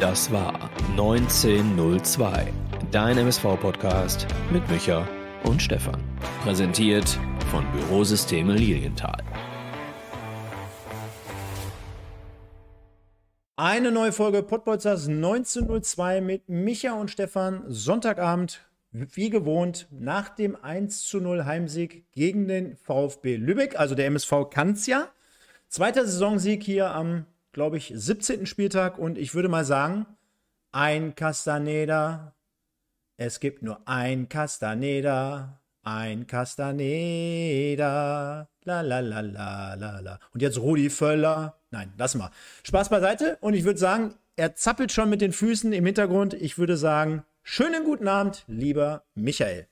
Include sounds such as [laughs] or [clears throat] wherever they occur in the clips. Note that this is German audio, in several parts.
Das war 1902, dein MSV-Podcast mit Micha und Stefan. Präsentiert von Bürosysteme Lilienthal. Eine neue Folge Podbolzers 1902 mit Micha und Stefan. Sonntagabend, wie gewohnt, nach dem 1 zu 0 Heimsieg gegen den VfB Lübeck. Also der MSV kann es ja. Zweiter Saisonsieg hier am, glaube ich, 17. Spieltag. Und ich würde mal sagen, ein Castaneda. Es gibt nur ein Castaneda. Ein Castaneda. La la la la la la. Und jetzt Rudi Völler. Nein, lass mal. Spaß beiseite. Und ich würde sagen, er zappelt schon mit den Füßen im Hintergrund. Ich würde sagen, schönen guten Abend, lieber Michael.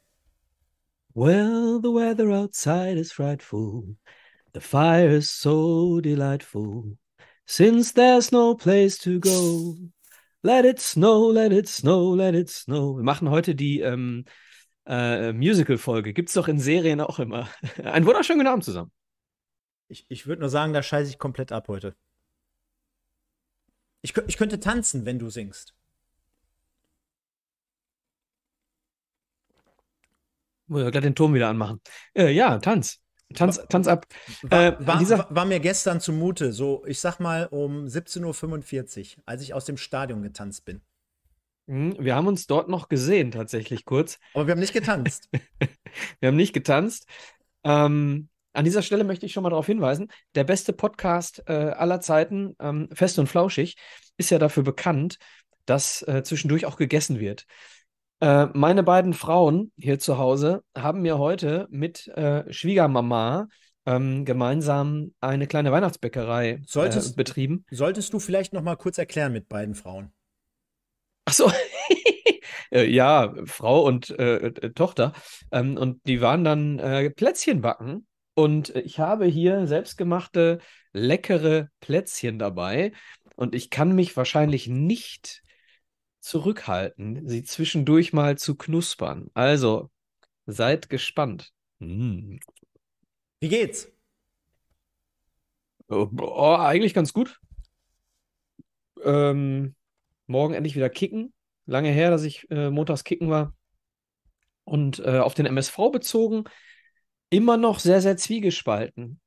Well, the weather outside is frightful. The fire is so delightful. Since there's no place to go, let it snow, let it snow, let it snow. Wir machen heute die ähm, äh, Musical-Folge. Gibt's doch in Serien auch immer. [laughs] Einen wunderschönen Abend zusammen. Ich, ich würde nur sagen, da scheiße ich komplett ab heute. Ich, ich könnte tanzen, wenn du singst. Muss ja gleich den Turm wieder anmachen. Äh, ja, Tanz. Tanz, Tanz ab. War, äh, war, war, mir gestern zumute, so ich sag mal um 17.45 Uhr, als ich aus dem Stadion getanzt bin. Mhm, wir haben uns dort noch gesehen, tatsächlich kurz. Aber wir haben nicht getanzt. [laughs] wir haben nicht getanzt. Ähm, an dieser Stelle möchte ich schon mal darauf hinweisen, der beste Podcast äh, aller Zeiten, ähm, Fest und Flauschig, ist ja dafür bekannt, dass äh, zwischendurch auch gegessen wird. Äh, meine beiden Frauen hier zu Hause haben mir heute mit äh, Schwiegermama ähm, gemeinsam eine kleine Weihnachtsbäckerei äh, solltest, betrieben. Solltest du vielleicht noch mal kurz erklären mit beiden Frauen? Ach so. [laughs] Äh, ja, Frau und äh, Tochter. Ähm, und die waren dann Plätzchen backen und ich habe hier selbstgemachte, leckere Plätzchen dabei. Und ich kann mich wahrscheinlich nicht zurückhalten, sie zwischendurch mal zu knuspern. Also, seid gespannt. Mm. Wie geht's? Oh, oh, eigentlich ganz gut. Ähm, morgen endlich wieder kicken. Lange her, dass ich äh, montags kicken war. Und äh, auf den MSV bezogen, immer noch sehr, sehr zwiegespalten.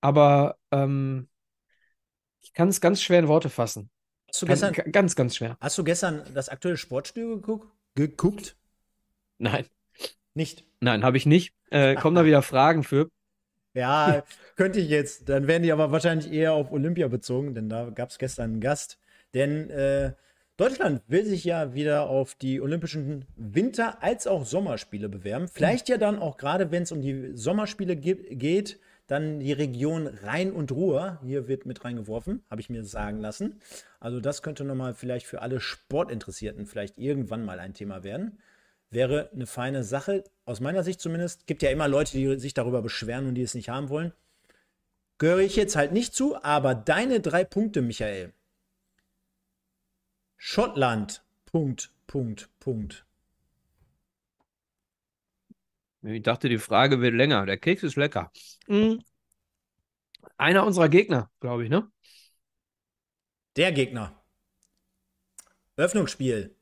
Aber ähm, ich kann es ganz schwer in Worte fassen. Hast du gestern, kann, ganz, ganz schwer. Hast du gestern das aktuelle Sportstudio geguckt? geguckt? Nein. Nicht? Nein, habe ich nicht. Äh, kommen da wieder Fragen für? Ja, [laughs] könnte ich jetzt. Dann werden die aber wahrscheinlich eher auf Olympia bezogen, denn da gab es gestern einen Gast. Denn äh, Deutschland will sich ja wieder auf die Olympischen Winter- als auch Sommerspiele bewerben. Vielleicht ja dann auch gerade, wenn es um die Sommerspiele geht, dann die Region Rhein und Ruhr. Hier wird mit reingeworfen, habe ich mir sagen lassen. Also das könnte nochmal vielleicht für alle Sportinteressierten vielleicht irgendwann mal ein Thema werden. Wäre eine feine Sache, aus meiner Sicht zumindest. Gibt ja immer Leute, die sich darüber beschweren und die es nicht haben wollen. Gehöre ich jetzt halt nicht zu, aber deine drei Punkte, Michael, Schottland. Punkt, Punkt, Punkt. Ich dachte, die Frage wird länger. Der Keks ist lecker. Mhm. Einer unserer Gegner, glaube ich, ne? Der Gegner. Öffnungsspiel.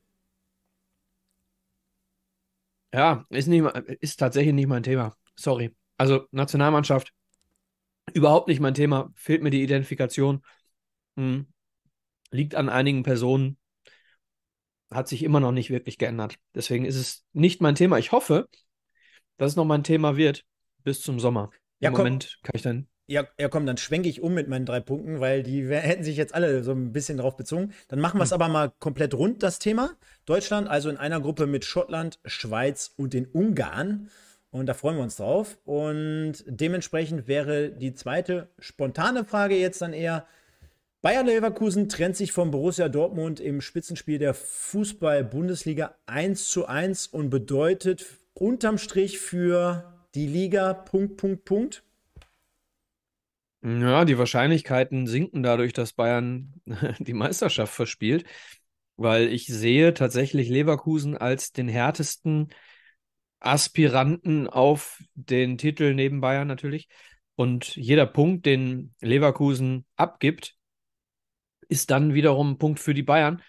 Ja, ist, nicht, ist tatsächlich nicht mein Thema. Sorry. Also Nationalmannschaft, überhaupt nicht mein Thema. Fehlt mir die Identifikation. Hm. Liegt an einigen Personen hat sich immer noch nicht wirklich geändert. Deswegen ist es nicht mein Thema. Ich hoffe, dass es noch mein Thema wird bis zum Sommer. Ja, Im komm. Moment kann ich dann. Ja, ja, komm, dann schwenke ich um mit meinen drei Punkten, weil die hätten sich jetzt alle so ein bisschen darauf bezogen. Dann machen wir es hm. aber mal komplett rund, das Thema. Deutschland, also in einer Gruppe mit Schottland, Schweiz und den Ungarn. Und da freuen wir uns drauf. Und dementsprechend wäre die zweite spontane Frage jetzt dann eher, Bayer Leverkusen trennt sich von Borussia Dortmund im Spitzenspiel der Fußball-Bundesliga 1 zu 1 und bedeutet unterm Strich für die Liga Punkt, Punkt, Punkt. Ja, die Wahrscheinlichkeiten sinken dadurch, dass Bayern [laughs] die Meisterschaft verspielt, weil ich sehe tatsächlich Leverkusen als den härtesten Aspiranten auf den Titel neben Bayern natürlich. Und jeder Punkt, den Leverkusen abgibt, ist dann wiederum ein Punkt für die Bayern.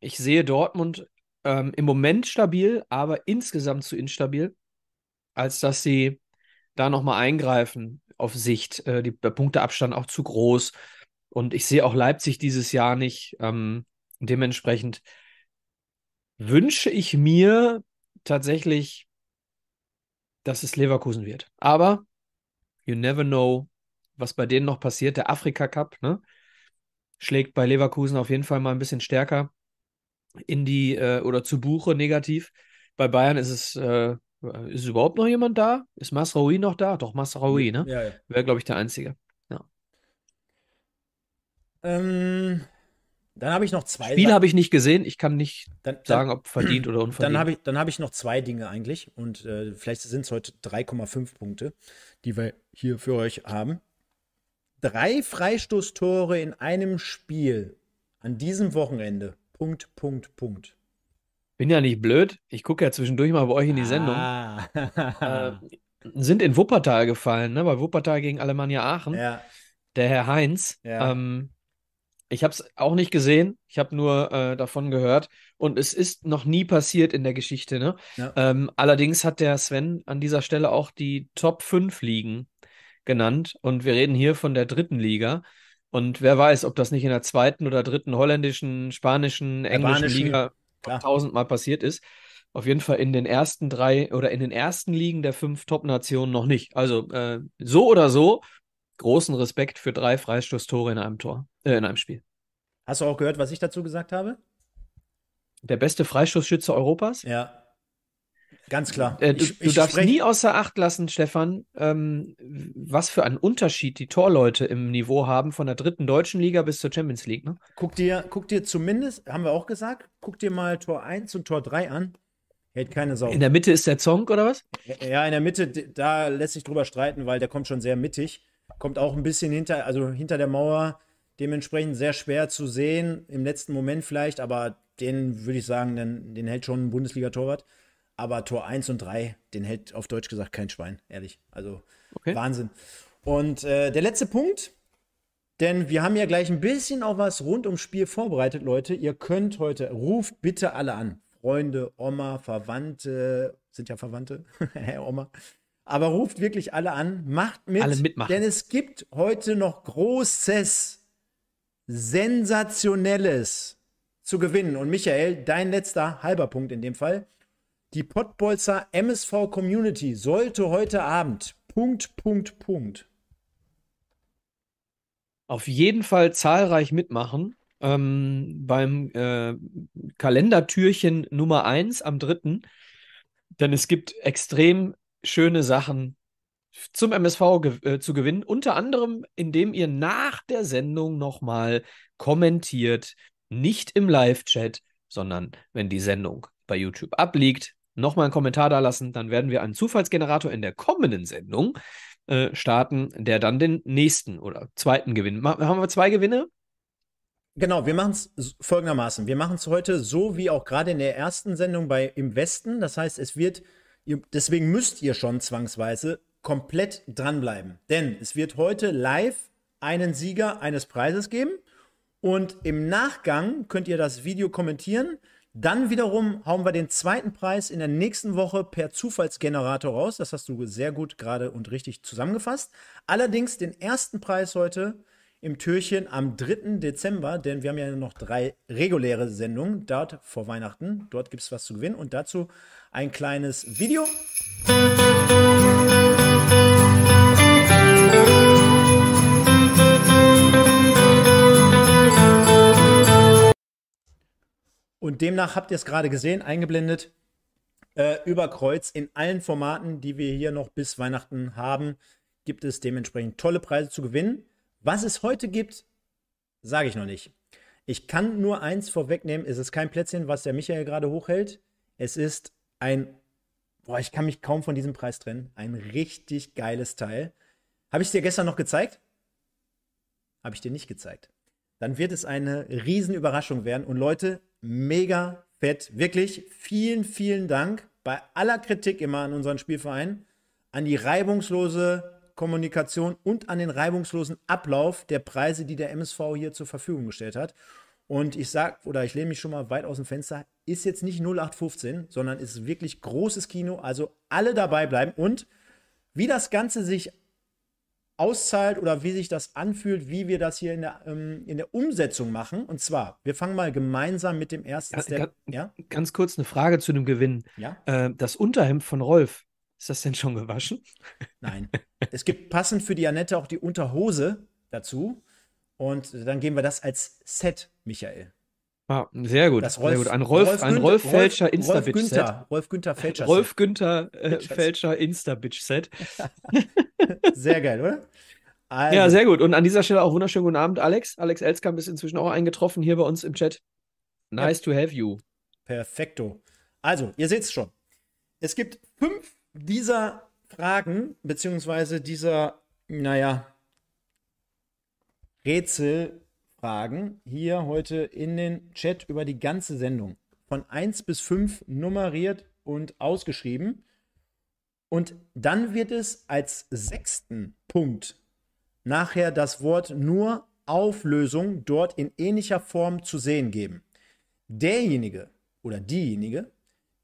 Ich sehe Dortmund ähm, im Moment stabil, aber insgesamt zu instabil, als dass sie da nochmal eingreifen auf Sicht. Äh, die, der Punkteabstand auch zu groß. Und ich sehe auch Leipzig dieses Jahr nicht. Ähm, dementsprechend wünsche ich mir tatsächlich, dass es Leverkusen wird. Aber you never know, was bei denen noch passiert. Der Afrika Cup ne, schlägt bei Leverkusen auf jeden Fall mal ein bisschen stärker in die äh, oder zu Buche negativ. Bei Bayern ist es, äh, ist überhaupt noch jemand da? Ist Masraoui noch da? Doch, Masraoui, ne? Ja, ja. Wäre, glaube ich, der Einzige. Ja. Ähm, dann habe ich noch zwei. Spiel habe ich nicht gesehen. Ich kann nicht dann, sagen, ob verdient oder unverdient. Dann habe ich, dann hab ich noch zwei Dinge eigentlich. Und äh, vielleicht sind es heute 3,5 Punkte, die wir hier für euch haben. Drei Freistoßtore in einem Spiel an diesem Wochenende. Punkt, Punkt, Punkt. Bin ja nicht blöd. Ich gucke ja zwischendurch mal bei euch in die Sendung. Ah. Äh, sind in Wuppertal gefallen, ne? Bei Wuppertal gegen Alemannia Aachen. ja. Der Herr Heinz. Ja. Ähm, ich habe es auch nicht gesehen. Ich habe nur äh, davon gehört. Und es ist noch nie passiert in der Geschichte. Ne? Ja. Ähm, allerdings hat der Sven an dieser Stelle auch die Top 5 Ligen genannt. Und wir reden hier von der dritten Liga. Und wer weiß, ob das nicht in der zweiten oder dritten holländischen, spanischen, englischen Liga tausendmal passiert ist. Auf jeden Fall in den ersten drei oder in den ersten Ligen der fünf Top-Nationen noch nicht. Also äh, so oder so, großen Respekt für drei Freistoßtore in einem Tor, äh, in einem Spiel. Hast du auch gehört, was ich dazu gesagt habe? Der beste Freistoßschütze Europas. Ja. Ganz klar. Äh, du, Ich- du ich darfst sprech- nie außer Acht lassen, Stefan, ähm, was für einen Unterschied die Torleute im Niveau haben von der dritten deutschen Liga bis zur Champions League. Ne? Guck dir, guck dir zumindest, haben wir auch gesagt, guck dir mal Tor 1 und Tor 3 an. Hält keine Sau. In der Mitte ist der Zonk oder was? Ja, in der Mitte, da lässt sich drüber streiten, weil der kommt schon sehr mittig. Kommt auch ein bisschen hinter, also hinter der Mauer, dementsprechend sehr schwer zu sehen, im letzten Moment vielleicht, aber den würde ich sagen, den, den hält schon ein Bundesliga-Torwart. Aber Tor 1 und 3, den hält auf Deutsch gesagt kein Schwein, ehrlich. Also Okay. Wahnsinn. Und äh, der letzte Punkt, denn wir haben ja gleich ein bisschen auch was rund ums Spiel vorbereitet, Leute. Ihr könnt heute, ruft bitte alle an. Freunde, Oma, Verwandte, sind ja Verwandte, [laughs] Herr Oma. Aber ruft wirklich alle an, macht mit. Alle mitmachen. Denn es gibt heute noch Großes, Sensationelles zu gewinnen. Und Michael, dein letzter halber Punkt in dem Fall. Die Pottbolzer MSV Community sollte heute Abend Punkt, Punkt, Punkt. auf jeden Fall zahlreich mitmachen. Ähm, beim äh, Kalendertürchen Nummer 1 am 3. Denn es gibt extrem schöne Sachen zum MSV ge äh, zu gewinnen. Unter anderem, indem ihr nach der Sendung nochmal kommentiert, nicht im Live-Chat, sondern wenn die Sendung bei YouTube abliegt, nochmal einen Kommentar da lassen. Dann werden wir einen Zufallsgenerator in der kommenden Sendung äh, starten, der dann den nächsten oder zweiten Gewinn. Ma haben wir zwei Gewinne? Genau, wir machen es folgendermaßen. Wir machen es heute so wie auch gerade in der ersten Sendung bei Im Westen. Das heißt, es wird, deswegen müsst ihr schon zwangsweise komplett dranbleiben. Denn es wird heute live einen Sieger eines Preises geben. Und im Nachgang könnt ihr das Video kommentieren. Dann wiederum hauen wir den zweiten Preis in der nächsten Woche per Zufallsgenerator raus. Das hast du sehr gut gerade und richtig zusammengefasst. Allerdings den ersten Preis heute im Türchen am 3. Dezember, denn wir haben ja noch drei reguläre Sendungen dort vor Weihnachten. Dort gibt es was zu gewinnen und dazu ein kleines Video. Und demnach habt ihr es gerade gesehen, eingeblendet, äh, über Kreuz in allen Formaten, die wir hier noch bis Weihnachten haben, gibt es dementsprechend tolle Preise zu gewinnen. Was es heute gibt, sage ich noch nicht. Ich kann nur eins vorwegnehmen: Es ist kein Plätzchen, was der Michael gerade hochhält. Es ist ein, boah, ich kann mich kaum von diesem Preis trennen. Ein richtig geiles Teil. Habe ich es dir gestern noch gezeigt? Habe ich dir nicht gezeigt. Dann wird es eine Riesenüberraschung werden. Und Leute, mega fett. Wirklich vielen, vielen Dank bei aller Kritik immer an unseren Spielverein, an die reibungslose Kommunikation und an den reibungslosen Ablauf der Preise, die der MSV hier zur Verfügung gestellt hat. Und ich sag, oder ich lehne mich schon mal weit aus dem Fenster, ist jetzt nicht 0815, sondern ist wirklich großes Kino. Also alle dabei bleiben. Und wie das Ganze sich auszahlt oder wie sich das anfühlt, wie wir das hier in der, ähm, in der Umsetzung machen. Und zwar, wir fangen mal gemeinsam mit dem ersten Ganz, Step. ganz, Ja? ganz kurz eine Frage zu dem Gewinn. Ja? Äh, das Unterhemd von Rolf, ist das denn schon gewaschen? [laughs] Nein. es gibt passend für die Annette auch die Unterhose dazu. Und dann geben wir das als Set, Michael. Ah, sehr gut. Das sehr gut. Ein Rolf, ein Günther- Rolf Felscher Rolf Insta-Bitch-Set. Günther, Rolf Günther Felscher. Rolf Günther äh. Felscher Insta-Bitch-Set. [laughs] Sehr geil, oder? Also, Ja, sehr gut. Und an dieser Stelle auch wunderschönen guten Abend, Alex. Alex Elskamp ist inzwischen auch eingetroffen hier bei uns im Chat. Nice to have you. Perfekto. Also, ihr seht es schon. Es gibt fünf dieser Fragen, beziehungsweise dieser, naja, Rätselfragen hier heute in den Chat über die ganze Sendung. Von 1 bis 5 nummeriert und ausgeschrieben. Und dann wird es als sechsten Punkt nachher das Wort nur Auflösung dort in ähnlicher Form zu sehen geben. Derjenige oder diejenige,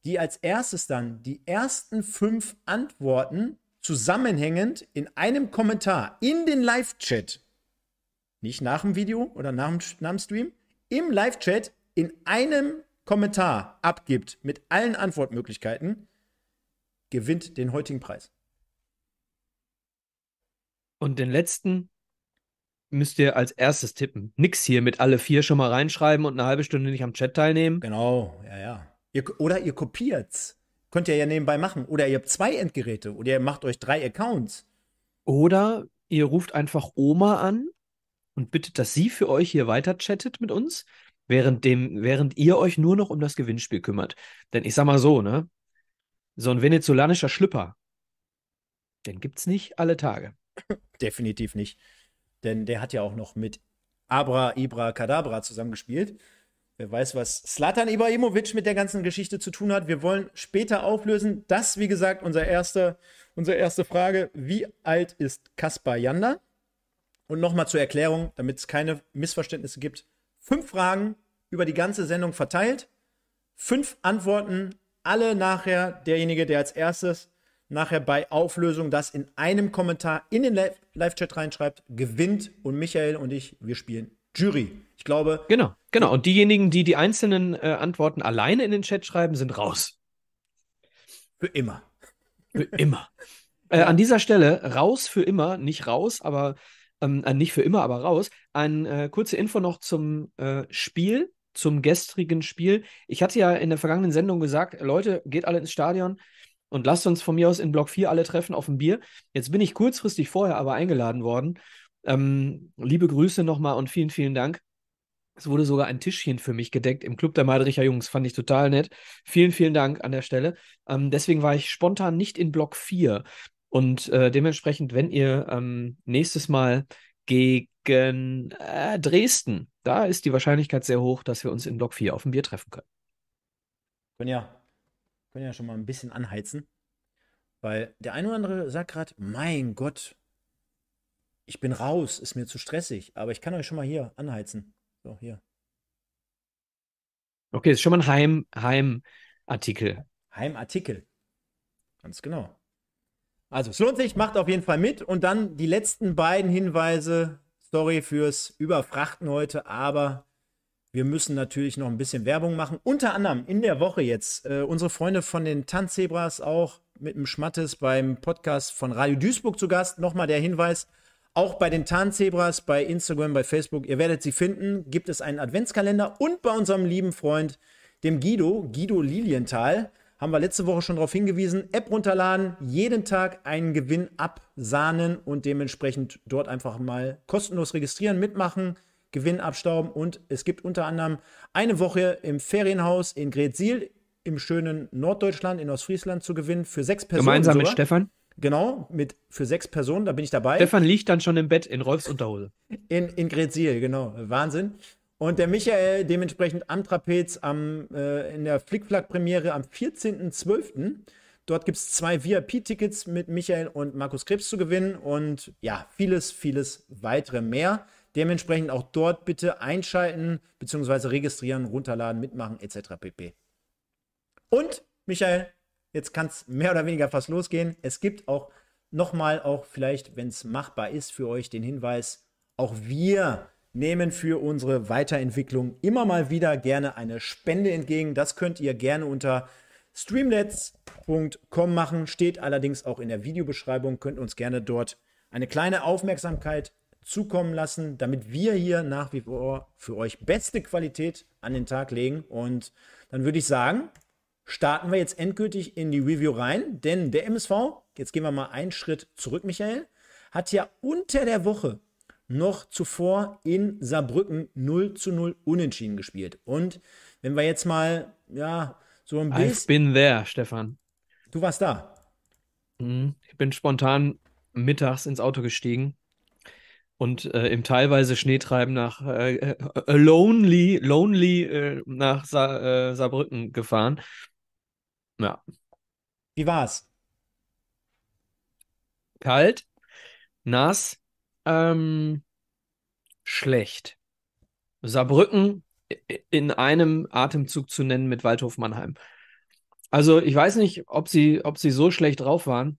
die als erstes dann die ersten fünf Antworten zusammenhängend in einem Kommentar in den Live-Chat, nicht nach dem Video oder nach dem, nach dem Stream, im Live-Chat in einem Kommentar abgibt mit allen Antwortmöglichkeiten, gewinnt den heutigen Preis. Und den letzten müsst ihr als erstes tippen. Nix hier mit alle vier schon mal reinschreiben und eine halbe Stunde nicht am Chat teilnehmen. Genau, ja, ja. Ihr, oder ihr kopiert's. Könnt ihr ja nebenbei machen. Oder ihr habt zwei Endgeräte. Oder ihr macht euch drei Accounts. Oder ihr ruft einfach Oma an und bittet, dass sie für euch hier weiter chattet mit uns, während, dem, während ihr euch nur noch um das Gewinnspiel kümmert. Denn ich sag mal so, ne? So ein venezolanischer Schlüpper, den gibt's nicht alle Tage. Definitiv nicht. Denn der hat ja auch noch mit Abra Ibra Kadabra zusammengespielt. Wer weiß, was Slatan Ibrahimovic mit der ganzen Geschichte zu tun hat. Wir wollen später auflösen. Das, wie gesagt, unser erste, unsere erste Frage. Wie alt ist Kaspar Janda? Und nochmal zur Erklärung, damit es keine Missverständnisse gibt. Fünf Fragen über die ganze Sendung verteilt. Fünf Antworten. Alle nachher derjenige, der als erstes nachher bei Auflösung das in einem Kommentar in den Live- Live-Chat reinschreibt, gewinnt. Und Michael und ich, wir spielen Jury. Ich glaube, Genau, genau. Und diejenigen, die die einzelnen äh, Antworten alleine in den Chat schreiben, sind raus. für immer. Für immer. Äh, an dieser Stelle raus für immer, nicht raus, aber ähm, äh, nicht für immer, aber raus. Eine äh, kurze Info noch zum äh, Spiel, zum gestrigen Spiel. Ich hatte ja in der vergangenen Sendung gesagt, Leute, geht alle ins Stadion und lasst uns von mir aus in Block 4 alle treffen auf ein Bier. Jetzt bin ich kurzfristig vorher aber eingeladen worden. Ähm, liebe Grüße nochmal und vielen, vielen Dank. Es wurde sogar ein Tischchen für mich gedeckt im Club der Madricher Jungs. Fand ich total nett. Vielen, vielen Dank an der Stelle. Ähm, deswegen war ich spontan nicht in Block 4. Und äh, dementsprechend, wenn ihr ähm, nächstes Mal gegen äh, Dresden, da ist die Wahrscheinlichkeit sehr hoch, dass wir uns in Block 4 auf ein Bier treffen können. Können ja, können ja schon mal ein bisschen anheizen. Weil der eine oder andere sagt gerade, mein Gott, ich bin raus, ist mir zu stressig. Aber ich kann euch schon mal hier anheizen. So, hier. Okay, ist schon mal ein Heim, Heimartikel. Heimartikel. Ganz genau. Also, es lohnt sich, macht auf jeden Fall mit. Und dann die letzten beiden Hinweise. Sorry fürs Überfrachten heute, aber wir müssen natürlich noch ein bisschen Werbung machen. Unter anderem in der Woche jetzt äh, unsere Freunde von den Tanzzebras auch mit dem Schmattes beim Podcast von Radio Duisburg zu Gast. Nochmal der Hinweis. Auch bei den Tarnzebras, bei Instagram, bei Facebook, ihr werdet sie finden, gibt es einen Adventskalender und bei unserem lieben Freund, dem Guido, Guido Lilienthal, haben wir letzte Woche schon darauf hingewiesen, App runterladen, jeden Tag einen Gewinn absahnen und dementsprechend dort einfach mal kostenlos registrieren, mitmachen, Gewinn abstauben und es gibt unter anderem eine Woche im Ferienhaus in Gretzil im schönen Norddeutschland, in Ostfriesland zu gewinnen für sechs Personen. Gemeinsam mit sogar. Stefan. Genau, mit, für sechs Personen, da bin ich dabei. Stefan liegt dann schon im Bett in Rolfs Unterhose. In, in Gretzil, genau. Wahnsinn. Und der Michael dementsprechend am Trapez am, äh, in der Flickflack-Premiere am 14.12. Dort gibt es zwei VIP-Tickets mit Michael und Markus Krebs zu gewinnen und ja, vieles, vieles weitere mehr. Dementsprechend auch dort bitte einschalten, beziehungsweise registrieren, runterladen, mitmachen, etc. pp. Und, Michael, jetzt kann es mehr oder weniger fast losgehen. Es gibt auch nochmal, auch vielleicht, wenn es machbar ist, für euch den Hinweis, auch wir nehmen für unsere Weiterentwicklung immer mal wieder gerne eine Spende entgegen. Das könnt ihr gerne unter streamlets.com machen, steht allerdings auch in der Videobeschreibung, könnt uns gerne dort eine kleine Aufmerksamkeit zukommen lassen, damit wir hier nach wie vor für euch beste Qualität an den Tag legen. Und dann würde ich sagen, starten wir jetzt endgültig in die Review rein, denn der MSV, jetzt gehen wir mal einen Schritt zurück, Michael, hat ja unter der Woche noch zuvor in Saarbrücken 0 zu 0 unentschieden gespielt. Und wenn wir jetzt mal, ja, so ein bisschen. I've been there, Stefan. Du warst da. Mhm. Ich bin spontan mittags ins Auto gestiegen und äh, im teilweise Schneetreiben nach äh, äh, Lonely, Lonely äh, nach Sa äh, Saarbrücken gefahren. Ja. Wie war's? Kalt, nass, ähm, schlecht. Saarbrücken in einem Atemzug zu nennen mit Waldhof Mannheim. Also ich weiß nicht, ob sie, ob sie so schlecht drauf waren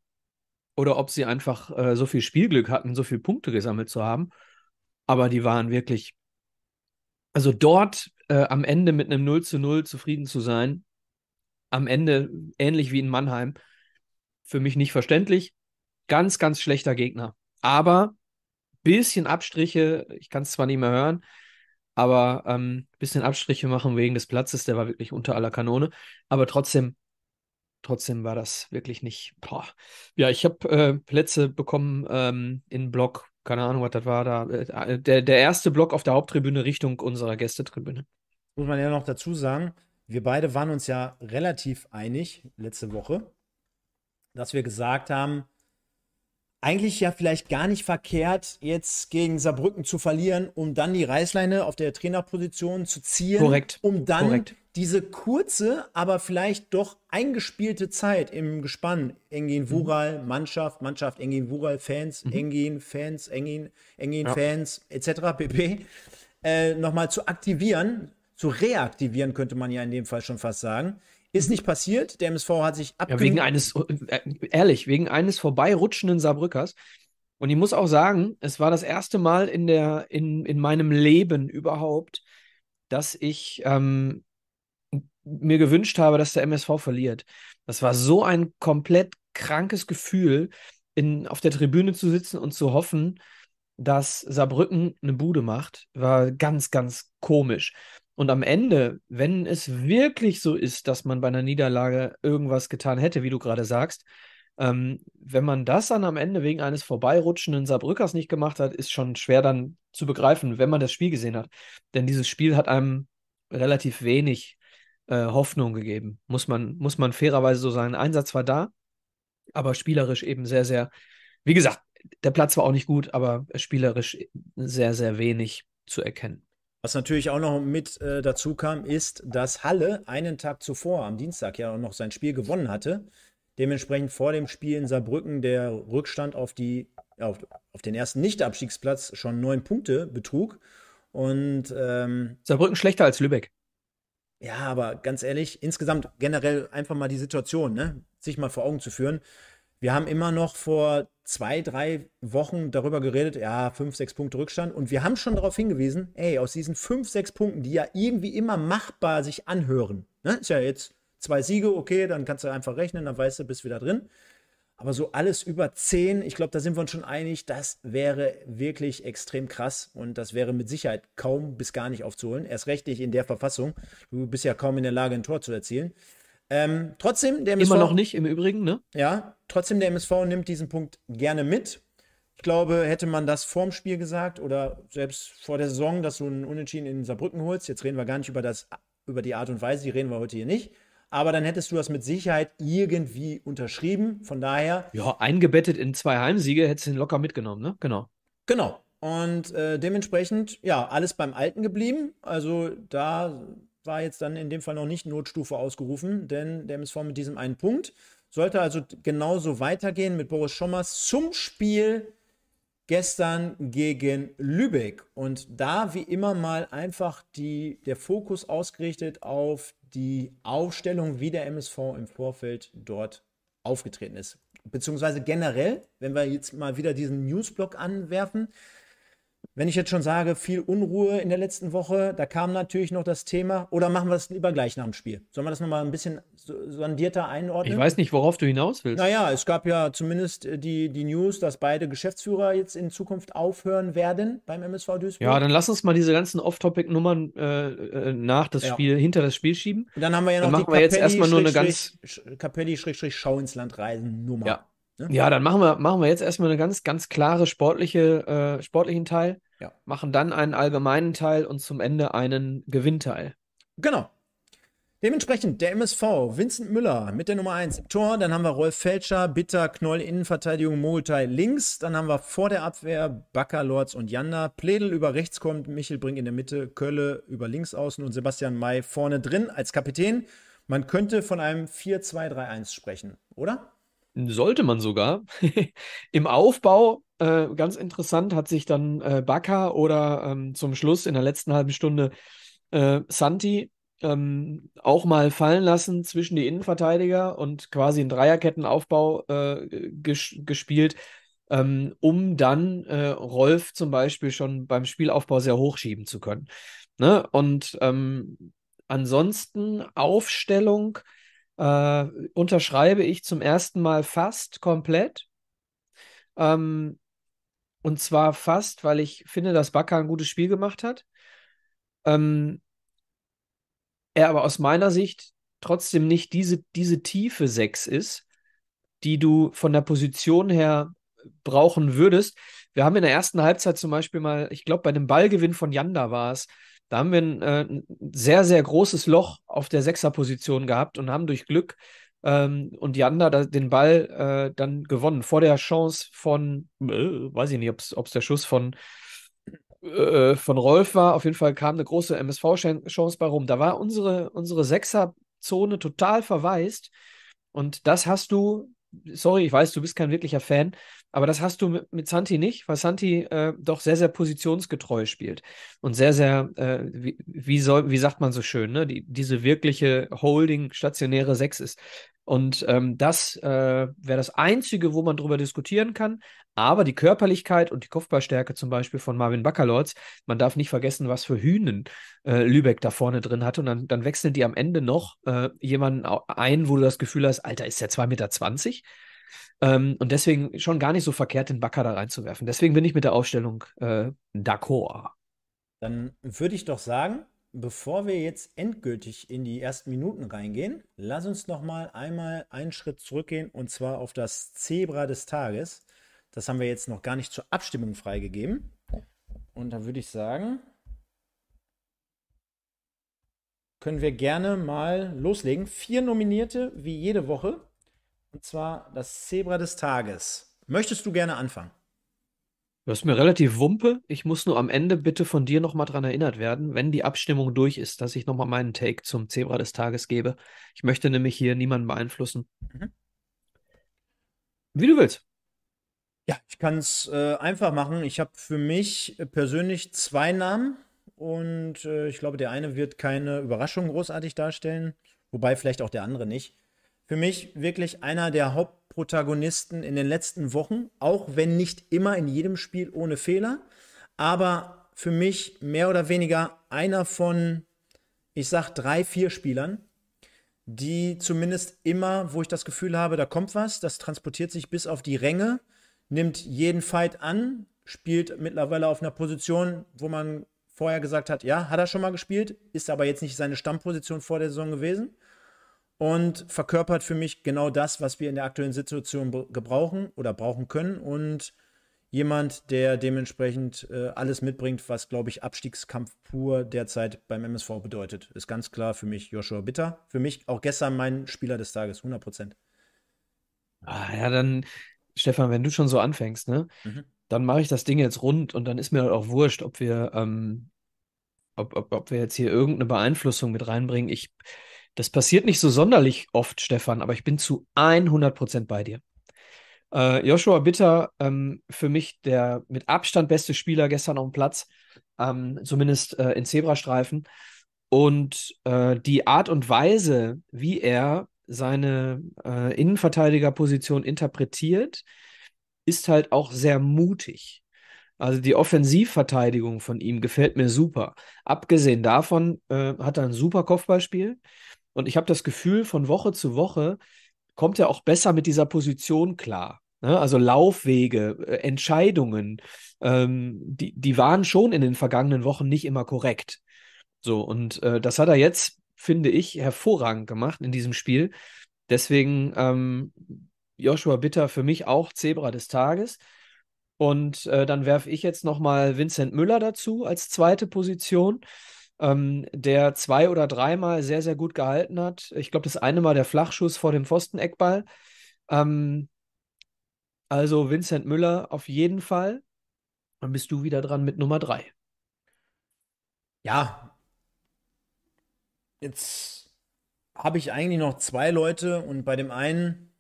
oder ob sie einfach äh, so viel Spielglück hatten, so viele Punkte gesammelt zu haben. Aber die waren wirklich, also dort äh, am Ende mit einem 0 zu 0 zufrieden zu sein, am Ende ähnlich wie in Mannheim, für mich nicht verständlich. Ganz, ganz schlechter Gegner. Aber bisschen Abstriche, ich kann es zwar nicht mehr hören, aber ähm, bisschen Abstriche machen wegen des Platzes, der war wirklich unter aller Kanone. Aber trotzdem trotzdem war das wirklich nicht. Boah. Ja, ich habe äh, Plätze bekommen ähm, in Block, keine Ahnung, was das war da. Äh, der, der erste Block auf der Haupttribüne Richtung unserer Gästetribüne. Muss man ja noch dazu sagen, wir beide waren uns ja relativ einig letzte Woche, dass wir gesagt haben, eigentlich ja vielleicht gar nicht verkehrt, jetzt gegen Saarbrücken zu verlieren, um dann die Reißleine auf der Trainerposition zu ziehen. Korrekt. Um dann Korrekt. diese kurze, aber vielleicht doch eingespielte Zeit im Gespann, Engin Mhm. Wural, Mannschaft, Mannschaft, Engin Wural, Fans, Mhm. Engin, Fans, Engin, Engin, Ja. Fans, etc. pp. Äh, nochmal zu aktivieren, zu reaktivieren, könnte man ja in dem Fall schon fast sagen. Ist nicht passiert. Der MSV hat sich Ja, abge wegen eines, äh, ehrlich, wegen eines vorbeirutschenden Saarbrückers. Und ich muss auch sagen, es war das erste Mal in der, in, in meinem Leben überhaupt, dass ich ähm, mir gewünscht habe, dass der MSV verliert. Das war so ein komplett krankes Gefühl, in, auf der Tribüne zu sitzen und zu hoffen, dass Saarbrücken eine Bude macht. War ganz, ganz komisch. Und am Ende, wenn es wirklich so ist, dass man bei einer Niederlage irgendwas getan hätte, wie du gerade sagst, ähm, wenn man das dann am Ende wegen eines vorbeirutschenden Saarbrückers nicht gemacht hat, ist schon schwer dann zu begreifen, wenn man das Spiel gesehen hat. Denn dieses Spiel hat einem relativ wenig äh, Hoffnung gegeben, muss man, muss man fairerweise so sagen. Einsatz war da, aber spielerisch eben sehr, sehr, wie gesagt, der Platz war auch nicht gut, aber spielerisch sehr, sehr wenig zu erkennen. Was natürlich auch noch mit äh, dazu kam, ist, dass Halle einen Tag zuvor, am Dienstag, ja auch noch sein Spiel gewonnen hatte. Dementsprechend vor dem Spiel in Saarbrücken der Rückstand auf, die, auf, auf den ersten Nicht-Abstiegsplatz schon neun Punkte betrug. Und ähm, Saarbrücken schlechter als Lübeck. ja, aber ganz ehrlich, insgesamt generell einfach mal die Situation, ne, sich mal vor Augen zu führen. Wir haben immer noch vor zwei, drei Wochen darüber geredet, ja, fünf, sechs Punkte Rückstand. Und wir haben schon darauf hingewiesen, ey, aus diesen fünf, sechs Punkten, die ja irgendwie immer machbar sich anhören, ne, ist ja jetzt zwei Siege, okay, dann kannst du einfach rechnen, dann weißt du, bist wieder drin. Aber so alles über zehn, ich glaube, da sind wir uns schon einig, das wäre wirklich extrem krass und das wäre mit Sicherheit kaum bis gar nicht aufzuholen. Erst recht nicht in der Verfassung. Du bist ja kaum in der Lage, ein Tor zu erzielen. Ähm, trotzdem, der MSV. Immer noch nicht im Übrigen, ne? Ja, trotzdem, der MSV nimmt diesen Punkt gerne mit. Ich glaube, hätte man das vorm Spiel gesagt oder selbst vor der Saison, dass du einen Unentschieden in Saarbrücken holst, jetzt reden wir gar nicht über, das, über die Art und Weise, die reden wir heute hier nicht. Aber dann hättest du das mit Sicherheit irgendwie unterschrieben. Von daher, Ja, eingebettet in zwei Heimsiege hättest du ihn locker mitgenommen, ne? Genau. Genau. Und äh, dementsprechend, ja, alles beim Alten geblieben. Also da war jetzt dann in dem Fall noch nicht Notstufe ausgerufen, denn der MSV mit diesem einen Punkt sollte also genauso weitergehen mit Boris Schommers zum Spiel gestern gegen Lübeck. Und da wie immer mal einfach die, der Fokus ausgerichtet auf die Aufstellung, wie der MSV im Vorfeld dort aufgetreten ist. Beziehungsweise generell, wenn wir jetzt mal wieder diesen Newsblock anwerfen, wenn ich jetzt schon sage, viel Unruhe in der letzten Woche, da kam natürlich noch das Thema, oder machen wir das lieber gleich nach dem Spiel? Sollen wir das nochmal ein bisschen sondierter einordnen? Ich weiß nicht, worauf du hinaus willst. Naja, es gab ja zumindest äh, die, die News, dass beide Geschäftsführer jetzt in Zukunft aufhören werden beim MSV Duisburg. Ja, dann lass uns mal diese ganzen Off-Topic-Nummern äh, äh, nach das ja. Spiel, hinter das Spiel schieben. Und dann haben wir ja noch dann die machen wir jetzt erstmal nur eine ganz Kapelli-Schau ins Land reisen Nummer. Ja. Ne? ja, dann machen wir, machen wir jetzt erstmal eine ganz, ganz klare sportliche, äh, sportlichen Teil. Ja. Machen dann einen allgemeinen Teil und zum Ende einen Gewinnteil. Genau. Dementsprechend der MSV, Vincent Müller mit der Nummer 1 im Tor. Dann haben wir Rolf Felscher, Bitter, Knoll, Innenverteidigung, Mogeltai links. Dann haben wir vor der Abwehr Bakker, Lorz und Janda. Pledel über rechts kommt, Michel Brink in der Mitte, Kölle über links außen und Sebastian May vorne drin als Kapitän. Man könnte von einem 4-2-3-1 sprechen, oder? Sollte man sogar. [laughs] Im Aufbau, äh, ganz interessant, hat sich dann äh, Baka oder ähm, zum Schluss in der letzten halben Stunde äh, Santi ähm, auch mal fallen lassen zwischen die Innenverteidiger und quasi einen Dreierkettenaufbau äh, ges gespielt, ähm, um dann äh, Rolf zum Beispiel schon beim Spielaufbau sehr hochschieben zu können. Ne? Und ähm, ansonsten Aufstellung äh, unterschreibe ich zum ersten Mal fast komplett. Ähm, und zwar fast, weil ich finde, dass Bakker ein gutes Spiel gemacht hat. Ähm, er aber aus meiner Sicht trotzdem nicht diese, diese tiefe 6 ist, die du von der Position her brauchen würdest. Wir haben in der ersten Halbzeit zum Beispiel mal, ich glaube, bei dem Ballgewinn von Janda war es, da haben wir ein, äh, ein sehr, sehr großes Loch auf der Sechserposition gehabt und haben durch Glück ähm, und Janda da, den Ball äh, dann gewonnen. Vor der Chance von, äh, weiß ich nicht, ob es der Schuss von, äh, von Rolf war. Auf jeden Fall kam eine große MSV-Chance bei rum. Da war unsere, unsere Sechserzone total verwaist. Und das hast du, sorry, ich weiß, du bist kein wirklicher Fan, aber das hast du mit, mit Santi nicht, weil Santi äh, doch sehr, sehr positionsgetreu spielt und sehr, sehr, äh, wie, wie, soll, wie sagt man so schön, ne? Die, diese wirkliche Holding stationäre Sechs ist. Und ähm, das äh, wäre das Einzige, wo man drüber diskutieren kann. Aber die Körperlichkeit und die Kopfballstärke zum Beispiel von Marvin Baccalords, man darf nicht vergessen, was für Hühnen äh, Lübeck da vorne drin hat. Und dann, dann wechseln die am Ende noch äh, jemanden ein, wo du das Gefühl hast, Alter, ist der 2,20 Meter? Ähm, und deswegen schon gar nicht so verkehrt, den Backer da reinzuwerfen. Deswegen bin ich mit der Aufstellung äh, d'accord. Dann würde ich doch sagen, bevor wir jetzt endgültig in die ersten Minuten reingehen, lass uns noch mal einmal einen Schritt zurückgehen und zwar auf das Zebra des Tages. Das haben wir jetzt noch gar nicht zur Abstimmung freigegeben. Und da würde ich sagen, können wir gerne mal loslegen. Vier Nominierte, wie jede Woche. Und zwar das Zebra des Tages. Möchtest du gerne anfangen? Das ist mir relativ wumpe. Ich muss nur am Ende bitte von dir nochmal dran erinnert werden, wenn die Abstimmung durch ist, dass ich nochmal meinen Take zum Zebra des Tages gebe. Ich möchte nämlich hier niemanden beeinflussen. Mhm. Wie du willst. Ja, ich kann es äh, einfach machen. Ich habe für mich persönlich zwei Namen und äh, ich glaube, der eine wird keine Überraschung großartig darstellen, wobei vielleicht auch der andere nicht für mich wirklich einer der Hauptprotagonisten in den letzten Wochen, auch wenn nicht immer in jedem Spiel ohne Fehler, aber für mich mehr oder weniger einer von, ich sag, drei, vier Spielern, die zumindest immer, wo ich das Gefühl habe, da kommt was, das transportiert sich bis auf die Ränge, nimmt jeden Fight an, spielt mittlerweile auf einer Position, wo man vorher gesagt hat, ja, hat er schon mal gespielt, ist aber jetzt nicht seine Stammposition vor der Saison gewesen und verkörpert für mich genau das, was wir in der aktuellen Situation gebrauchen oder brauchen können und jemand, der dementsprechend äh, alles mitbringt, was, glaube ich, Abstiegskampf pur derzeit beim MSV bedeutet. Ist ganz klar für mich Joshua Bitter. Für mich auch gestern mein Spieler des Tages, 100 Prozent. Ah, ja, dann, Stefan, wenn du schon so anfängst, ne, mhm. dann mache ich das Ding jetzt rund und dann ist mir auch wurscht, ob wir ähm, ob, ob, ob wir jetzt hier irgendeine Beeinflussung mit reinbringen. Ich, das passiert nicht so sonderlich oft, Stefan, aber ich bin zu 100% bei dir. Äh, Joshua Bitter, ähm, für mich der mit Abstand beste Spieler gestern auf dem Platz, ähm, zumindest äh, in Zebrastreifen. Und äh, die Art und Weise, wie er seine äh, Innenverteidigerposition interpretiert, ist halt auch sehr mutig. Also die Offensivverteidigung von ihm gefällt mir super. Abgesehen davon äh, hat er ein super Kopfballspiel. Und ich habe das Gefühl, von Woche zu Woche kommt er auch besser mit dieser Position klar. Ne? Also Laufwege, äh, Entscheidungen, ähm, die, die waren schon in den vergangenen Wochen nicht immer korrekt. So, und äh, das hat er jetzt, finde ich, hervorragend gemacht in diesem Spiel. Deswegen ähm, Joshua Bitter für mich auch Zebra des Tages. Und äh, dann werfe ich jetzt nochmal Vincent Müller dazu als zweite Position, ähm, der zwei oder dreimal sehr, sehr gut gehalten hat. Ich glaube, das eine Mal der Flachschuss vor dem Pfosteneckball. Ähm, also Vincent Müller auf jeden Fall. Dann bist du wieder dran mit Nummer drei. Ja, jetzt habe ich eigentlich noch zwei Leute und bei dem einen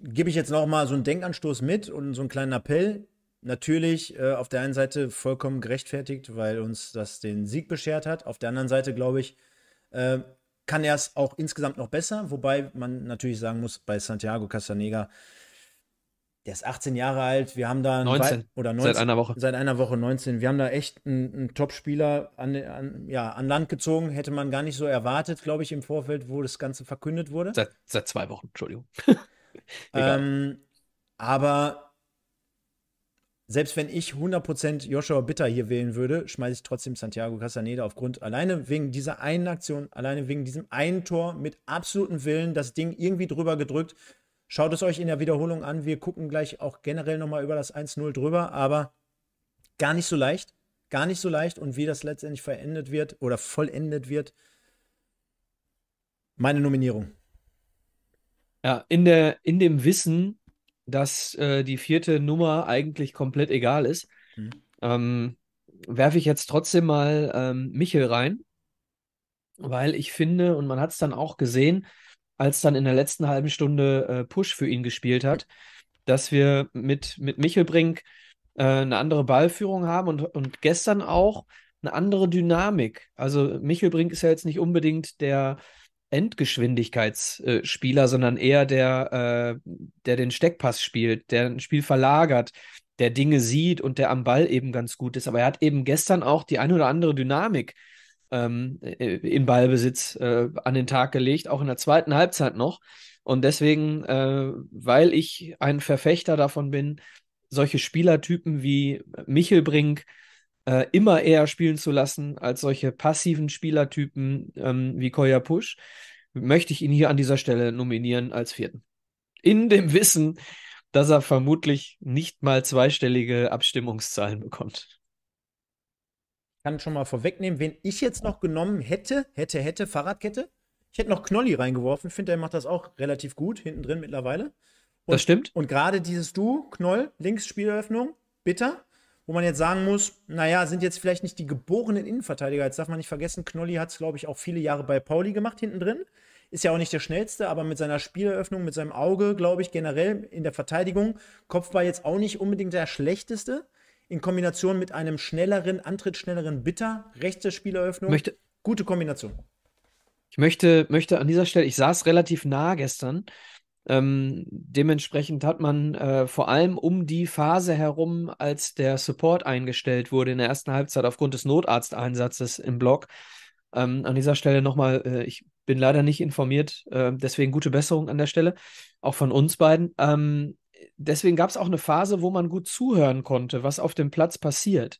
gebe ich jetzt noch mal so einen Denkanstoß mit und so einen kleinen Appell. Natürlich äh, auf der einen Seite vollkommen gerechtfertigt, weil uns das den Sieg beschert hat. Auf der anderen Seite glaube ich, äh, kann er es auch insgesamt noch besser, wobei man natürlich sagen muss, bei Santiago Castanega der ist 18 Jahre alt. Wir haben da 19. oder 19, seit einer Woche. Seit einer Woche 19. Wir haben da echt einen, einen Top-Spieler an, an, ja, an Land gezogen. Hätte man gar nicht so erwartet, glaube ich, im Vorfeld, wo das Ganze verkündet wurde. Seit, seit zwei Wochen, Entschuldigung. [laughs] ähm, aber selbst wenn ich 100% Joshua Bitter hier wählen würde, schmeiße ich trotzdem Santiago Castaneda aufgrund, alleine wegen dieser einen Aktion, alleine wegen diesem einen Tor mit absolutem Willen, das Ding irgendwie drüber gedrückt Schaut es euch in der Wiederholung an. Wir gucken gleich auch generell nochmal über das 1-0 drüber, aber gar nicht so leicht. Gar nicht so leicht. Und wie das letztendlich verendet wird oder vollendet wird, meine Nominierung. Ja, in, der, in dem Wissen, dass äh, die vierte Nummer eigentlich komplett egal ist, hm. ähm, werfe ich jetzt trotzdem mal ähm, Michel rein, weil ich finde, und man hat es dann auch gesehen, als dann in der letzten halben Stunde äh, Push für ihn gespielt hat, dass wir mit, mit Michelbrink äh, eine andere Ballführung haben und, und gestern auch eine andere Dynamik. Also Michelbrink ist ja jetzt nicht unbedingt der Endgeschwindigkeitsspieler, sondern eher der, äh, der den Steckpass spielt, der ein Spiel verlagert, der Dinge sieht und der am Ball eben ganz gut ist. Aber er hat eben gestern auch die eine oder andere Dynamik ähm, äh, im Ballbesitz äh, an den Tag gelegt, auch in der zweiten Halbzeit noch. Und deswegen, äh, weil ich ein Verfechter davon bin, solche Spielertypen wie Michelbrink äh, immer eher spielen zu lassen als solche passiven Spielertypen ähm, wie Koya Push, möchte ich ihn hier an dieser Stelle nominieren als vierten. In dem Wissen, dass er vermutlich nicht mal zweistellige Abstimmungszahlen bekommt kann schon mal vorwegnehmen, wen ich jetzt noch genommen hätte, hätte, hätte, Fahrradkette. Ich hätte noch Knolli reingeworfen. Finde, er macht das auch relativ gut, hinten drin mittlerweile. Und, das stimmt. Und gerade dieses Du, Knoll, links Spieleröffnung, bitter. Wo man jetzt sagen muss, naja, sind jetzt vielleicht nicht die geborenen Innenverteidiger. Jetzt darf man nicht vergessen, Knolli hat es, glaube ich, auch viele Jahre bei Pauli gemacht, hinten drin. Ist ja auch nicht der schnellste, aber mit seiner Spieleröffnung, mit seinem Auge, glaube ich, generell in der Verteidigung, Kopfball jetzt auch nicht unbedingt der schlechteste in Kombination mit einem schnelleren, antrittsschnelleren Bitter, rechte Spieleröffnung. Möchte, Gute Kombination. Ich möchte, möchte an dieser Stelle, ich saß relativ nah gestern. Ähm, dementsprechend hat man äh, vor allem um die Phase herum, als der Support eingestellt wurde in der ersten Halbzeit aufgrund des Notarzteinsatzes im Block, ähm, an dieser Stelle nochmal, äh, ich bin leider nicht informiert, äh, deswegen gute Besserung an der Stelle, auch von uns beiden. Ähm, deswegen gab es auch eine Phase, wo man gut zuhören konnte, was auf dem Platz passiert.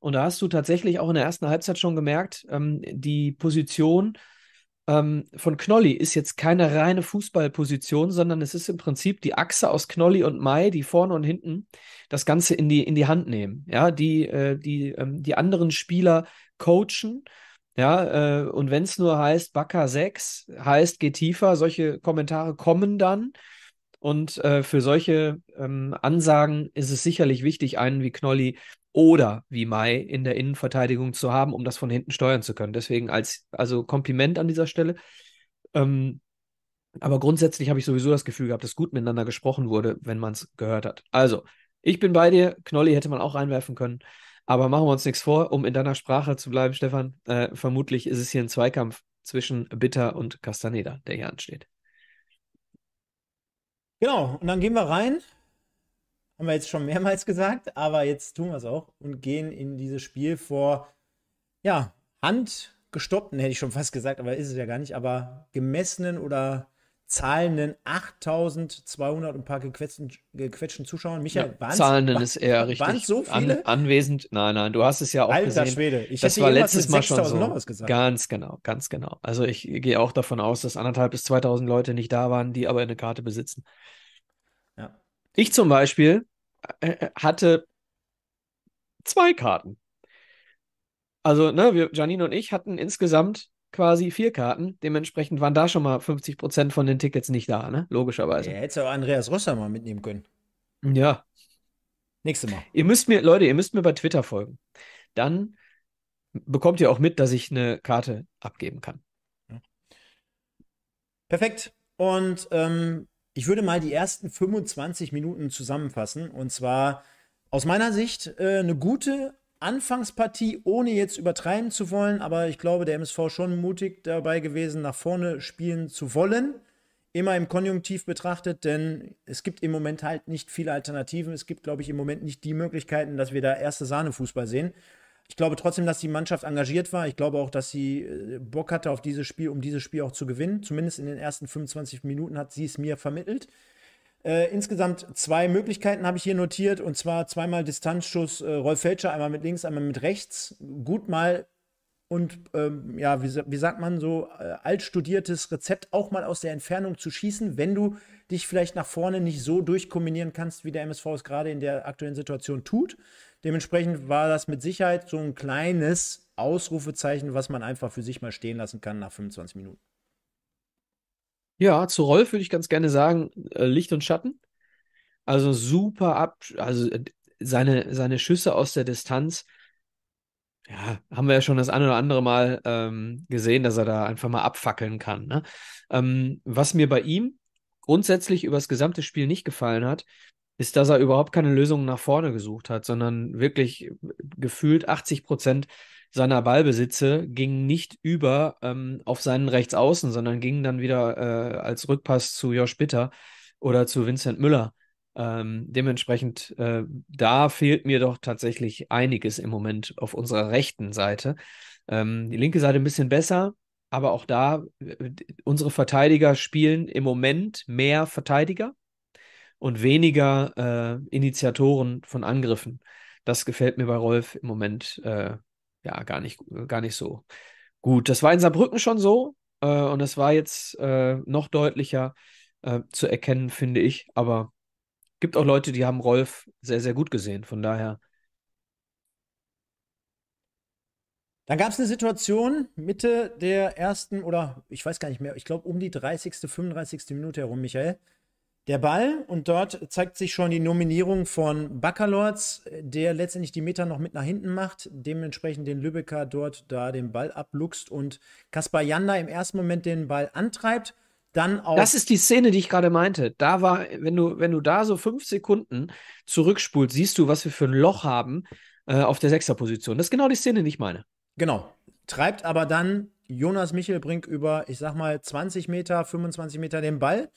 Und da hast du tatsächlich auch in der ersten Halbzeit schon gemerkt, ähm, die Position ähm, von Knolli ist jetzt keine reine Fußballposition, sondern es ist im Prinzip die Achse aus Knolli und Mai, die vorne und hinten das Ganze in die, in die Hand nehmen. Ja, die, äh, die, ähm, die anderen Spieler coachen. Ja, äh, und wenn es nur heißt, Bakker 6, heißt, geh tiefer, solche Kommentare kommen dann. Und äh, für solche ähm, Ansagen ist es sicherlich wichtig, einen wie Knolli oder wie Mai in der Innenverteidigung zu haben, um das von hinten steuern zu können. Deswegen als, also Kompliment an dieser Stelle. Ähm, aber grundsätzlich habe ich sowieso das Gefühl gehabt, dass gut miteinander gesprochen wurde, wenn man es gehört hat. Also, ich bin bei dir. Knolli hätte man auch reinwerfen können. Aber machen wir uns nichts vor, um in deiner Sprache zu bleiben, Stefan. Äh, vermutlich ist es hier ein Zweikampf zwischen Bitter und Castaneda, der hier ansteht. Genau, und dann gehen wir rein. Haben wir jetzt schon mehrmals gesagt, aber jetzt tun wir es auch und gehen in dieses Spiel vor, ja, handgestoppten, hätte ich schon fast gesagt, aber ist es ja gar nicht, aber gemessenen oder zahlenden 8200 und ein paar gequetschten, gequetschten Zuschauern. Michael, ja, zahlenden ist eher richtig. Waren so viele? An, anwesend? Nein, nein, du hast es ja auch Alter gesehen. Schwede, ich das war letztes Mal schon so. Ganz genau, ganz genau. Also ich gehe auch davon aus, dass anderthalb bis 2000 Leute nicht da waren, die aber eine Karte besitzen. Ich zum Beispiel äh, äh, hatte zwei Karten. Also, ne, wir, Janine und ich hatten insgesamt quasi vier Karten. Dementsprechend waren da schon mal 50 Prozent von den Tickets nicht da, ne? Logischerweise. Ja, hätte auch Andreas Rosser mal mitnehmen können. Ja. Nächstes Mal. Ihr müsst mir, Leute, ihr müsst mir bei Twitter folgen. Dann bekommt ihr auch mit, dass ich eine Karte abgeben kann. Perfekt. Und ähm, ich würde mal die ersten 25 Minuten zusammenfassen. Und zwar aus meiner Sicht äh, eine gute Anfangspartie, ohne jetzt übertreiben zu wollen, aber ich glaube, der MSV schon mutig dabei gewesen, nach vorne spielen zu wollen. Immer im Konjunktiv betrachtet, denn es gibt im Moment halt nicht viele Alternativen. Es gibt, glaube ich, im Moment nicht die Möglichkeiten, dass wir da erste Sahne-Fußball sehen. Ich glaube trotzdem, dass die Mannschaft engagiert war. Ich glaube auch, dass sie äh, Bock hatte auf dieses Spiel, um dieses Spiel auch zu gewinnen. Zumindest in den ersten 25 Minuten hat sie es mir vermittelt. Äh, insgesamt zwei Möglichkeiten habe ich hier notiert und zwar zweimal Distanzschuss äh, Rolf Felscher, einmal mit links, einmal mit rechts. Gut mal und ähm, ja, wie, wie, sagt man so, äh, altstudiertes Rezept auch mal aus der Entfernung zu schießen, wenn du dich vielleicht nach vorne nicht so durchkombinieren kannst, wie der MSV es gerade in der aktuellen Situation tut. Dementsprechend war das mit Sicherheit so ein kleines Ausrufezeichen, was man einfach für sich mal stehen lassen kann nach 25 Minuten. Ja, zu Rolf würde ich ganz gerne sagen, äh, Licht und Schatten. Also super ab, also äh, seine, seine Schüsse aus der Distanz, ja, haben wir ja schon das ein oder andere Mal ähm, gesehen, dass er da einfach mal abfackeln kann. Ne? Ähm, was mir bei ihm grundsätzlich über das gesamte Spiel nicht gefallen hat, ist, dass er überhaupt keine Lösung nach vorne gesucht hat, sondern wirklich gefühlt 80 Prozent seiner Ballbesitze gingen nicht über ähm, auf seinen Rechtsaußen, sondern gingen dann wieder äh, als Rückpass zu Josh Bitter oder zu Vincent Müller. Ähm, dementsprechend, äh, da fehlt mir doch tatsächlich einiges im Moment auf unserer rechten Seite. Ähm, die linke Seite ein bisschen besser, aber auch da, äh, unsere Verteidiger spielen im Moment mehr Verteidiger und weniger äh, Initiatoren von Angriffen. Das gefällt mir bei Rolf im Moment äh, ja, gar nicht, gar nicht so gut. Das war in Saarbrücken schon so äh, und es war jetzt äh, noch deutlicher äh, zu erkennen, finde ich. Aber gibt auch Leute, die haben Rolf sehr, sehr gut gesehen. Von daher. Dann gab es eine Situation Mitte der ersten oder ich weiß gar nicht mehr, ich glaube um die 30., 35. Minute herum, Michael der Ball und dort zeigt sich schon die Nominierung von Baccalords, der letztendlich die Meter noch mit nach hinten macht, dementsprechend den Lübecker dort da den Ball abluchst und Kaspar Janda im ersten Moment den Ball antreibt. Dann auch das ist die Szene, die ich gerade meinte. Da war, wenn du, wenn du da so fünf Sekunden zurückspulst, siehst du, was wir für ein Loch haben äh, auf der Sechserposition. Das ist genau die Szene, die ich meine. Genau. Treibt aber dann Jonas Michelbrink über, ich sag mal, 20 Meter, 25 Meter den Ball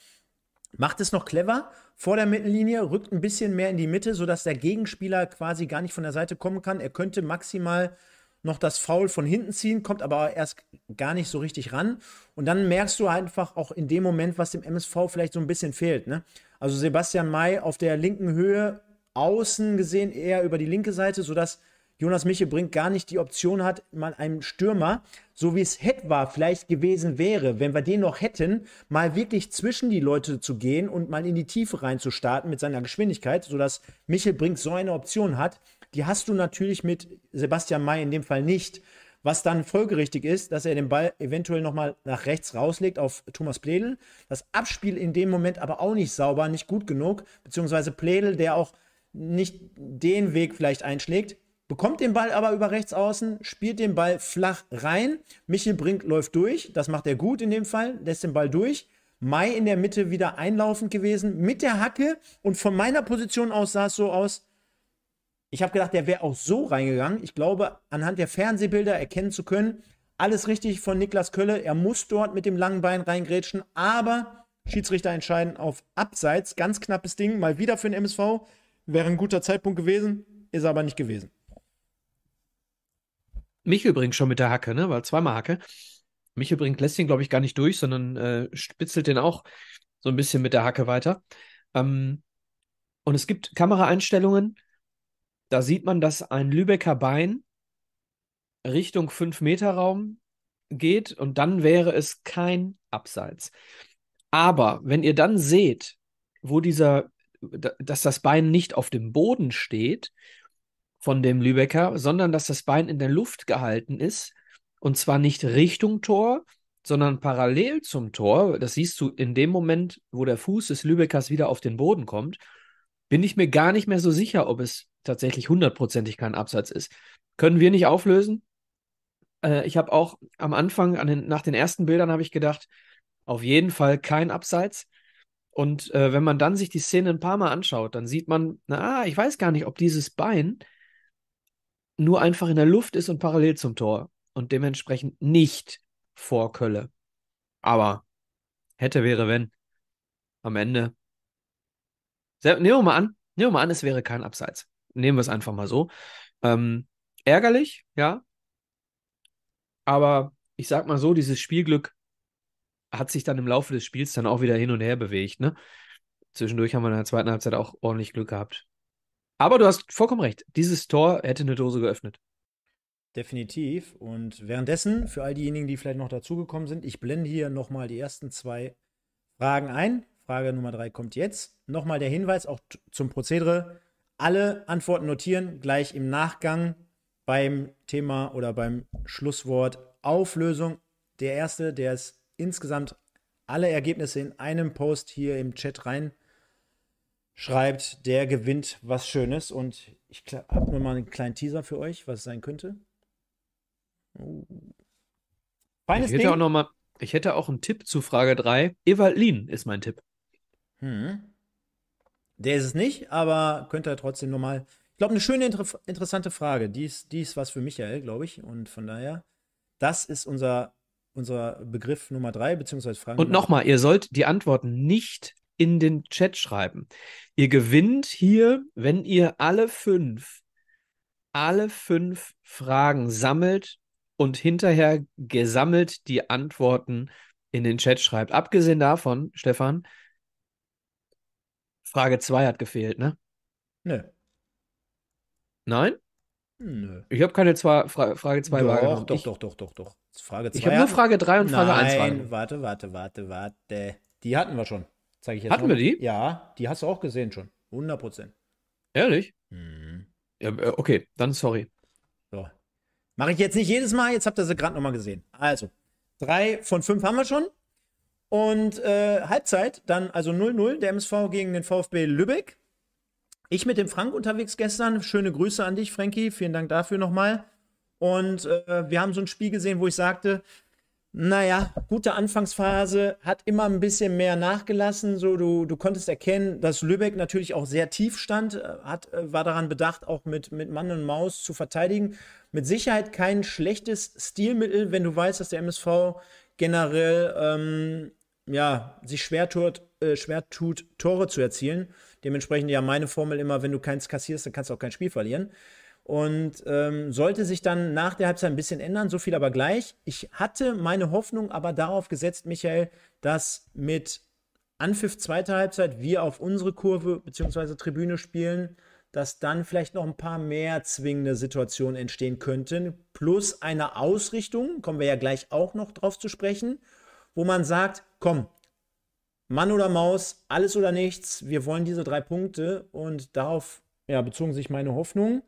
Macht es noch clever vor der Mittellinie, rückt ein bisschen mehr in die Mitte, sodass der Gegenspieler quasi gar nicht von der Seite kommen kann. Er könnte maximal noch das Foul von hinten ziehen, kommt aber erst gar nicht so richtig ran. Und dann merkst du einfach auch in dem Moment, was dem MSV vielleicht so ein bisschen fehlt. Ne? Also Sebastian May auf der linken Höhe, außen gesehen eher über die linke Seite, sodass Jonas Michel bringt gar nicht die Option hat, mal einen Stürmer, so wie es Het war, vielleicht gewesen wäre, wenn wir den noch hätten, mal wirklich zwischen die Leute zu gehen und mal in die Tiefe reinzustarten mit seiner Geschwindigkeit, sodass Michel Brink so eine Option hat. Die hast du natürlich mit Sebastian May in dem Fall nicht. Was dann folgerichtig ist, dass er den Ball eventuell nochmal nach rechts rauslegt auf Thomas Pledel. Das Abspiel in dem Moment aber auch nicht sauber, nicht gut genug, beziehungsweise Pledel, der auch nicht den Weg vielleicht einschlägt bekommt den Ball aber über rechts außen, spielt den Ball flach rein. Michel Brink läuft durch, das macht er gut in dem Fall, lässt den Ball durch. Mai in der Mitte wieder einlaufend gewesen mit der Hacke und von meiner Position aus sah es so aus. Ich habe gedacht, der wäre auch so reingegangen. Ich glaube, anhand der Fernsehbilder erkennen zu können, alles richtig von Niklas Kölle. Er muss dort mit dem langen Bein reingrätschen, aber Schiedsrichter entscheiden auf Abseits. Ganz knappes Ding, mal wieder für den MSV. Wäre ein guter Zeitpunkt gewesen, ist aber nicht gewesen. Michel bringt schon mit der Hacke, ne? Weil zweimal Hacke. Michel bringt lässt ihn, glaube ich, gar nicht durch, sondern äh, spitzelt den auch so ein bisschen mit der Hacke weiter. Ähm, und es gibt Kameraeinstellungen, da sieht man, dass ein Lübecker Bein Richtung 5-Meter-Raum geht und dann wäre es kein Abseits. Aber wenn ihr dann seht, wo dieser, dass das Bein nicht auf dem Boden steht von dem Lübecker, sondern dass das Bein in der Luft gehalten ist und zwar nicht Richtung Tor, sondern parallel zum Tor, das siehst du in dem Moment, wo der Fuß des Lübeckers wieder auf den Boden kommt, bin ich mir gar nicht mehr so sicher, ob es tatsächlich hundertprozentig kein Abseits ist. Können wir nicht auflösen? Äh, ich habe auch am Anfang, den, nach den ersten Bildern, habe ich gedacht, auf jeden Fall kein Abseits. Und äh, wenn man dann sich die Szene ein paar Mal anschaut, dann sieht man, na, ich weiß gar nicht, ob dieses Bein nur einfach in der Luft ist und parallel zum Tor und dementsprechend nicht vor Kölle. Aber hätte, wäre, wenn. Am Ende. Nehmen wir mal an, nehmen wir mal an, es wäre kein Abseits. Nehmen wir es einfach mal so. Ähm, ärgerlich, ja, aber ich sag mal so, dieses Spielglück hat sich dann im Laufe des Spiels dann auch wieder hin und her bewegt. Ne? Zwischendurch haben wir in der zweiten Halbzeit auch ordentlich Glück gehabt. Aber du hast vollkommen recht. Dieses Tor hätte eine Dose geöffnet. Definitiv. Und währenddessen, für all diejenigen, die vielleicht noch dazugekommen sind, ich blende hier nochmal die ersten zwei Fragen ein. Frage Nummer drei kommt jetzt. Nochmal der Hinweis auch zum Prozedere. Alle Antworten notieren, gleich im Nachgang beim Thema oder beim Schlusswort Auflösung. Der erste, der es insgesamt alle Ergebnisse in einem Post hier im Chat rein schreibt, der gewinnt was Schönes. Und ich habe nur mal einen kleinen Teaser für euch, was es sein könnte. Uh. Feines ich hätte Ding. auch noch mal, ich hätte auch einen Tipp zu Frage 3. Ewald Lien ist mein Tipp. Hm. Der ist es nicht, aber könnte er trotzdem nochmal glaube, eine schöne, inter interessante Frage. Die ist, die ist was für Michael, glaube ich. Und von daher, das ist unser, unser Begriff Nummer drei, beziehungsweise Frage. Und nochmal, ihr sollt die Antworten nicht in den Chat schreiben. Ihr gewinnt hier, wenn ihr alle fünf, alle fünf Fragen sammelt und hinterher gesammelt die Antworten in den Chat schreibt. Abgesehen davon, Stefan, Frage 2 hat gefehlt, ne? Nö. Nein? Nö. Ich habe keine zwei, Fra Frage 2 wahrgenommen. Doch, doch, doch, doch, doch. Frage 2. Ich habe nur Frage 3 und Frage 1 Nein, warte, warte, warte, warte. Die hatten wir schon. Zeige ich jetzt Hatten wir die? Ja, die hast du auch gesehen schon. 100 Prozent. Ehrlich? Mhm. Ja, äh, okay, dann sorry. So. Mache ich jetzt nicht jedes Mal, jetzt habt ihr sie gerade nochmal gesehen. Also, drei von fünf haben wir schon. Und äh, Halbzeit, dann also 0-0, der MSV gegen den VfB Lübeck. Ich mit dem Frank unterwegs gestern. Schöne Grüße an dich, Frankie. Vielen Dank dafür nochmal. Und äh, wir haben so ein Spiel gesehen, wo ich sagte, naja, gute Anfangsphase, hat immer ein bisschen mehr nachgelassen. So, du, du konntest erkennen, dass Lübeck natürlich auch sehr tief stand, äh, hat, äh, war daran bedacht, auch mit, mit Mann und Maus zu verteidigen. Mit Sicherheit kein schlechtes Stilmittel, wenn du weißt, dass der MSV generell ähm, ja, sich schwer tut, äh, schwer tut, Tore zu erzielen. Dementsprechend ja meine Formel immer, wenn du keins kassierst, dann kannst du auch kein Spiel verlieren. Und ähm, sollte sich dann nach der Halbzeit ein bisschen ändern, so viel aber gleich. Ich hatte meine Hoffnung aber darauf gesetzt, Michael, dass mit Anpfiff zweiter Halbzeit wir auf unsere Kurve bzw. Tribüne spielen, dass dann vielleicht noch ein paar mehr zwingende Situationen entstehen könnten. Plus eine Ausrichtung, kommen wir ja gleich auch noch drauf zu sprechen, wo man sagt, komm, Mann oder Maus, alles oder nichts. Wir wollen diese drei Punkte und darauf ja, bezogen sich meine Hoffnungen.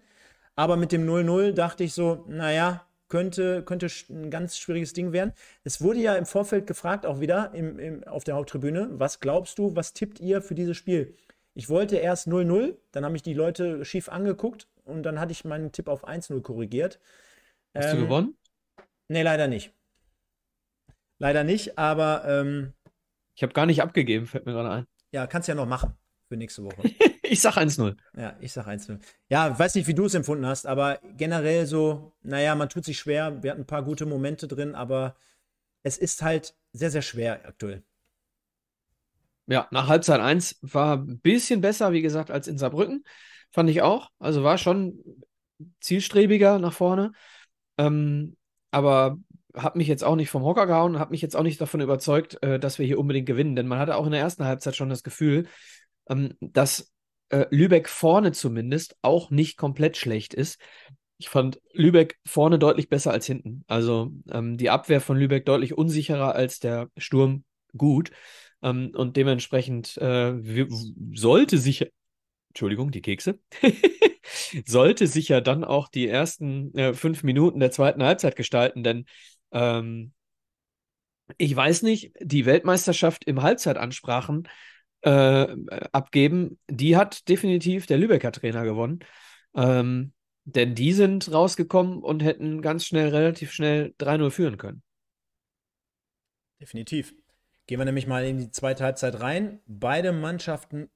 Aber mit dem 0-0 dachte ich so, naja, könnte, könnte ein ganz schwieriges Ding werden. Es wurde ja im Vorfeld gefragt, auch wieder im, im, auf der Haupttribüne, was glaubst du, was tippt ihr für dieses Spiel? Ich wollte erst 0-0, dann haben mich die Leute schief angeguckt und dann hatte ich meinen Tipp auf 1-0 korrigiert. Hast Ähm, du gewonnen? Nee, leider nicht. Leider nicht, aber ähm, Ich habe gar nicht abgegeben, fällt mir gerade ein. ja, kannst ja noch machen für nächste Woche. [laughs] Ich sag 1-0. Ja, ich sag 1-0. Ja, weiß nicht, wie du es empfunden hast, aber generell so, naja, man tut sich schwer. Wir hatten ein paar gute Momente drin, aber es ist halt sehr, sehr schwer aktuell. Ja, nach Halbzeit 1 war ein bisschen besser, wie gesagt, als in Saarbrücken. Fand ich auch. Also war schon zielstrebiger nach vorne. Ähm, aber hat mich jetzt auch nicht vom Hocker gehauen, hat mich jetzt auch nicht davon überzeugt, äh, dass wir hier unbedingt gewinnen. Denn man hatte auch in der ersten Halbzeit schon das Gefühl, ähm, dass äh, Lübeck vorne zumindest auch nicht komplett schlecht ist. Ich fand Lübeck vorne deutlich besser als hinten. Also ähm, die Abwehr von Lübeck deutlich unsicherer als der Sturm gut. Ähm, und dementsprechend äh, sollte sich, Entschuldigung, die Kekse, [laughs] sollte sich ja dann auch die ersten äh, fünf Minuten der zweiten Halbzeit gestalten, denn ähm, ich weiß nicht, die Weltmeisterschaft im Halbzeitansprachen äh, abgeben, die hat definitiv der Lübecker Trainer gewonnen. Ähm, denn die sind rausgekommen und hätten ganz schnell, relativ schnell 3-0 führen können. Definitiv. Gehen wir nämlich mal in die zweite Halbzeit rein. Beide Mannschaften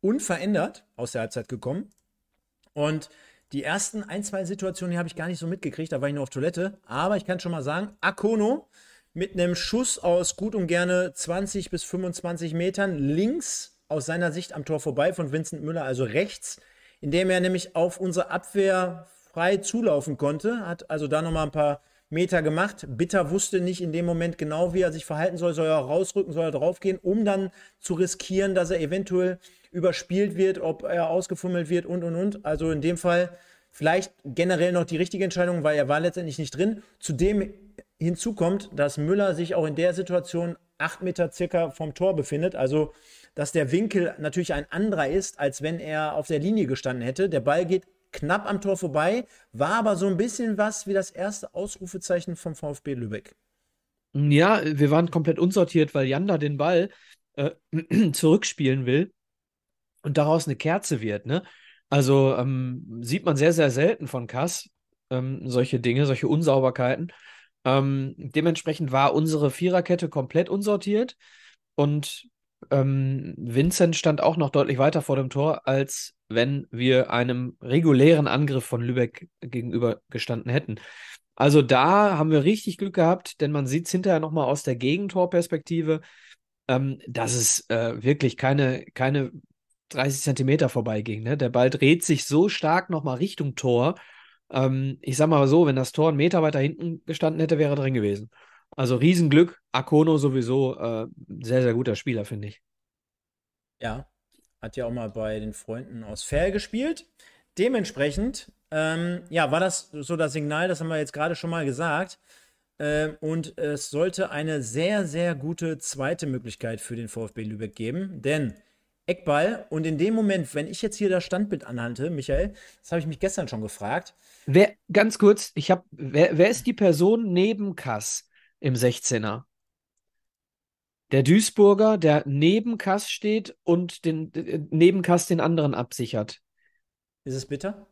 unverändert aus der Halbzeit gekommen. Und die ersten ein, zwei Situationen, die habe ich gar nicht so mitgekriegt, da war ich nur auf Toilette. Aber ich kann schon mal sagen, Akono mit einem Schuss aus gut und gerne 20 bis 25 Metern links aus seiner Sicht am Tor vorbei von Vincent Müller, also rechts, indem er nämlich auf unsere Abwehr frei zulaufen konnte, hat also da nochmal ein paar Meter gemacht. Bitter wusste nicht in dem Moment genau, wie er sich verhalten soll. Soll er rausrücken, soll er draufgehen, um dann zu riskieren, dass er eventuell überspielt wird, ob er ausgefummelt wird und und und. Also in dem Fall vielleicht generell noch die richtige Entscheidung, weil er war letztendlich nicht drin. Zudem hinzu kommt, dass Müller sich auch in der Situation acht Meter circa vom Tor befindet. Also dass der Winkel natürlich ein anderer ist, als wenn er auf der Linie gestanden hätte. Der Ball geht knapp am Tor vorbei, war aber so ein bisschen was wie das erste Ausrufezeichen vom VfB Lübeck. Ja, wir waren komplett unsortiert, weil Janda den Ball äh, [clears throat] zurückspielen will und daraus eine Kerze wird, ne? Also ähm, sieht man sehr, sehr selten von Kass, ähm, solche Dinge, solche Unsauberkeiten. Ähm, dementsprechend war unsere Viererkette komplett unsortiert und ähm, Vincent stand auch noch deutlich weiter vor dem Tor, als wenn wir einem regulären Angriff von Lübeck gegenüber gestanden hätten. Also da haben wir richtig Glück gehabt, denn man sieht es hinterher nochmal aus der Gegentorperspektive, ähm, dass es äh, wirklich keine, keine 30 Zentimeter vorbeiging. Ne? Der Ball dreht sich so stark nochmal Richtung Tor. Ähm, ich sag mal so, wenn das Tor einen Meter weiter hinten gestanden hätte, wäre er drin gewesen. Also Riesenglück. Akono sowieso äh, sehr, sehr guter Spieler, finde ich. Ja, hat ja auch mal bei den Freunden aus Fair gespielt. Dementsprechend, ähm, ja, war das so das Signal, das haben wir jetzt gerade schon mal gesagt. Ähm, und es sollte eine sehr, sehr gute zweite Möglichkeit für den VfB Lübeck geben, denn Eckball und in dem Moment, wenn ich jetzt hier das Standbild anhalte, Michael, das habe ich mich gestern schon gefragt. Wer, ganz kurz, ich habe, wer, wer ist die Person neben Kass im 16er? Der Duisburger, der neben Kass steht und den, äh, neben Kass den anderen absichert. Ist es bitter?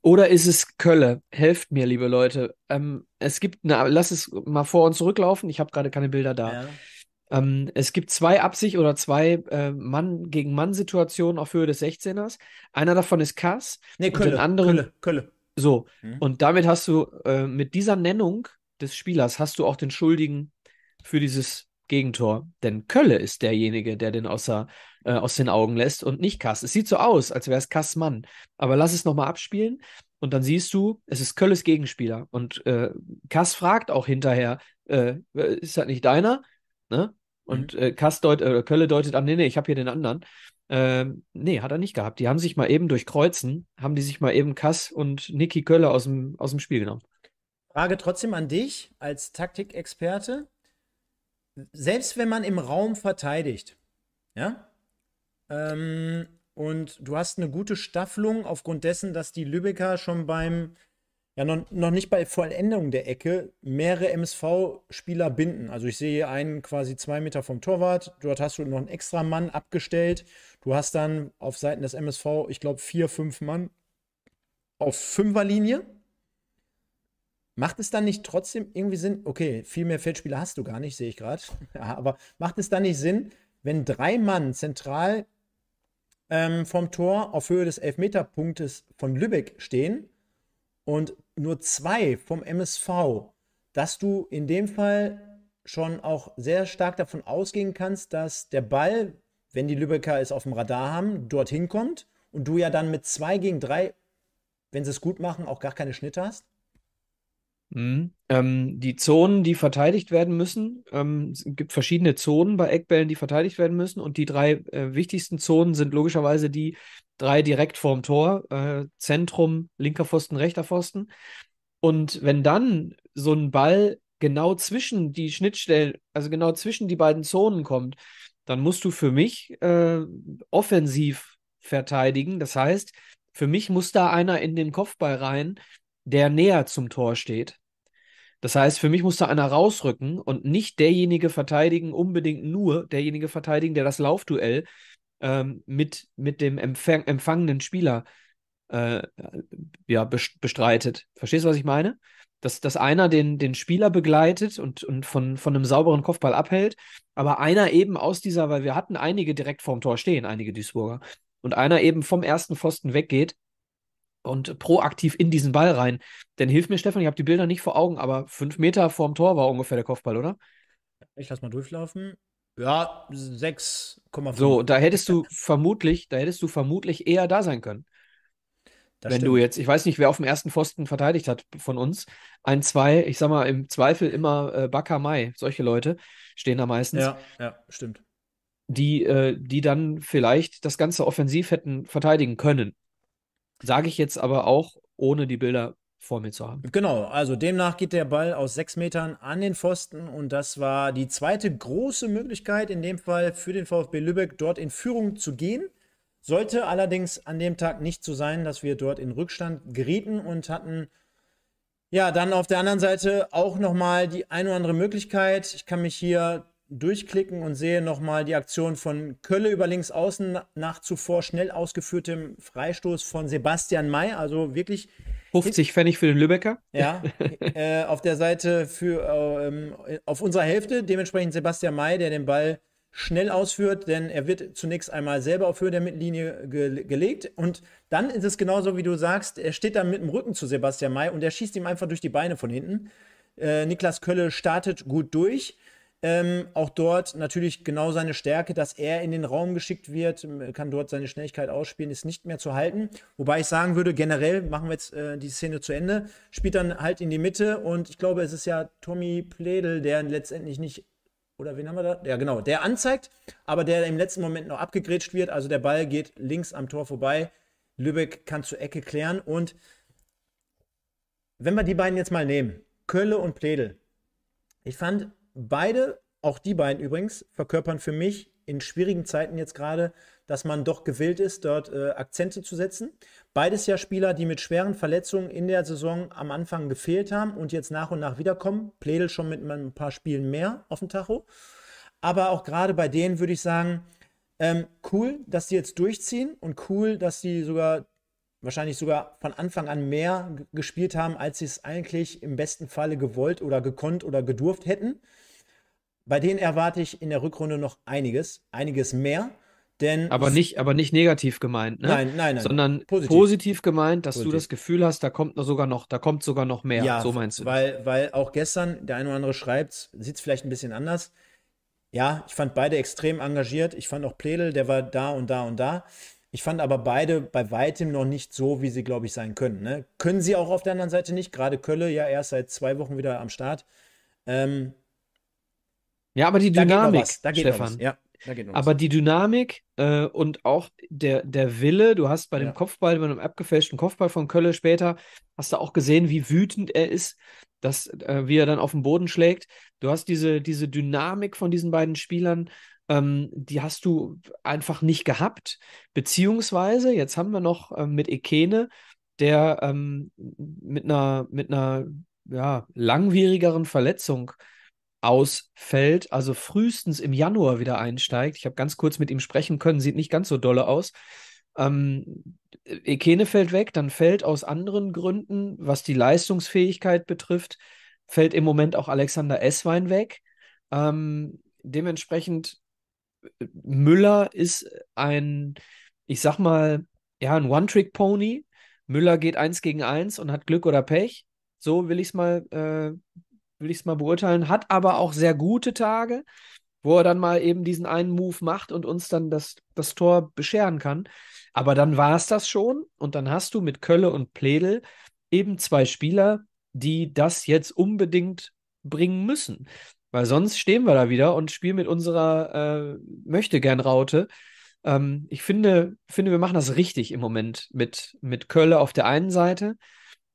Oder ist es Kölle? Helft mir, liebe Leute. Ähm, es gibt, eine, lass es mal vor und zurücklaufen. Ich habe gerade keine Bilder da. Ja. Ähm, es gibt zwei Absicht- oder zwei äh, Mann gegen Mann-Situationen auf Höhe des 16ers. Einer davon ist Kass. Nee, Und Kölle, den anderen- Kölle, Kölle. So. Mhm. Und damit hast du, äh, mit dieser Nennung des Spielers, hast du auch den Schuldigen für dieses Gegentor. Denn Kölle ist derjenige, der den außer, äh, aus den Augen lässt und nicht Kass. Es sieht so aus, als wäre es Kass Mann. Aber lass es nochmal abspielen und dann siehst du, es ist Kölles Gegenspieler. Und äh, Kass fragt auch hinterher, äh, ist das nicht deiner? Ne? Und äh, Kass deut äh, Kölle deutet an, nee, nee, ich habe hier den anderen. Ähm, nee, hat er nicht gehabt. Die haben sich mal eben durch Kreuzen, haben die sich mal eben Kass und Niki Kölle aus dem, aus dem Spiel genommen. Frage trotzdem an dich als Taktikexperte. Selbst wenn man im Raum verteidigt, ja, ähm, und du hast eine gute Staffelung aufgrund dessen, dass die Lübecker schon beim, ja, noch, noch nicht bei Vollendung der Ecke mehrere MSV-Spieler binden. Also ich sehe einen quasi zwei Meter vom Torwart, dort hast du noch einen extra Mann abgestellt. Du hast dann auf Seiten des MSV, ich glaube, vier, fünf Mann auf Fünferlinie. Macht es dann nicht trotzdem irgendwie Sinn? Okay, viel mehr Feldspieler hast du gar nicht, sehe ich gerade. [laughs] Ja, aber macht es dann nicht Sinn, wenn drei Mann zentral ähm, vom Tor auf Höhe des Elfmeterpunktes von Lübeck stehen und nur zwei vom MSV, dass du in dem Fall schon auch sehr stark davon ausgehen kannst, dass der Ball, wenn die Lübecker es auf dem Radar haben, dorthin kommt und du ja dann mit zwei gegen drei, wenn sie es gut machen, auch gar keine Schnitte hast? Mhm. Ähm, die Zonen, die verteidigt werden müssen, ähm, es gibt verschiedene Zonen bei Eckbällen, die verteidigt werden müssen. Und die drei äh, wichtigsten Zonen sind logischerweise die drei direkt vorm Tor, äh, Zentrum, linker Pfosten, rechter Pfosten. Und wenn dann so ein Ball genau zwischen die Schnittstellen, also genau zwischen die beiden Zonen kommt, dann musst du für mich äh, offensiv verteidigen. Das heißt, für mich muss da einer in den Kopfball rein, der näher zum Tor steht. Das heißt, für mich muss da einer rausrücken und nicht derjenige verteidigen, unbedingt nur derjenige verteidigen, der das Laufduell ähm, mit, mit dem empfang empfangenen Spieler äh, ja, bestreitet. Verstehst du, was ich meine? Dass, dass einer den, den Spieler begleitet und, und von, von einem sauberen Kopfball abhält, aber einer eben aus dieser, weil wir hatten einige direkt vorm Tor stehen, einige Duisburger, und einer eben vom ersten Pfosten weggeht und proaktiv in diesen Ball rein. Denn hilf mir, Stefan, ich habe die Bilder nicht vor Augen, aber fünf Meter vorm Tor war ungefähr der Kopfball, oder? Ich lass mal durchlaufen. Ja, 6,5. So, da hättest du vermutlich, da hättest du vermutlich eher da sein können. Das Wenn stimmt. du jetzt, ich weiß nicht, wer auf dem ersten Pfosten verteidigt hat von uns, ein, zwei, ich sag mal, im Zweifel immer äh, Baka Mai, solche Leute stehen da meistens. Ja, ja, stimmt. Die, äh, die dann vielleicht das Ganze offensiv hätten verteidigen können. Sage ich jetzt aber auch, ohne die Bilder vor mir zu haben. Genau, also demnach geht der Ball aus sechs Metern an den Pfosten und das war die zweite große Möglichkeit, in dem Fall für den VfB Lübeck dort in Führung zu gehen. Sollte allerdings an dem Tag nicht so sein, dass wir dort in Rückstand gerieten und hatten ja dann auf der anderen Seite auch nochmal die eine oder andere Möglichkeit. Ich kann mich hier durchklicken und sehe nochmal die Aktion von Kölle über links außen nach zuvor schnell ausgeführtem Freistoß von Sebastian May. Also wirklich. 50 Pfennig für den Lübecker. Ja, äh, auf der Seite für, äh, auf unserer Hälfte dementsprechend Sebastian May, der den Ball schnell ausführt, denn er wird zunächst einmal selber auf Höhe der Mittellinie ge gelegt und dann ist es genauso, wie du sagst, er steht dann mit dem Rücken zu Sebastian May und er schießt ihm einfach durch die Beine von hinten. Äh, Niklas Kölle startet gut durch ähm, auch dort natürlich genau seine Stärke, dass er in den Raum geschickt wird, kann dort seine Schnelligkeit ausspielen, ist nicht mehr zu halten. Wobei ich sagen würde, generell machen wir jetzt äh, die Szene zu Ende, spielt dann halt in die Mitte und ich glaube, es ist ja Tommy Pledel, der letztendlich nicht, oder wen haben wir da? Ja, genau, der anzeigt, aber der im letzten Moment noch abgegrätscht wird. Also der Ball geht links am Tor vorbei. Lübeck kann zur Ecke klären und wenn wir die beiden jetzt mal nehmen, Kölle und Pledel. Ich fand, beide, auch die beiden übrigens, verkörpern für mich in schwierigen Zeiten jetzt gerade, dass man doch gewillt ist, dort äh, Akzente zu setzen. Beides ja Spieler, die mit schweren Verletzungen in der Saison am Anfang gefehlt haben und jetzt nach und nach wiederkommen. Pledel schon mit ein paar Spielen mehr auf dem Tacho. Aber auch gerade bei denen würde ich sagen, ähm, cool, dass die jetzt durchziehen und cool, dass die sogar wahrscheinlich sogar von Anfang an mehr gespielt haben, als sie es eigentlich im besten Falle gewollt oder gekonnt oder gedurft hätten. Bei denen erwarte ich in der Rückrunde noch einiges, einiges mehr. Denn aber nicht, aber nicht negativ gemeint, ne? Nein, nein, nein. Sondern positiv, positiv gemeint, dass positiv. du das Gefühl hast, da kommt sogar noch, da kommt sogar noch mehr. Ja, so meinst du. Weil, weil auch gestern der eine oder andere schreibt, sieht es vielleicht ein bisschen anders. Ja, ich fand beide extrem engagiert. Ich fand auch Pledel, der war da und da und da. Ich fand aber beide bei weitem noch nicht so, wie sie, glaube ich, sein können. Ne? Können sie auch auf der anderen Seite nicht. Gerade Kölle ja erst seit zwei Wochen wieder am Start. Ähm, ja, aber die Dynamik, da Stefan. Ja, da aber die Dynamik äh, und auch der, der Wille, du hast bei dem ja. Kopfball, bei einem abgefälschten Kopfball von Kölle später, hast du auch gesehen, wie wütend er ist, dass, äh, wie er dann auf den Boden schlägt. Du hast diese, diese Dynamik von diesen beiden Spielern, ähm, die hast du einfach nicht gehabt. Beziehungsweise, jetzt haben wir noch äh, mit Ekene, der ähm, mit einer, mit einer ja, langwierigeren Verletzung ausfällt, also frühestens im Januar wieder einsteigt. Ich habe ganz kurz mit ihm sprechen können, sieht nicht ganz so dolle aus. Ähm, Ekene fällt weg, dann fällt aus anderen Gründen, was die Leistungsfähigkeit betrifft, fällt im Moment auch Alexander Esswein weg. Ähm, dementsprechend, Müller ist ein, ich sag mal, ja, ein One-Trick-Pony. Müller geht eins gegen eins und hat Glück oder Pech. So will ich es mal, äh, will ich es mal beurteilen. Hat aber auch sehr gute Tage, wo er dann mal eben diesen einen Move macht und uns dann das, das Tor bescheren kann. Aber dann war es das schon und dann hast du mit Kölle und Pledel eben zwei Spieler, die das jetzt unbedingt bringen müssen. Weil sonst stehen wir da wieder und spielen mit unserer äh, Möchtegern-Raute. Ähm, ich finde, finde, wir machen das richtig im Moment mit, mit Kölle auf der einen Seite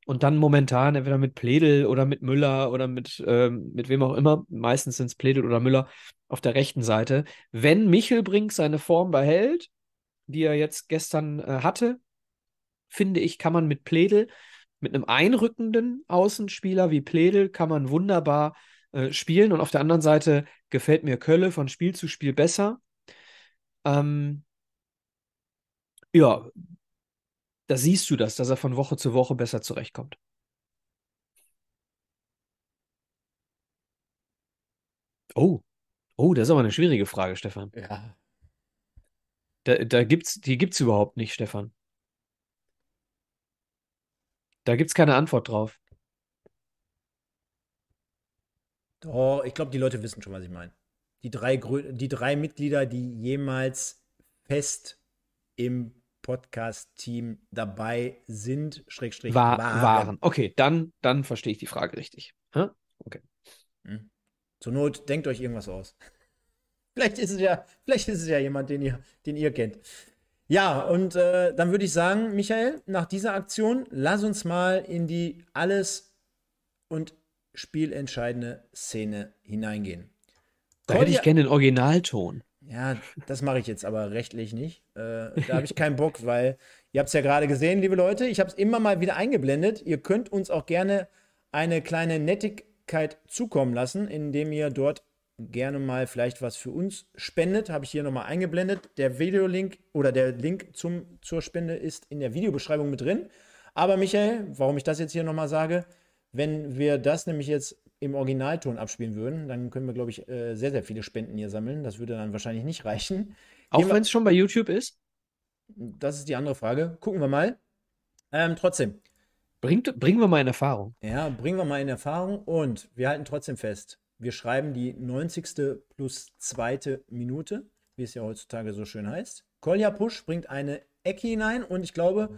und dann momentan entweder mit Pledel oder mit Müller oder mit, ähm, mit wem auch immer. Meistens sind es Pledel oder Müller auf der rechten Seite. Wenn Michelbrink seine Form behält, die er jetzt gestern äh, hatte, finde ich, kann man mit Pledel, mit einem einrückenden Außenspieler wie Pledel, kann man wunderbar äh, spielen. Und auf der anderen Seite gefällt mir Kölle von Spiel zu Spiel besser. Ähm, ja, da siehst du das, dass er von Woche zu Woche besser zurechtkommt. Oh, oh, das ist aber eine schwierige Frage, Stefan. Ja. Da, da gibt's, die gibt's überhaupt nicht, Stefan. Da gibt's keine Antwort drauf. Oh, ich glaube, die Leute wissen schon, was ich meine. Die drei, die drei Mitglieder, die jemals fest im Podcast-Team dabei sind, Schrägstrich War, waren. waren. Okay, dann, dann verstehe ich die Frage richtig. Huh? Okay. Hm. Zur Not denkt euch irgendwas aus. [laughs] vielleicht ist es ja, vielleicht ist es ja jemand, den ihr, den ihr kennt. Ja, und äh, dann würde ich sagen, Michael, nach dieser Aktion, lass uns mal in die alles und spielentscheidende Szene hineingehen. Da hätte ich gerne den Originalton. Ja, das mache ich jetzt aber rechtlich nicht. Äh, da habe ich keinen Bock, weil ihr habt es ja gerade gesehen, liebe Leute. Ich habe es immer mal wieder eingeblendet. Ihr könnt uns auch gerne eine kleine Nettigkeit zukommen lassen, indem ihr dort gerne mal vielleicht was für uns spendet. Habe ich hier nochmal eingeblendet. Der Videolink oder der Link zum, zur Spende ist in der Videobeschreibung mit drin. Aber Michael, warum ich das jetzt hier nochmal sage, wenn wir das nämlich jetzt im Originalton abspielen würden, dann können wir, glaube ich, äh, sehr, sehr viele Spenden hier sammeln. Das würde dann wahrscheinlich nicht [laughs] reichen. Auch wenn es schon bei YouTube ist? Das ist die andere Frage. Gucken wir mal. Ähm, trotzdem. Bringt, bringen wir mal in Erfahrung. Ja, bringen wir mal in Erfahrung und wir halten trotzdem fest. Wir schreiben die 90. plus zweite Minute, wie es ja heutzutage so schön heißt. Kolja Push bringt eine Ecke hinein und ich glaube,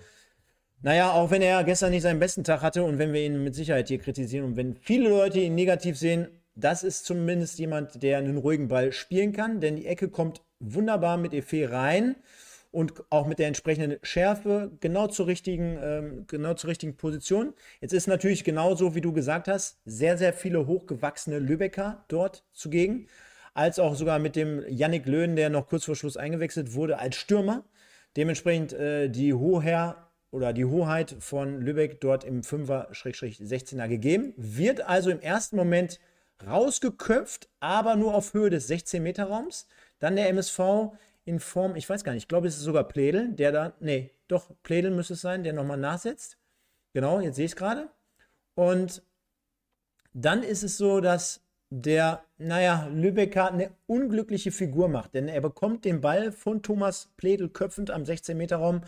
naja, auch wenn er gestern nicht seinen besten Tag hatte und wenn wir ihn mit Sicherheit hier kritisieren und wenn viele Leute ihn negativ sehen, das ist zumindest jemand, der einen ruhigen Ball spielen kann, denn die Ecke kommt wunderbar mit Efe rein und auch mit der entsprechenden Schärfe genau zur richtigen, ähm, genau zur richtigen Position. Jetzt ist natürlich genauso, wie du gesagt hast, sehr, sehr viele hochgewachsene Lübecker dort zugegen, als auch sogar mit dem Yannick Löhn, der noch kurz vor Schluss eingewechselt wurde als Stürmer. Dementsprechend äh, die Hoher oder die Hoheit von Lübeck dort im 5er-16er gegeben. Wird also im ersten Moment rausgeköpft, aber nur auf Höhe des 16-Meter-Raums. Dann der MSV in Form, ich weiß gar nicht, ich glaube, es ist sogar Pledel, der da, nee, doch, Pledel müsste es sein, der nochmal nachsetzt. Genau, jetzt sehe ich es gerade. Und dann ist es so, dass der, naja, Lübecker eine unglückliche Figur macht, denn er bekommt den Ball von Thomas Pledel köpfend am 16-Meter-Raum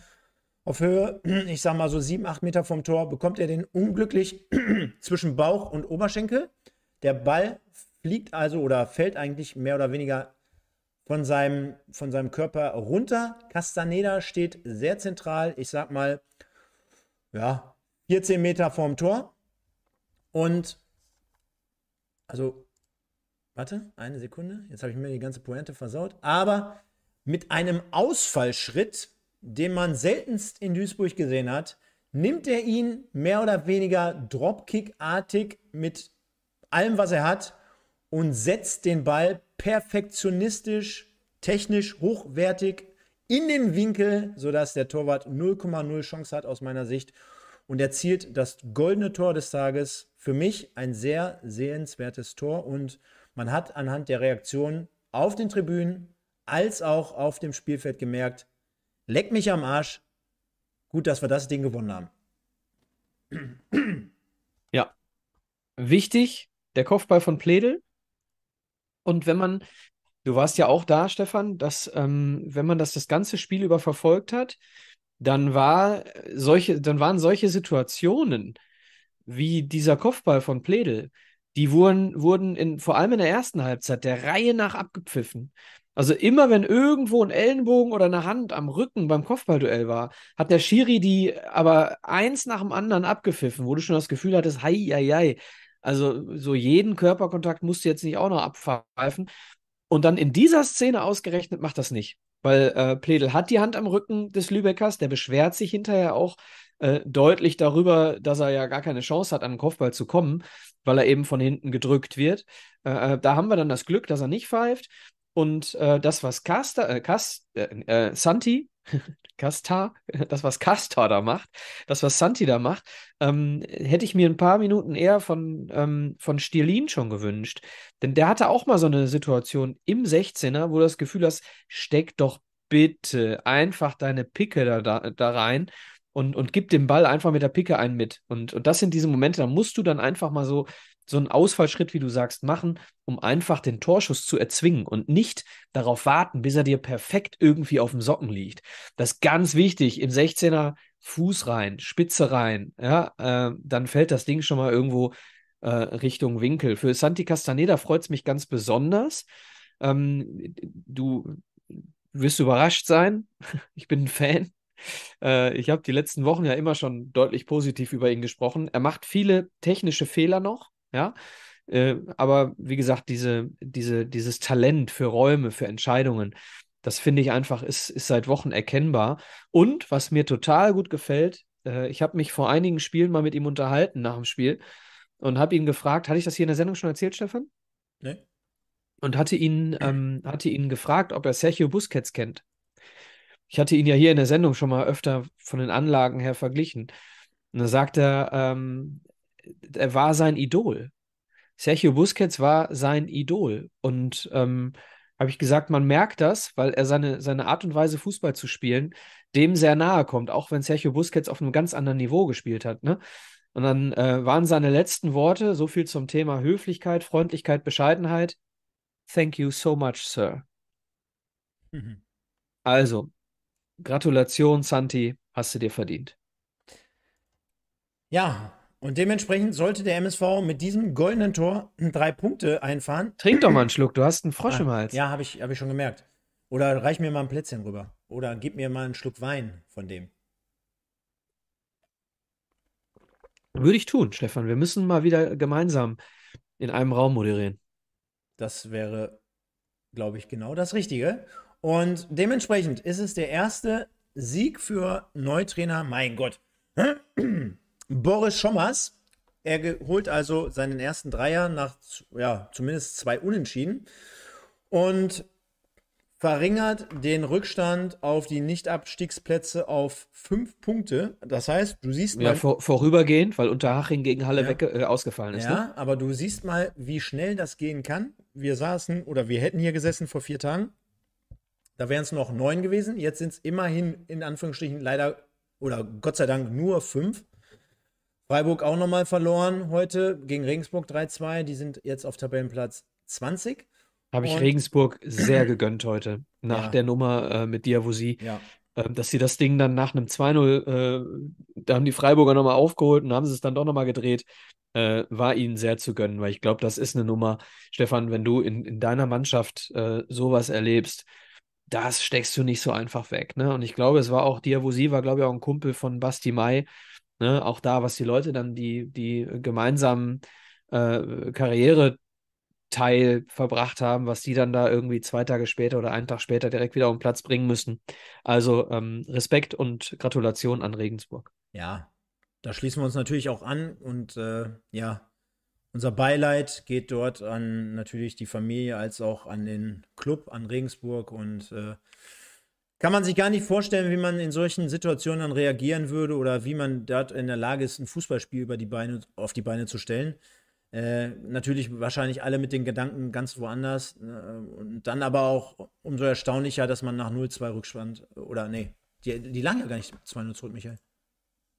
auf Höhe, [clears throat] ich sag mal so sieben, acht Meter vom Tor, bekommt er den unglücklich [clears throat] zwischen Bauch und Oberschenkel. Der Ball fliegt also oder fällt eigentlich mehr oder weniger von seinem, von seinem Körper runter. Castaneda steht sehr zentral, ich sag mal, ja, 14 Meter vorm Tor. Und, also, warte, eine Sekunde, jetzt habe ich mir die ganze Pointe versaut. Aber mit einem Ausfallschritt den man seltenst in Duisburg gesehen hat, nimmt er ihn mehr oder weniger Dropkick-artig mit allem, was er hat und setzt den Ball perfektionistisch, technisch hochwertig in den Winkel, sodass der Torwart 0,0 Chance hat aus meiner Sicht und erzielt das goldene Tor des Tages. Für mich ein sehr sehenswertes Tor und man hat anhand der Reaktion auf den Tribünen als auch auf dem Spielfeld gemerkt, leck mich am Arsch. Gut, dass wir das Ding gewonnen haben. Ja. Wichtig, der Kopfball von Pledel. Und wenn man, du warst ja auch da, Stefan, dass, ähm, wenn man das das ganze Spiel über verfolgt hat, dann war solche, dann waren solche Situationen wie dieser Kopfball von Pledel, die wurden, wurden in, vor allem in der ersten Halbzeit der Reihe nach abgepfiffen. Also immer wenn irgendwo ein Ellenbogen oder eine Hand am Rücken beim Kopfballduell war, hat der Schiri die aber eins nach dem anderen abgepfiffen, wo du schon das Gefühl hattest, hei, hei, hei. Also so jeden Körperkontakt musst du jetzt nicht auch noch abpfeifen. Und dann in dieser Szene ausgerechnet macht das nicht. Weil äh, Pledel hat die Hand am Rücken des Lübeckers, der beschwert sich hinterher auch äh, deutlich darüber, dass er ja gar keine Chance hat, an den Kopfball zu kommen, weil er eben von hinten gedrückt wird. Äh, äh da haben wir dann das Glück, dass er nicht pfeift. Und äh, das, was Casta, äh, Cast, äh, äh, Santi, [laughs] Casta, [laughs] das, was Casta da macht, das, was Santi da macht, ähm, hätte ich mir ein paar Minuten eher von, ähm, von Stierlin schon gewünscht. Denn der hatte auch mal so eine Situation im 16er, wo du das Gefühl hast, steck doch bitte einfach deine Picke da, da, da rein und, und gib dem Ball einfach mit der Picke einen mit. Und, und das sind diese Momente, da musst du dann einfach mal so so einen Ausfallschritt, wie du sagst, machen, um einfach den Torschuss zu erzwingen und nicht darauf warten, bis er dir perfekt irgendwie auf dem Socken liegt. Das ist ganz wichtig. Im 16er Fuß rein, Spitze rein, ja, äh, dann fällt das Ding schon mal irgendwo äh, Richtung Winkel. Für Santi Castaneda freut es mich ganz besonders. Ähm, du wirst überrascht sein. [laughs] ich bin ein Fan. Äh, ich habe die letzten Wochen ja immer schon deutlich positiv über ihn gesprochen. Er macht viele technische Fehler noch. Ja. Äh, aber wie gesagt, diese, diese, dieses Talent für Räume, für Entscheidungen, das finde ich einfach, ist, ist seit Wochen erkennbar. Und was mir total gut gefällt, äh, ich habe mich vor einigen Spielen mal mit ihm unterhalten nach dem Spiel und habe ihn gefragt, hatte ich das hier in der Sendung schon erzählt, Stefan? Nee. Und hatte ihn, ähm, hatte ihn gefragt, ob er Sergio Busquets kennt. Ich hatte ihn ja hier in der Sendung schon mal öfter von den Anlagen her verglichen. Und da sagt er, ähm, er war sein Idol. Sergio Busquets war sein Idol. Und ähm, habe ich gesagt, man merkt das, weil er seine, seine Art und Weise, Fußball zu spielen, dem sehr nahe kommt, auch wenn Sergio Busquets auf einem ganz anderen Niveau gespielt hat. Ne? Und dann äh, waren seine letzten Worte, so viel zum Thema Höflichkeit, Freundlichkeit, Bescheidenheit. Thank you so much, Sir. Mhm. Also, Gratulation, Santi, hast du dir verdient. Ja, und dementsprechend sollte der MSV mit diesem goldenen Tor drei Punkte einfahren. Trink doch mal einen Schluck, du hast einen Frosch im Hals. Ja, habe ich, hab ich schon gemerkt. Oder reich mir mal ein Plätzchen rüber. Oder gib mir mal einen Schluck Wein von dem. Würde ich tun, Stefan. Wir müssen mal wieder gemeinsam in einem Raum moderieren. Das wäre, glaube ich, genau das Richtige. Und dementsprechend ist es der erste Sieg für Neutrainer. Mein Gott. [clears throat] Boris Schommers. Er holt also seinen ersten Dreier nach ja, zumindest zwei Unentschieden und verringert den Rückstand auf die Nicht-Abstiegsplätze auf fünf Punkte. Das heißt, du siehst mal. Ja, vor, vorübergehend, weil Unterhaching gegen Halle ja. weg, äh, ausgefallen ist. Ja, ne? aber du siehst mal, wie schnell das gehen kann. Wir saßen oder wir hätten hier gesessen vor vier Tagen. Da wären es noch neun gewesen. Jetzt sind es immerhin in Anführungsstrichen leider oder Gott sei Dank nur fünf. Freiburg auch nochmal verloren heute gegen Regensburg 3-2. Die sind jetzt auf Tabellenplatz 20. Habe ich Und Regensburg sehr [clears throat] gegönnt heute, nach ja. der Nummer äh, mit Diavosi. Ja. Äh, dass sie das Ding dann nach einem 2-0, äh, da haben die Freiburger nochmal aufgeholt und haben sie es dann doch nochmal gedreht. Äh, war ihnen sehr zu gönnen, weil ich glaube, das ist eine Nummer. Stefan, wenn du in, in deiner Mannschaft äh, sowas erlebst, das steckst du nicht so einfach weg. Ne? Und ich glaube, es war auch Diavosi, war, glaube ich, auch ein Kumpel von Basti Mai. Ne? Auch da, was die Leute dann, die, die gemeinsamen äh, Karriereteil verbracht haben, was die dann da irgendwie zwei Tage später oder einen Tag später direkt wieder auf den Platz bringen müssen. Also ähm, Respekt und Gratulation an Regensburg. Ja, da schließen wir uns natürlich auch an und äh, ja, unser Beileid geht dort an natürlich die Familie als auch an den Club, an Regensburg und äh, kann man sich gar nicht vorstellen, wie man in solchen Situationen dann reagieren würde oder wie man dort in der Lage ist, ein Fußballspiel über die Beine, auf die Beine zu stellen. Äh, natürlich wahrscheinlich alle mit den Gedanken ganz woanders. Äh, und dann aber auch umso erstaunlicher, dass man nach 0-2 Rückstand oder nee, Die, die lagen ja gar nicht 2-0 zurück, Michael.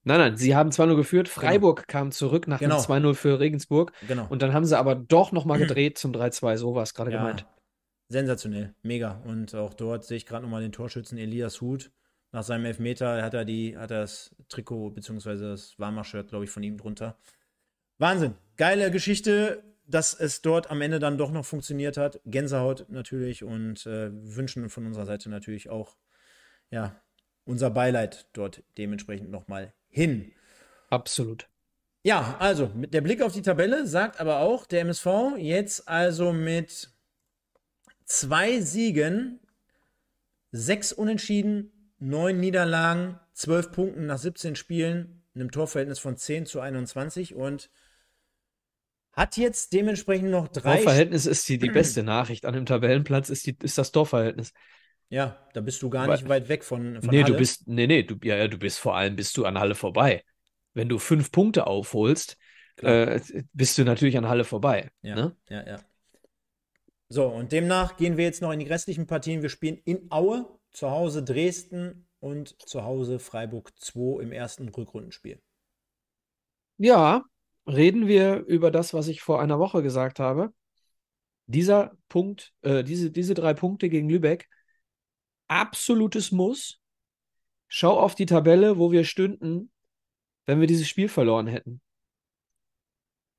Nein, nein, sie haben 2-0 geführt. Freiburg kam zurück nach Genau. dem 2-0 für Regensburg. Genau. Und dann haben sie aber doch nochmal [clears throat] gedreht zum 3-2. So war es gerade ja, gemeint. Sensationell, mega. Und auch dort sehe ich gerade nochmal den Torschützen Elias Huth. Nach seinem Elfmeter hat er, die, hat er das Trikot bzw. das Warmer-Shirt, glaube ich, von ihm drunter. Wahnsinn. Geile Geschichte, dass es dort am Ende dann doch noch funktioniert hat. Gänsehaut natürlich und äh, wünschen von unserer Seite natürlich auch ja, unser Beileid dort dementsprechend nochmal hin. Absolut. Ja, also mit der Blick auf die Tabelle sagt aber auch der MSV jetzt also mit zwei Siegen, sechs Unentschieden, neun Niederlagen, zwölf Punkten nach 17 Spielen, einem Torverhältnis von 10 zu 21 und hat jetzt dementsprechend noch drei. Torverhältnis ist die, die beste Nachricht an dem Tabellenplatz, ist, die, ist das Torverhältnis. Ja, da bist du gar Weil- nicht weit weg von, von Nee, Halle. du bist, nee, nee, du, ja, du bist vor allem, bist du an Halle vorbei. Wenn du fünf Punkte aufholst, äh, bist du natürlich an Halle vorbei. Ja, Ne? ja, ja. So, und demnach gehen wir jetzt noch in die restlichen Partien. Wir spielen in Aue, zu Hause Dresden und zu Hause Freiburg 2 im ersten Rückrundenspiel. Ja, reden wir über das, was ich vor einer Woche gesagt habe. Dieser Punkt, äh, diese, diese drei Punkte gegen Lübeck, absolutes Muss. Schau auf die Tabelle, wo wir stünden, wenn wir dieses Spiel verloren hätten.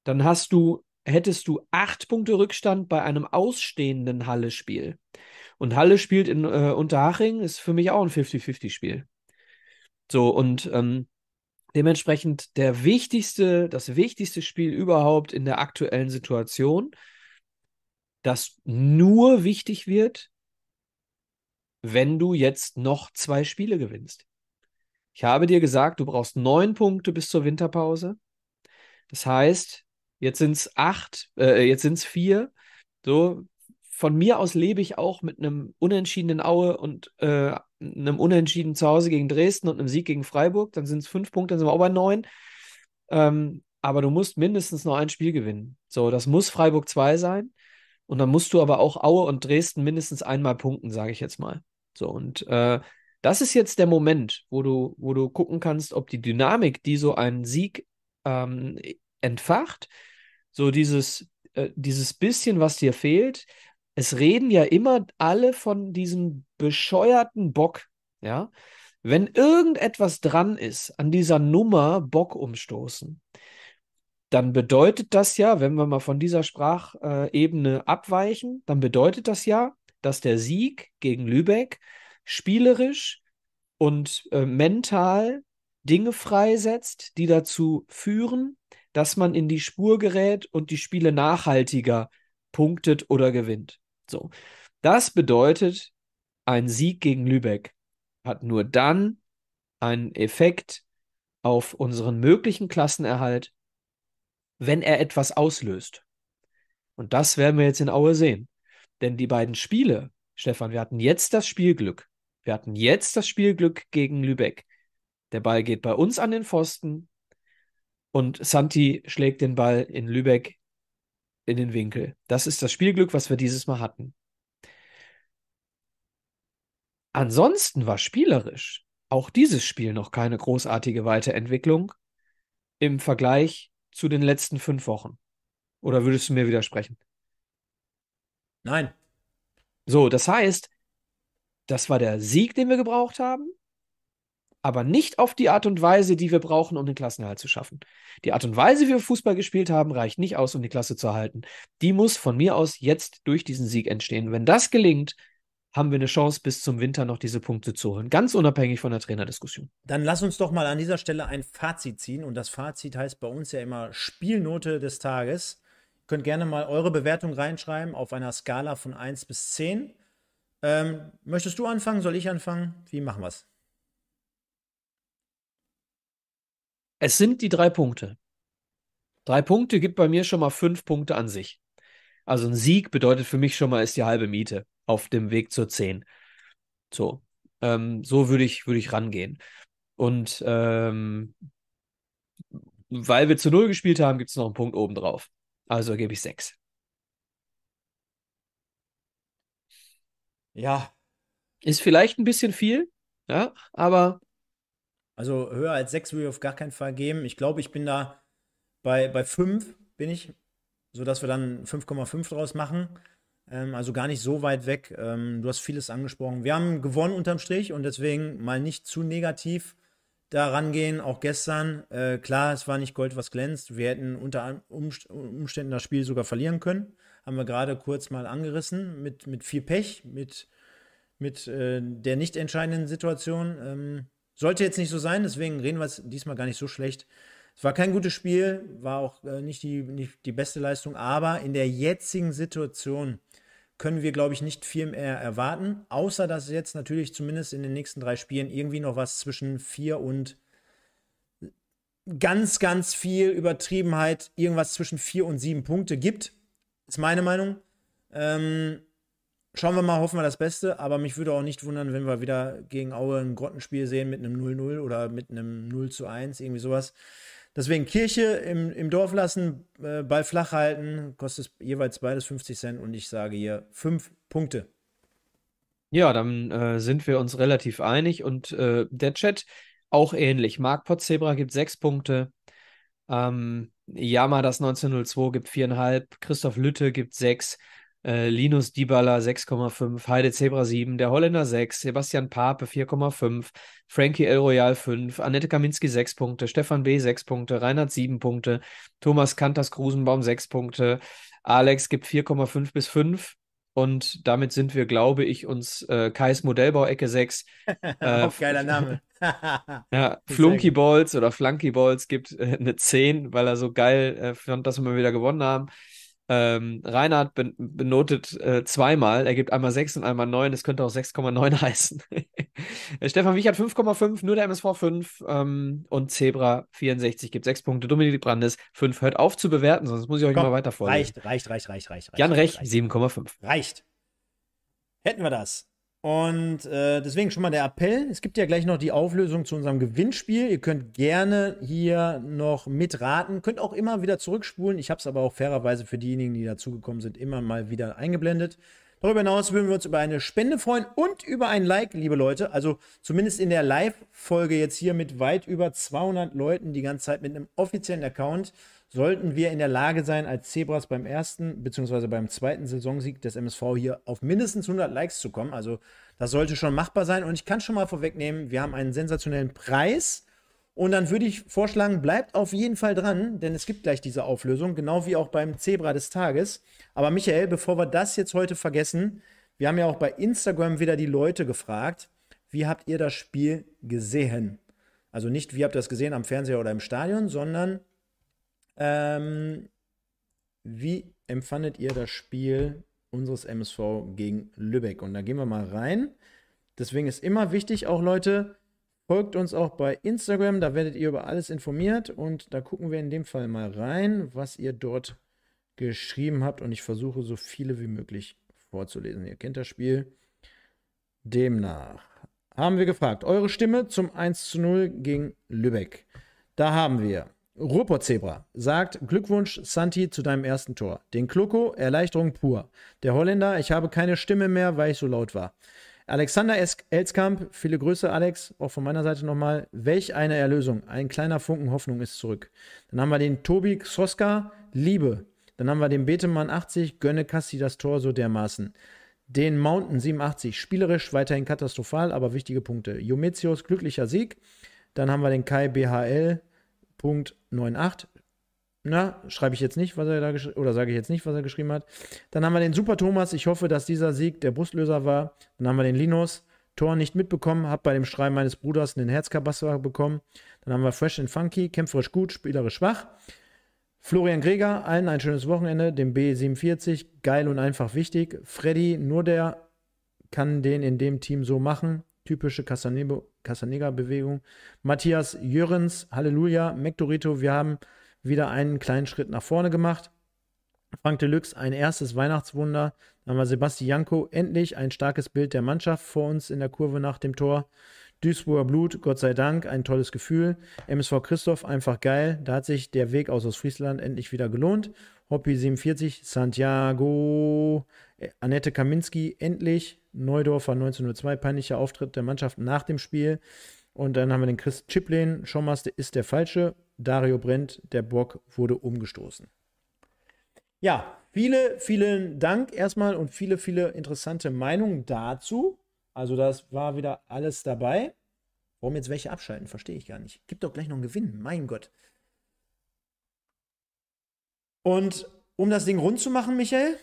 Dann hast du, hättest du acht Punkte Rückstand bei einem ausstehenden Halle-Spiel. Und Halle spielt in äh, Unterhaching, ist für mich auch ein 50-50-Spiel. So, und ähm, dementsprechend der wichtigste, das wichtigste Spiel überhaupt in der aktuellen Situation, das nur wichtig wird, wenn du jetzt noch zwei Spiele gewinnst. Ich habe dir gesagt, du brauchst neun Punkte bis zur Winterpause. Das heißt, jetzt sind es acht, äh, jetzt sind es vier. So, von mir aus lebe ich auch mit einem unentschiedenen Aue und äh, einem zu Hause gegen Dresden und einem Sieg gegen Freiburg. Dann sind es fünf Punkte, dann sind wir auch bei neun. Ähm, aber du musst mindestens noch ein Spiel gewinnen. So, das muss Freiburg 2 sein. Und dann musst du aber auch Aue und Dresden mindestens einmal punkten, sage ich jetzt mal. So, und äh, das ist jetzt der Moment, wo du, wo du gucken kannst, ob die Dynamik, die so ein Sieg ähm, entfacht, so dieses, äh, dieses bisschen, was dir fehlt. Es reden ja immer alle von diesem bescheuerten Bock, ja. Wenn irgendetwas dran ist an dieser Nummer Bock umstoßen, dann bedeutet das ja, wenn wir mal von dieser Sprachebene abweichen, dann bedeutet das ja, dass der Sieg gegen Lübeck spielerisch und äh, mental Dinge freisetzt, die dazu führen, dass man in die Spur gerät und die Spiele nachhaltiger punktet oder gewinnt. So. Das bedeutet, ein Sieg gegen Lübeck hat nur dann einen Effekt auf unseren möglichen Klassenerhalt, wenn er etwas auslöst. Und das werden wir jetzt in Aue sehen. Denn die beiden Spiele, Stefan, wir hatten jetzt das Spielglück. Wir hatten jetzt das Spielglück gegen Lübeck. Der Ball geht bei uns an den Pfosten und Santi schlägt den Ball in Lübeck in den Winkel. Das ist das Spielglück, was wir dieses Mal hatten. Ansonsten war spielerisch auch dieses Spiel noch keine großartige Weiterentwicklung im Vergleich zu den letzten fünf Wochen. Oder würdest du mir widersprechen? Nein. So, das heißt, das war der Sieg, den wir gebraucht haben, aber nicht auf die Art und Weise, die wir brauchen, um den Klassenerhalt zu schaffen. Die Art und Weise, wie wir Fußball gespielt haben, reicht nicht aus, um die Klasse zu erhalten. Die muss von mir aus jetzt durch diesen Sieg entstehen. Wenn das gelingt, haben wir eine Chance, bis zum Winter noch diese Punkte zu holen. Ganz unabhängig von der Trainerdiskussion. Dann lass uns doch mal an dieser Stelle ein Fazit ziehen. Und das Fazit heißt bei uns ja immer Spielnote des Tages. Ihr könnt gerne mal eure Bewertung reinschreiben auf einer Skala von 1 bis 10. Ähm, möchtest du anfangen? Soll ich anfangen? Wie machen wir es? Es sind die drei Punkte. Drei Punkte gibt bei mir schon mal fünf Punkte an sich. Also ein Sieg bedeutet für mich schon mal, ist die halbe Miete auf dem Weg zur 10. So, ähm, so würde ich, würde ich rangehen. Und ähm, weil wir zu Null gespielt haben, gibt es noch einen Punkt obendrauf. Also gebe ich sechs. Ja, Ist vielleicht ein bisschen viel, Ja, aber. Also höher als 6 würde ich auf gar keinen Fall geben. Ich glaube, ich bin da bei, bei 5 bin ich, sodass wir dann 5,5 draus machen. Ähm, also gar nicht so weit weg. Ähm, du hast vieles angesprochen. Wir haben gewonnen unterm Strich und deswegen mal nicht zu negativ da rangehen. Auch gestern, äh, klar, es war nicht Gold, was glänzt. Wir hätten unter Umständen das Spiel sogar verlieren können. Haben wir gerade kurz mal angerissen mit, mit viel Pech, mit, mit äh, der nicht entscheidenden Situation. Ähm, sollte jetzt nicht so sein, deswegen reden wir es diesmal gar nicht so schlecht. Es war kein gutes Spiel, war auch äh, nicht, die, nicht die beste Leistung, aber in der jetzigen Situation können wir, glaube ich, nicht viel mehr erwarten, außer dass jetzt natürlich zumindest in den nächsten drei Spielen irgendwie noch was zwischen vier und ganz, ganz viel Übertriebenheit, irgendwas zwischen vier und sieben Punkte gibt. Ist meine Meinung. Ähm, schauen wir mal, hoffen wir das Beste, aber mich würde auch nicht wundern, wenn wir wieder gegen Aue ein Grottenspiel sehen mit einem 0-0 oder mit einem 0 zu 1, irgendwie sowas. Deswegen Kirche im, im Dorf lassen, äh, Ball flach halten, kostet jeweils beides 50 Cent und ich sage hier fünf Punkte. Ja, dann äh, sind wir uns relativ einig und äh, der Chat auch ähnlich. Marc Potzebra gibt sechs Punkte. Ähm, Yama das 1902 gibt viereinhalb. Christoph Lütte gibt sechs. Äh, Linus Dybala 6,5, Heide Zebra 7, der Holländer 6, Sebastian Pape 4,5, Frankie El Royal 5, Annette Kaminski 6 Punkte, Stefan B 6 Punkte, Reinhard 7 Punkte, Thomas Kantas Grusenbaum 6 Punkte, Alex gibt 4,5 bis 5 und damit sind wir, glaube ich, uns äh, Kais Modellbau-Ecke 6. [laughs] Äh, Auch geiler Name. [laughs] ja, [laughs] Flunky Balls oder Flunky Balls gibt äh, eine 10, weil er so geil äh, fand, dass wir mal wieder gewonnen haben. Ähm, Reinhard ben benotet äh, zweimal. Er gibt einmal 6 und einmal 9. Das könnte auch 6,9 [laughs] heißen. Stefan Wiechert 5,5, nur der MSV 5 ähm, und Zebra 64 gibt 6 Punkte. Dominik Brandes 5. Hört auf zu bewerten, sonst muss ich euch Komm, mal weiter vorlesen. Reicht, reicht, reicht, reicht, reicht. Jan Rech 7,5. Reicht. Hätten wir das. Und äh, deswegen schon mal der Appell. Es gibt ja gleich noch die Auflösung zu unserem Gewinnspiel. Ihr könnt gerne hier noch mitraten. Könnt auch immer wieder zurückspulen. Ich habe es aber auch fairerweise für diejenigen, die dazugekommen sind, immer mal wieder eingeblendet. Darüber hinaus würden wir uns über eine Spende freuen und über ein Like, liebe Leute. Also zumindest in der Live-Folge jetzt hier mit weit über 200 Leuten die ganze Zeit mit einem offiziellen Account sollten wir in der Lage sein, als Zebras beim ersten bzw. beim zweiten Saisonsieg des MSV hier auf mindestens 100 Likes zu kommen. Also das sollte schon machbar sein. Und ich kann schon mal vorwegnehmen, wir haben einen sensationellen Preis. Und dann würde ich vorschlagen, bleibt auf jeden Fall dran, denn es gibt gleich diese Auflösung, genau wie auch beim Zebra des Tages. Aber Michael, bevor wir das jetzt heute vergessen, wir haben ja auch bei Instagram wieder die Leute gefragt, wie habt ihr das Spiel gesehen? Also nicht, wie habt ihr das gesehen am Fernseher oder im Stadion, sondern ähm, wie empfandet ihr das Spiel unseres MSV gegen Lübeck? Und da gehen wir mal rein. Deswegen ist immer wichtig, auch Leute, folgt uns auch bei Instagram, da werdet ihr über alles informiert und da gucken wir in dem Fall mal rein, was ihr dort geschrieben habt und ich versuche so viele wie möglich vorzulesen. Ihr kennt das Spiel. Demnach haben wir gefragt, eure Stimme zum 1 zu 0 gegen Lübeck. Da haben wir Ruhrpott-Zebra sagt: Glückwunsch, Santi, zu deinem ersten Tor. Den Kloko, Erleichterung pur. Der Holländer, ich habe keine Stimme mehr, weil ich so laut war. Alexander Elskamp, viele Grüße, Alex, auch von meiner Seite nochmal. Welch eine Erlösung. Ein kleiner Funken Hoffnung ist zurück. Dann haben wir den Tobi Xoska, Liebe. Dann haben wir den Betemann 80, gönne Kassi das Tor so dermaßen. Den Mountain 87, spielerisch weiterhin katastrophal, aber wichtige Punkte. Jometius, glücklicher Sieg. Dann haben wir den Kai BHL, Punkt 98. Na, schreibe ich jetzt nicht, was er da geschrieben oder sage ich jetzt nicht, was er geschrieben hat. Dann haben wir den Super Thomas. Ich hoffe, dass dieser Sieg der Brustlöser war. Dann haben wir den Linus. Tor nicht mitbekommen, habe bei dem Schreiben meines Bruders einen Herzkabasser bekommen. Dann haben wir Fresh and Funky, kämpferisch gut, spielerisch schwach. Florian Greger, allen ein schönes Wochenende. Dem B47, geil und einfach wichtig. Freddy, nur der kann den in dem Team so machen typische Casanega-Bewegung. Matthias Jürgens, Halleluja. Mektorito, wir haben wieder einen kleinen Schritt nach vorne gemacht. Frank Deluxe, ein erstes Weihnachtswunder. Dann haben wir Sebastianko, endlich ein starkes Bild der Mannschaft vor uns in der Kurve nach dem Tor. Duisburger Blut, Gott sei Dank, ein tolles Gefühl. MSV Christoph, einfach geil. Da hat sich der Weg aus Ostfriesland endlich wieder gelohnt. Hoppi 47, Santiago, Annette Kaminski endlich. Neudorfer 1902, peinlicher Auftritt der Mannschaft nach dem Spiel. Und dann haben wir den Chris Chiplin, Schaumaster ist der Falsche. Dario Brent, der Bock wurde umgestoßen. Ja, viele, vielen Dank erstmal und viele, viele interessante Meinungen dazu. Also, das war wieder alles dabei. Warum jetzt welche abschalten, verstehe ich gar nicht. Gibt doch gleich noch einen Gewinn, mein Gott. Und um das Ding rund zu machen, Michael?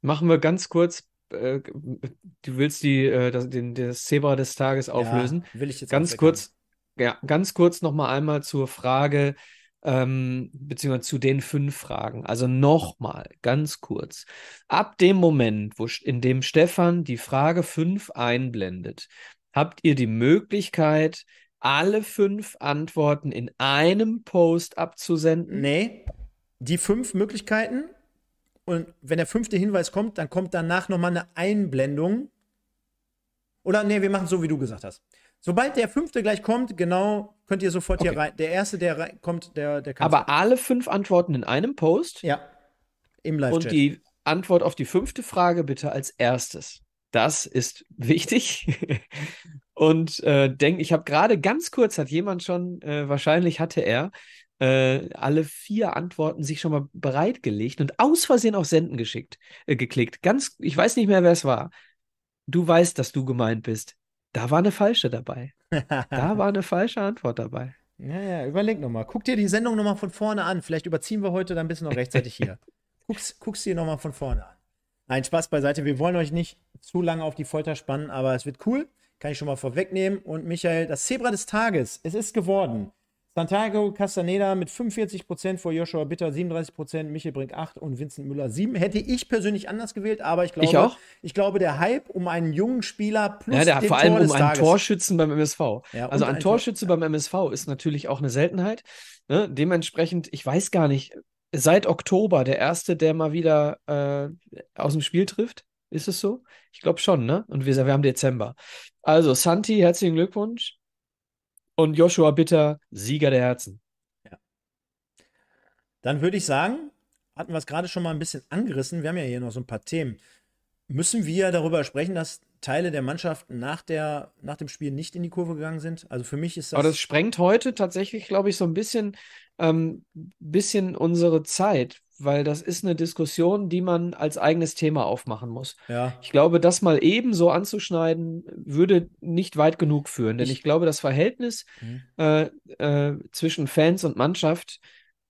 Machen wir ganz kurz. Äh, du willst die, äh, das, den, das Zebra des Tages auflösen. Ja, will ich jetzt ganz kurz, ja, ganz kurz noch mal einmal zur Frage, ähm, beziehungsweise zu den fünf Fragen. Also nochmal, ganz kurz. Ab dem Moment, wo, in dem Stefan die Frage fünf einblendet, habt ihr die Möglichkeit, alle fünf Antworten in einem Post abzusenden? Nee, die fünf Möglichkeiten. Und wenn der fünfte Hinweis kommt, dann kommt danach nochmal eine Einblendung. Oder nee, wir machen so, wie du gesagt hast. Sobald der fünfte gleich kommt, genau, könnt ihr sofort okay. hier rein. Der erste, der rein, kommt, der, der kann. Aber alle fünf Antworten in einem Post? Ja. Im Live-Chat. Und die Antwort auf die fünfte Frage bitte als erstes. Das ist wichtig. [laughs] Und äh, denk, ich habe gerade ganz kurz, hat jemand schon, äh, wahrscheinlich hatte er, äh, alle vier Antworten sich schon mal bereitgelegt und aus Versehen auf Senden geschickt, äh, geklickt. Ganz, ich weiß nicht mehr, wer es war. Du weißt, dass du gemeint bist. Da war eine falsche dabei. da [laughs] war eine falsche Antwort dabei. Ja, ja, überleg nochmal. Guck dir die Sendung nochmal von vorne an. Vielleicht überziehen wir heute, dann bist du noch rechtzeitig hier. [laughs] Guck's, guck's dir nochmal von vorne an. Nein, Spaß beiseite. Wir wollen euch nicht zu lange auf die Folter spannen, aber es wird cool. Kann ich schon mal vorwegnehmen. Und Michael, das Zebra des Tages, es ist geworden. Santiago Castaneda mit 45% vor Joshua Bitter 37%, Michael Brink 8 und Vincent Müller 7. Hätte ich persönlich anders gewählt, aber ich glaube, ich, auch? ich glaube, der Hype um einen jungen Spieler plus ja, der, den vor allem Tor um einen Tages. Torschützen beim MSV. Ja, also ein, ein Torschütze Tor, beim MSV ist natürlich auch eine Seltenheit. Ne? Dementsprechend, ich weiß gar nicht, seit Oktober der erste, der mal wieder äh, aus dem Spiel trifft. Ist es so? Ich glaube schon, ne? Und wir, wir haben Dezember. Also, Santi, herzlichen Glückwunsch. Und Joshua Bitter, Sieger der Herzen. Dann würde ich sagen, hatten wir es gerade schon mal ein bisschen angerissen. Wir haben ja hier noch so ein paar Themen. Müssen wir darüber sprechen, dass Teile der Mannschaft nach, der, nach dem Spiel nicht in die Kurve gegangen sind? Also für mich ist das. Aber das sprengt heute tatsächlich, glaube ich, so ein bisschen, ähm, bisschen unsere Zeit, weil das ist eine Diskussion, die man als eigenes Thema aufmachen muss. Ja. Ich glaube, das mal ebenso anzuschneiden, würde nicht weit genug führen, denn ich, ich glaube, das Verhältnis mhm. äh, äh, zwischen Fans und Mannschaft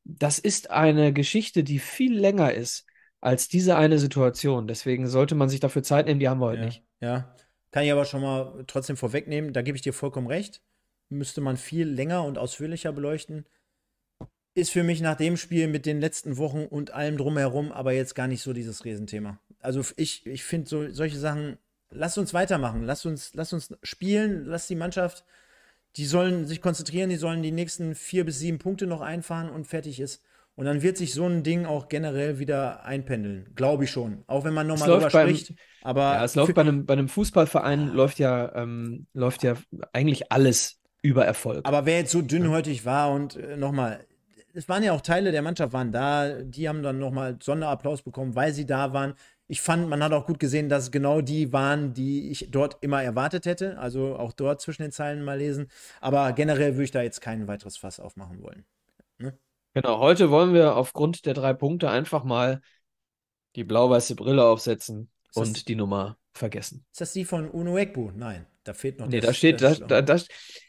das ist eine Geschichte, die viel länger ist als diese eine Situation. Deswegen sollte man sich dafür Zeit nehmen, die haben wir heute ja, nicht. Ja, kann ich aber schon mal trotzdem vorwegnehmen, da gebe ich dir vollkommen recht. Müsste man viel länger und ausführlicher beleuchten. Ist für mich nach dem Spiel mit den letzten Wochen und allem drumherum aber jetzt gar nicht so dieses Riesenthema. Also ich, ich finde so, solche Sachen, lass uns weitermachen, lass uns, lass uns spielen, lass die Mannschaft die sollen sich konzentrieren, die sollen die nächsten vier bis sieben Punkte noch einfahren und fertig ist. Und dann wird sich so ein Ding auch generell wieder einpendeln. Glaube ich schon. Auch wenn man nochmal drüber beim, spricht. Aber ja, es läuft bei einem, bei einem Fußballverein, läuft ja, ähm, läuft ja eigentlich alles über Erfolg. Aber wer jetzt so dünnhäutig war und äh, nochmal, es waren ja auch Teile der Mannschaft waren da, die haben dann nochmal Sonderapplaus bekommen, weil sie da waren ich fand, man hat auch gut gesehen, dass genau die waren, die ich dort immer erwartet hätte. Also auch dort zwischen den Zeilen mal lesen. Aber generell würde ich da jetzt kein weiteres Fass aufmachen wollen. Ne? Genau, heute wollen wir aufgrund der drei Punkte einfach mal die blau-weiße Brille aufsetzen und die Nummer vergessen. Ist das die von Uno Ekbu? Nein, da fehlt noch Nee, das, da steht, da, da, da,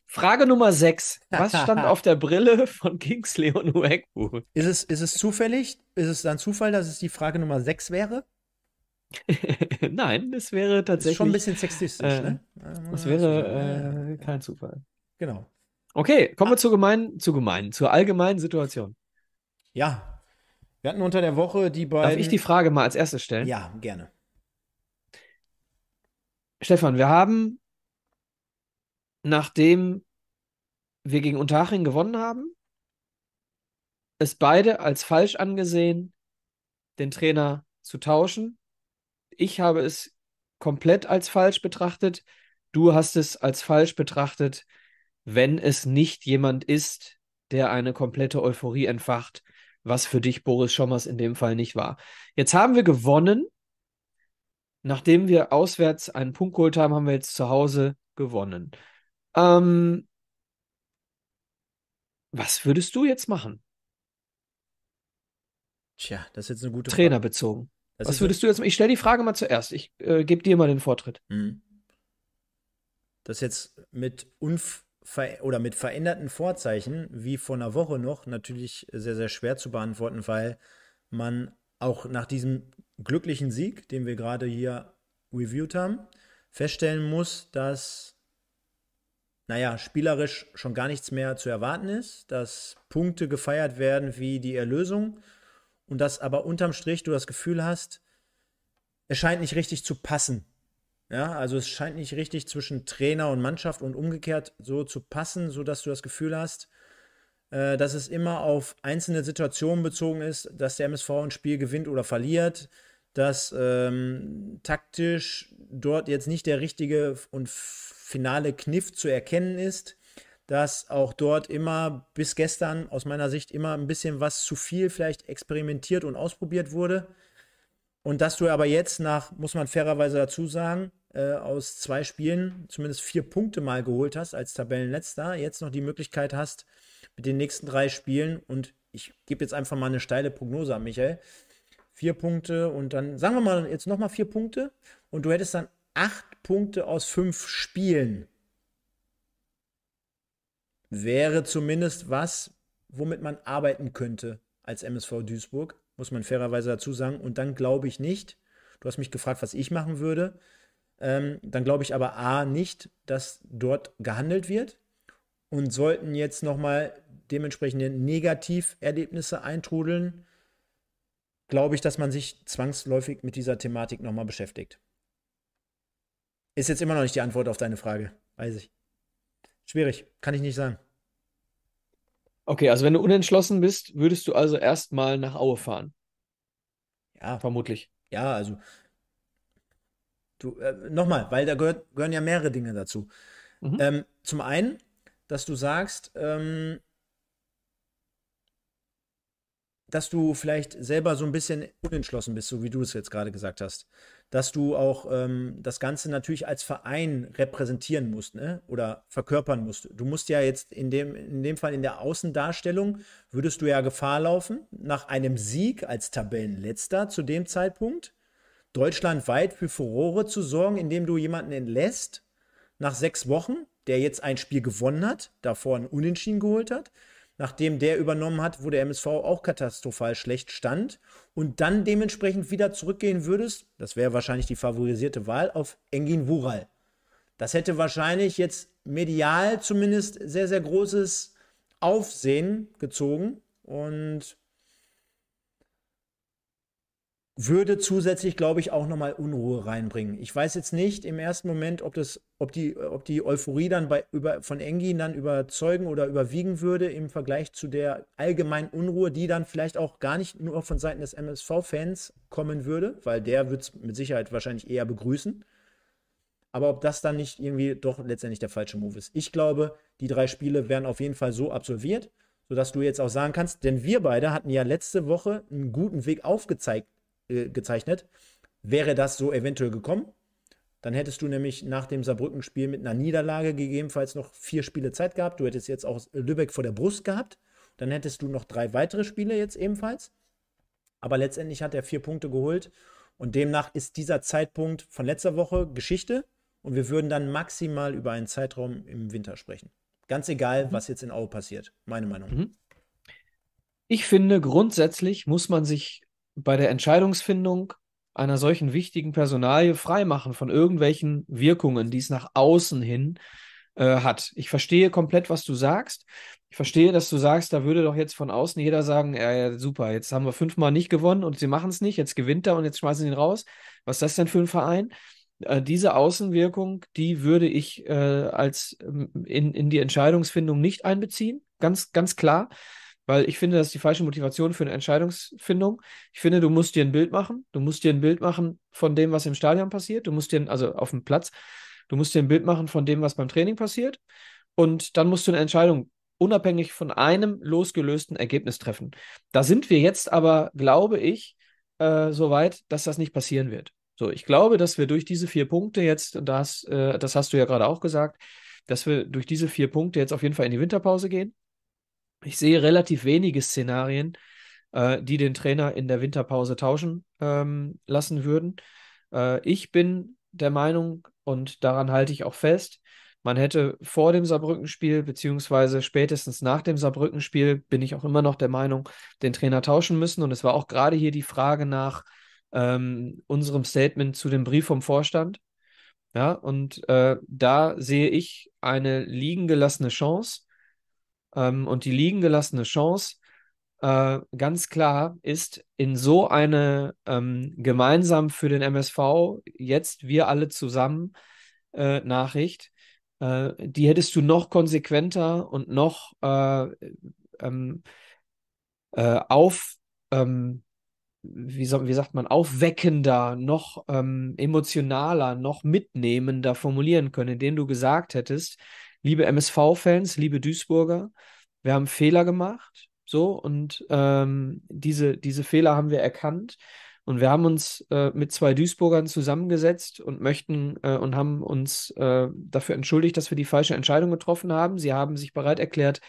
Frage Nummer 6. Was stand [laughs] auf der Brille von Kingsley Unuekbu? Ist es, ist es zufällig? Ist es dann Zufall, dass es die Frage Nummer 6 wäre? [laughs] Nein, es wäre tatsächlich. Ist schon ein bisschen sexistisch, äh, ne? Es wäre äh, kein Zufall. Genau. Okay, kommen wir zur gemeinen, zur gemeinen, zur allgemeinen Situation. Ja. Wir hatten unter der Woche die beiden. Darf ich die Frage mal als erstes stellen? Ja, gerne. Stefan, wir haben, nachdem wir gegen Unterhaching gewonnen haben, es beide als falsch angesehen, den Trainer zu tauschen ich habe es komplett als falsch betrachtet. Du hast es als falsch betrachtet, wenn es nicht jemand ist, der eine komplette Euphorie entfacht, was für dich Boris Schommers in dem Fall nicht war. Jetzt haben wir gewonnen nachdem wir auswärts einen Punkt geholt haben, haben wir jetzt zu Hause gewonnen. Ähm, was würdest du jetzt machen? Tja, das ist jetzt eine gute Trainer bezogen. Das Was würdest du jetzt? Ich stelle die Frage mal zuerst. Ich äh, gebe dir mal den Vortritt. Mhm. Das jetzt mit unver oder mit veränderten Vorzeichen, wie vor einer Woche noch, natürlich sehr, sehr schwer zu beantworten, weil man auch nach diesem glücklichen Sieg, den wir gerade hier reviewed haben, feststellen muss, dass, naja, spielerisch schon gar nichts mehr zu erwarten ist, dass Punkte gefeiert werden wie die Erlösung und dass aber unterm Strich du das Gefühl hast, es scheint nicht richtig zu passen. Ja, also es scheint nicht richtig zwischen Trainer und Mannschaft und umgekehrt so zu passen, sodass du das Gefühl hast, äh, dass es immer auf einzelne Situationen bezogen ist, dass der MSV ein Spiel gewinnt oder verliert, dass ähm, taktisch dort jetzt nicht der richtige und finale Kniff zu erkennen ist, dass auch dort immer bis gestern aus meiner Sicht immer ein bisschen was zu viel vielleicht experimentiert und ausprobiert wurde. Und dass du aber jetzt nach, muss man fairerweise dazu sagen, äh, aus zwei Spielen zumindest vier Punkte mal geholt hast als Tabellenletzter, jetzt noch die Möglichkeit hast mit den nächsten drei Spielen und ich gebe jetzt einfach mal eine steile Prognose an Michael. Vier Punkte und dann sagen wir mal jetzt nochmal vier Punkte und du hättest dann acht Punkte aus fünf Spielen wäre zumindest was, womit man arbeiten könnte als MSV Duisburg, muss man fairerweise dazu sagen. Und dann glaube ich nicht, du hast mich gefragt, was ich machen würde, ähm, dann glaube ich aber A nicht, dass dort gehandelt wird und sollten jetzt nochmal dementsprechende Negativerlebnisse eintrudeln, glaube ich, dass man sich zwangsläufig mit dieser Thematik nochmal beschäftigt. Ist jetzt immer noch nicht die Antwort auf deine Frage, weiß ich. Schwierig, kann ich nicht sagen. Okay, also wenn du unentschlossen bist, würdest du also erstmal nach Aue fahren. Ja, Vermutlich. ja, also du, äh, nochmal, weil da gehört, gehören ja mehrere Dinge dazu. Mhm. Ähm, zum einen, dass du sagst, ähm, dass du vielleicht selber so ein bisschen unentschlossen bist, so wie du es jetzt gerade gesagt hast. Dass du auch ähm, das Ganze natürlich als Verein repräsentieren musst, ne? Oder verkörpern musst. Du musst ja jetzt in dem, in dem Fall in der Außendarstellung, würdest du ja Gefahr laufen, nach einem Sieg als Tabellenletzter zu dem Zeitpunkt, deutschlandweit für Furore zu sorgen, indem du jemanden entlässt nach sechs Wochen, der jetzt ein Spiel gewonnen hat, davor ein Unentschieden geholt hat, nachdem der übernommen hat, wo der MSV auch katastrophal schlecht stand und dann dementsprechend wieder zurückgehen würdest, das wäre wahrscheinlich die favorisierte Wahl, auf Engin Wural. Das hätte wahrscheinlich jetzt medial zumindest sehr, sehr großes Aufsehen gezogen und würde zusätzlich, glaube ich, auch nochmal Unruhe reinbringen. Ich weiß jetzt nicht im ersten Moment, ob, das, ob, die, ob die Euphorie dann bei, über, von Engin dann überzeugen oder überwiegen würde im Vergleich zu der allgemeinen Unruhe, die dann vielleicht auch gar nicht nur von Seiten des MSV-Fans kommen würde, weil der wird es mit Sicherheit wahrscheinlich eher begrüßen. Aber ob das dann nicht irgendwie doch letztendlich der falsche Move ist. Ich glaube, die drei Spiele werden auf jeden Fall so absolviert, sodass du jetzt auch sagen kannst, denn wir beide hatten ja letzte Woche einen guten Weg aufgezeigt äh, gezeichnet. Wäre das so eventuell gekommen, dann hättest du nämlich nach dem Saarbrücken-Spiel mit einer Niederlage gegebenenfalls noch vier Spiele Zeit gehabt. Du hättest jetzt auch Lübeck vor der Brust gehabt. Dann hättest du noch drei weitere Spiele jetzt ebenfalls. Aber letztendlich hat er vier Punkte geholt. Und demnach ist dieser Zeitpunkt von letzter Woche Geschichte. Und wir würden dann maximal über einen Zeitraum im Winter sprechen. Ganz egal, mhm. was jetzt in Aue passiert. Meine Meinung. Mhm. Ich finde, grundsätzlich muss man sich bei der Entscheidungsfindung einer solchen wichtigen Personalie freimachen von irgendwelchen Wirkungen, die es nach außen hin äh, hat. Ich verstehe komplett, was du sagst. Ich verstehe, dass du sagst, da würde doch jetzt von außen jeder sagen, ja, ja super, jetzt haben wir fünfmal nicht gewonnen und sie machen es nicht, jetzt gewinnt er und jetzt schmeißen sie ihn raus. Was ist das denn für ein Verein? Äh, diese Außenwirkung, die würde ich äh, als ähm, in, in die Entscheidungsfindung nicht einbeziehen, ganz, ganz klar weil ich finde, das ist die falsche Motivation für eine Entscheidungsfindung. Ich finde, du musst dir ein Bild machen. Du musst dir ein Bild machen von dem, was im Stadion passiert. Du musst dir, also auf dem Platz, du musst dir ein Bild machen von dem, was beim Training passiert. Und dann musst du eine Entscheidung unabhängig von einem losgelösten Ergebnis treffen. Da sind wir jetzt aber, glaube ich, äh, so weit, dass das nicht passieren wird. So, ich glaube, dass wir durch diese vier Punkte jetzt, und das, äh, das hast du ja gerade auch gesagt, dass wir durch diese vier Punkte jetzt auf jeden Fall in die Winterpause gehen. Ich sehe relativ wenige Szenarien, äh, die den Trainer in der Winterpause tauschen ähm, lassen würden. Äh, ich bin der Meinung, und daran halte ich auch fest, man hätte vor dem Saarbrücken-Spiel, beziehungsweise spätestens nach dem Saarbrücken-Spiel, bin ich auch immer noch der Meinung, den Trainer tauschen müssen. Und es war auch gerade hier die Frage nach ähm, unserem Statement zu dem Brief vom Vorstand. Ja, und äh, da sehe ich eine liegen gelassene Chance. Ähm, und die liegen gelassene Chance, äh, ganz klar, ist in so eine ähm, gemeinsam für den MSV, jetzt wir alle zusammen, äh, Nachricht, äh, die hättest du noch konsequenter und noch äh, ähm, äh, auf, ähm, wie, so, wie, sagt man, aufweckender, noch ähm, emotionaler, noch mitnehmender formulieren können, indem du gesagt hättest, liebe MSV-Fans, liebe Duisburger, wir haben Fehler gemacht, so, und ähm, diese, diese Fehler haben wir erkannt. Und wir haben uns äh, mit zwei Duisburgern zusammengesetzt und möchten äh, und haben uns äh, dafür entschuldigt, dass wir die falsche Entscheidung getroffen haben. Sie haben sich bereit erklärt,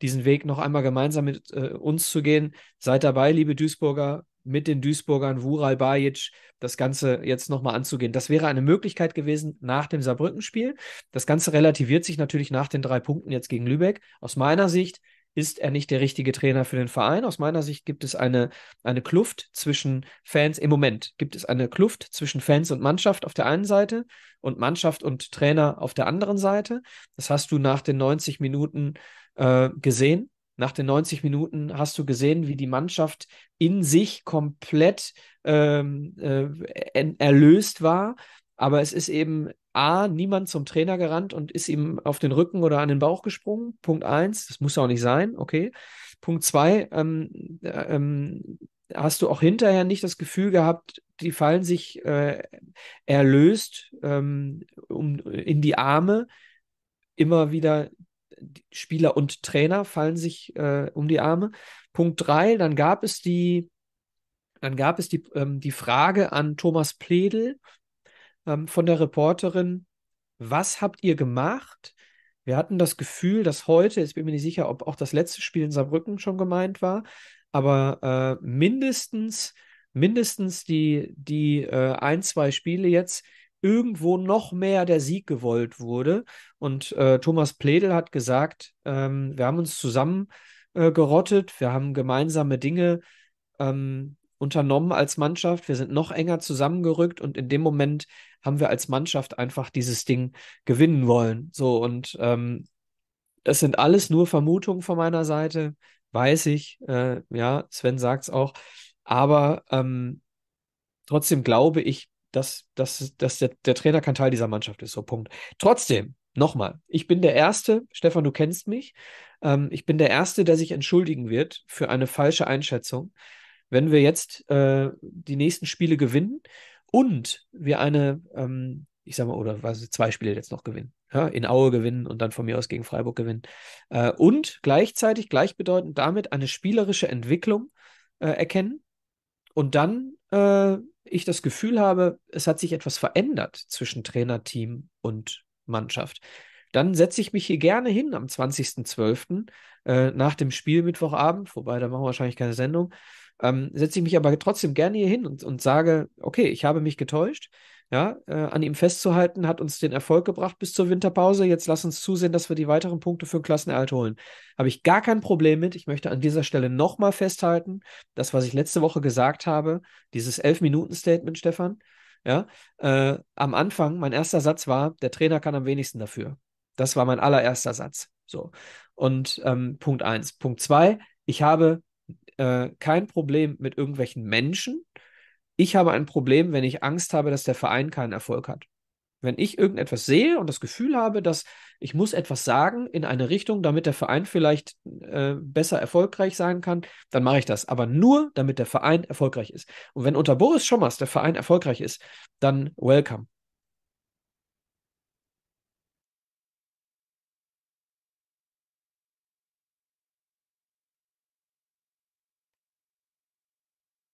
diesen Weg noch einmal gemeinsam mit äh, uns zu gehen. Seid dabei, liebe Duisburger, mit den Duisburgern, Vural Bajic, das Ganze jetzt nochmal anzugehen. Das wäre eine Möglichkeit gewesen nach dem Saarbrücken-Spiel. Das Ganze relativiert sich natürlich nach den drei Punkten jetzt gegen Lübeck. Aus meiner Sicht ist er nicht der richtige Trainer für den Verein. Aus meiner Sicht gibt es eine, eine Kluft zwischen Fans, im Moment gibt es eine Kluft zwischen Fans und Mannschaft auf der einen Seite und Mannschaft und Trainer auf der anderen Seite. Das hast du nach den 90 Minuten äh, gesehen. Nach den 90 Minuten hast du gesehen, wie die Mannschaft in sich komplett ähm, äh, erlöst war. Aber es ist eben A, niemand zum Trainer gerannt und ist ihm auf den Rücken oder an den Bauch gesprungen. Punkt eins, das muss auch nicht sein, okay. Punkt zwei, ähm, ähm, hast du auch hinterher nicht das Gefühl gehabt, die fallen sich äh, erlöst ähm, um, in die Arme. Immer wieder Spieler und Trainer fallen sich äh, um die Arme. Punkt drei, dann gab es die, dann gab es die, ähm, die Frage an Thomas Pledel, ähm, von der Reporterin, was habt ihr gemacht? Wir hatten das Gefühl, dass heute, jetzt bin ich mir nicht sicher, ob auch das letzte Spiel in Saarbrücken schon gemeint war, aber äh, mindestens, mindestens die, die äh, ein, zwei Spiele jetzt irgendwo noch mehr der Sieg gewollt wurde. Und äh, Thomas Pledel hat gesagt, ähm, wir haben uns zusammen äh, wir haben gemeinsame Dinge ähm, unternommen als Mannschaft. Wir sind noch enger zusammengerückt und in dem Moment haben wir als Mannschaft einfach dieses Ding gewinnen wollen. So und ähm, das sind alles nur Vermutungen von meiner Seite, weiß ich. Äh, ja, Sven sagt es auch. Aber ähm, trotzdem glaube ich, dass, dass, dass der, der Trainer kein Teil dieser Mannschaft ist. So, Punkt. Trotzdem, nochmal, ich bin der Erste, Stefan, du kennst mich, ähm, ich bin der Erste, der sich entschuldigen wird für eine falsche Einschätzung wenn wir jetzt äh, die nächsten Spiele gewinnen und wir eine, ähm, ich sag mal, oder was, zwei Spiele jetzt noch gewinnen, ja, in Aue gewinnen und dann von mir aus gegen Freiburg gewinnen äh, und gleichzeitig gleichbedeutend damit eine spielerische Entwicklung äh, erkennen und dann äh, ich das Gefühl habe, es hat sich etwas verändert zwischen Trainerteam und Mannschaft dann setze ich mich hier gerne hin am 20.12. Äh, nach dem Spiel Mittwochabend, wobei da machen wir wahrscheinlich keine Sendung, ähm, setze ich mich aber trotzdem gerne hier hin und, und sage, okay, ich habe mich getäuscht. Ja, äh, an ihm festzuhalten, hat uns den Erfolg gebracht bis zur Winterpause. Jetzt lass uns zusehen, dass wir die weiteren Punkte für den Klassenerhalt holen. Habe ich gar kein Problem mit. Ich möchte an dieser Stelle nochmal festhalten, das, was ich letzte Woche gesagt habe, dieses Elf-Minuten-Statement, Stefan. Ja, äh, am Anfang, mein erster Satz war, der Trainer kann am wenigsten dafür. Das war mein allererster Satz. So. Und ähm, Punkt eins. Punkt zwei, ich habe äh, kein Problem mit irgendwelchen Menschen. Ich habe ein Problem, wenn ich Angst habe, dass der Verein keinen Erfolg hat. Wenn ich irgendetwas sehe und das Gefühl habe, dass ich muss etwas sagen in eine Richtung, damit der Verein vielleicht äh, besser erfolgreich sein kann, dann mache ich das. Aber nur, damit der Verein erfolgreich ist. Und wenn unter Boris Schommers der Verein erfolgreich ist, dann welcome.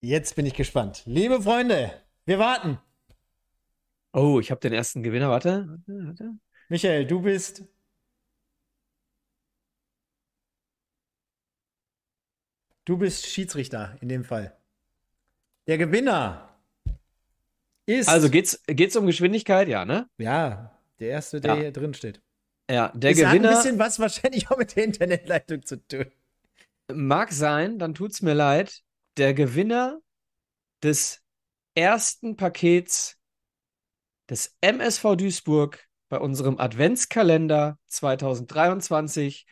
Jetzt bin ich gespannt. Liebe Freunde, wir warten. Oh, ich habe den ersten Gewinner. Warte, warte, warte. Michael, du bist. Du bist Schiedsrichter in dem Fall. Der Gewinner ist. Also geht's, geht's um Geschwindigkeit? Ja, ne? Ja, der erste, der Ja. hier drin steht. Ja, der das hat ein Gewinner bisschen was wahrscheinlich auch mit der Internetleitung zu tun. mag sein, dann tut's mir leid. Der Gewinner des ersten Pakets des MSV Duisburg bei unserem Adventskalender 2023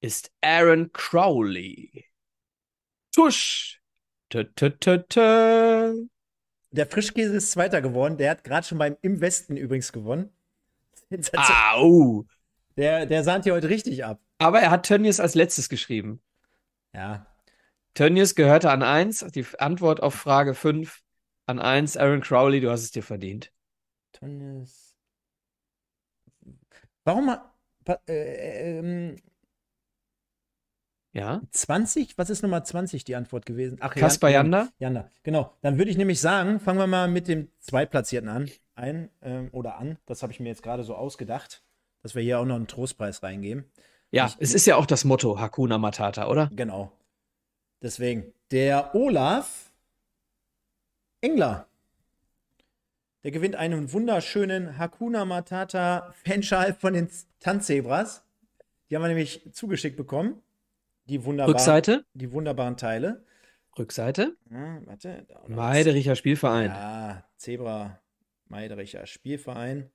ist Aaron Crowley. Tusch. Tö, tö, tö, tö. Der Frischkäse ist Zweiter geworden. Der hat gerade schon beim Im Westen übrigens gewonnen. Au. Der, der sahnt hier heute richtig ab. Aber er hat Tönnies als letztes geschrieben. Ja. Tönnies gehörte an 1, die Antwort auf Frage 5 an 1. Aaron Crowley, du hast es dir verdient. Tönnies. Warum mal. pa- Äh, ähm, Ja. 20? Was ist Nummer 20 die Antwort gewesen? Ach, Kaspar Jan- Janda? Janda, genau. Dann würde ich nämlich sagen, fangen wir mal mit dem Zweitplatzierten an. Ein ähm, oder an. Das habe ich mir jetzt gerade so ausgedacht, dass wir hier auch noch einen Trostpreis reingeben. Ja, Ich- es ist ja auch das Motto Hakuna Matata, oder? Genau. Deswegen. Der Olaf Engler. Der gewinnt einen wunderschönen Hakuna Matata Fanschal von den Tanzzebras. Die haben wir nämlich zugeschickt bekommen. Die wunderbaren, Rückseite? die wunderbaren Teile. Rückseite? Ja, warte. Meidericher Spielverein. Ja, Zebra Meidericher Spielverein.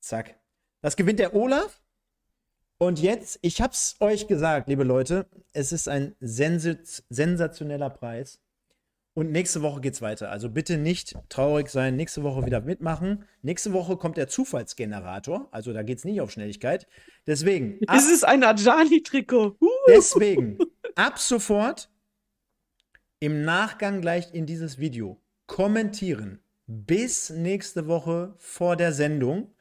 Zack. Das gewinnt der Olaf. Und jetzt, ich hab's euch gesagt, liebe Leute, es ist ein sensi- sensationeller Preis. Und nächste Woche geht's weiter. Also bitte nicht traurig sein, nächste Woche wieder mitmachen. Nächste Woche kommt der Zufallsgenerator. Also da geht's nicht auf Schnelligkeit. Deswegen, ab, Es ist ein Adjani-Trikot. Uh. deswegen, ab sofort im Nachgang gleich in dieses Video kommentieren. Bis nächste Woche vor der Sendung.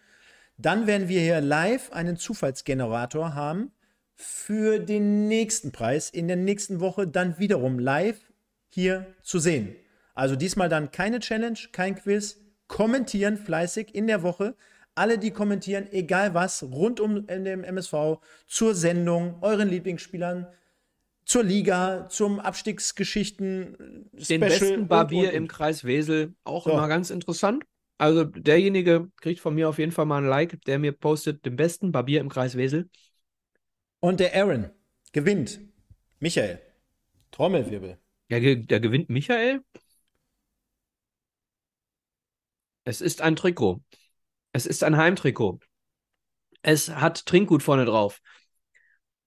Dann werden wir hier live einen Zufallsgenerator haben für den nächsten Preis. In der nächsten Woche dann wiederum live hier zu sehen. Also diesmal dann keine Challenge, kein Quiz. Kommentieren fleißig in der Woche. Alle, die kommentieren, egal was, rund um den MSV, zur Sendung, euren Lieblingsspielern, zur Liga, zum Abstiegsgeschichten, Den Special besten Barbier und, im und. Kreis Wesel, auch So. immer ganz interessant. Also derjenige kriegt von mir auf jeden Fall mal ein Like, der mir postet den besten Barbier im Kreis Wesel. Und der Aaron gewinnt. Michael. Trommelwirbel. Ja, ge der gewinnt Michael. Es ist ein Trikot. Es ist ein Heimtrikot. Es hat Trinkgut vorne drauf.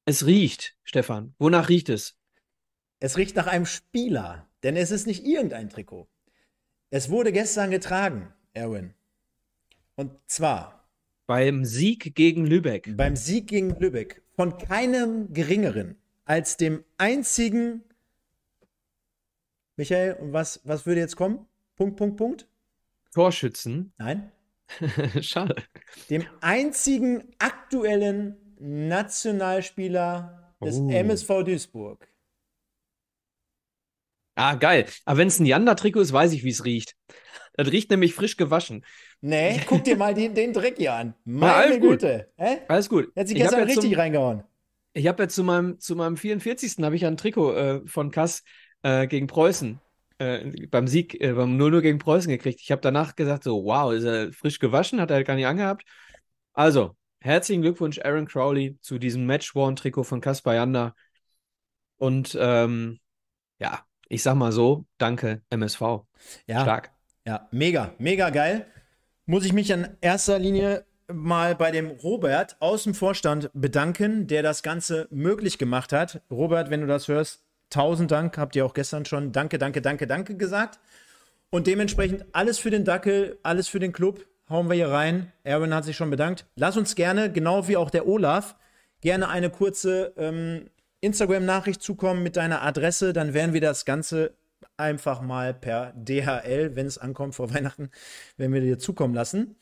Es riecht, Stefan. Wonach riecht es? Es riecht nach einem Spieler, denn es ist nicht irgendein Trikot. Es wurde gestern getragen, Aaron. Und zwar Beim Sieg gegen Lübeck. beim Sieg gegen Lübeck von keinem geringeren als dem einzigen. Michael, und was, was würde jetzt kommen? Punkt, Punkt, Punkt? Torschützen. Nein. [laughs] Schade. Dem einzigen aktuellen Nationalspieler des Oh. MSV Duisburg. Ah, geil. Aber wenn es ein Janda-Trikot ist, weiß ich, wie es riecht. Das riecht nämlich frisch gewaschen. Nee, [laughs] guck dir mal den, den Dreck hier an. alles Meine gut. Güte. Hä? Alles gut. Er hat hab gestern richtig zum, reingehauen. ich habe ja zu meinem, zu meinem 44. habe ich ja ein Trikot äh, von Kass äh, gegen Preußen äh, beim Sieg, äh, beim 0-0 gegen Preußen gekriegt. Ich habe danach gesagt, so, wow, ist er frisch gewaschen, hat er gar nicht angehabt. Also, herzlichen Glückwunsch, Aaron Crowley, zu diesem Match-Worn-Trikot von Kaspar Janda. Und ähm, ja, ich sag mal so, danke, MSV. Ja, Stark. Ja, mega, mega geil. Muss ich mich in erster Linie mal bei dem Robert aus dem Vorstand bedanken, der das Ganze möglich gemacht hat. Robert, wenn du das hörst, tausend Dank, habt ihr auch gestern schon Danke, danke, danke, danke gesagt. Und dementsprechend alles für den Dackel, alles für den Club. Hauen wir hier rein. Erwin hat sich schon bedankt. Lass uns gerne, genau wie auch der Olaf, gerne eine kurze ähm, Instagram-Nachricht zukommen mit deiner Adresse. Dann werden wir das Ganze einfach mal per DHL, wenn es ankommt vor [laughs] Weihnachten, werden wir dir zukommen lassen.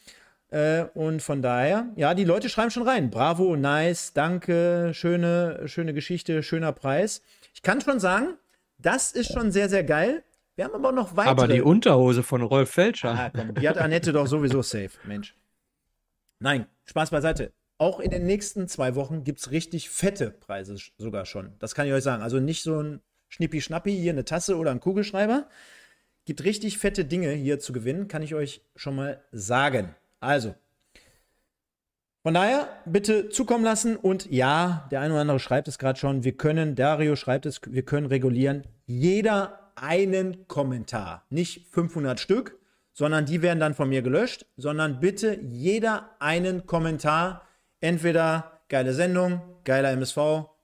Äh, und von daher, ja, die Leute schreiben schon rein. Bravo, nice, danke, schöne, schöne Geschichte, schöner Preis. Ich kann schon sagen, das ist schon sehr, sehr geil, Wir haben aber noch weitere. Aber die Unterhose von Rolf Felscher. Ah, komm, die hat Annette doch sowieso safe, Mensch. Nein, Spaß beiseite. Auch in den nächsten zwei Wochen gibt es richtig fette Preise sogar schon. Das kann ich euch sagen. Also nicht so ein Schnippi-Schnappi, hier eine Tasse oder ein Kugelschreiber. Gibt richtig fette Dinge hier zu gewinnen, kann ich euch schon mal sagen. Also, von daher bitte zukommen lassen und ja, der eine oder andere schreibt es gerade schon, wir können, Dario schreibt es, wir können regulieren. Jeder einen Kommentar. Nicht 500 Stück, sondern die werden dann von mir gelöscht, sondern bitte jeder einen Kommentar. Entweder geile Sendung, geiler MSV,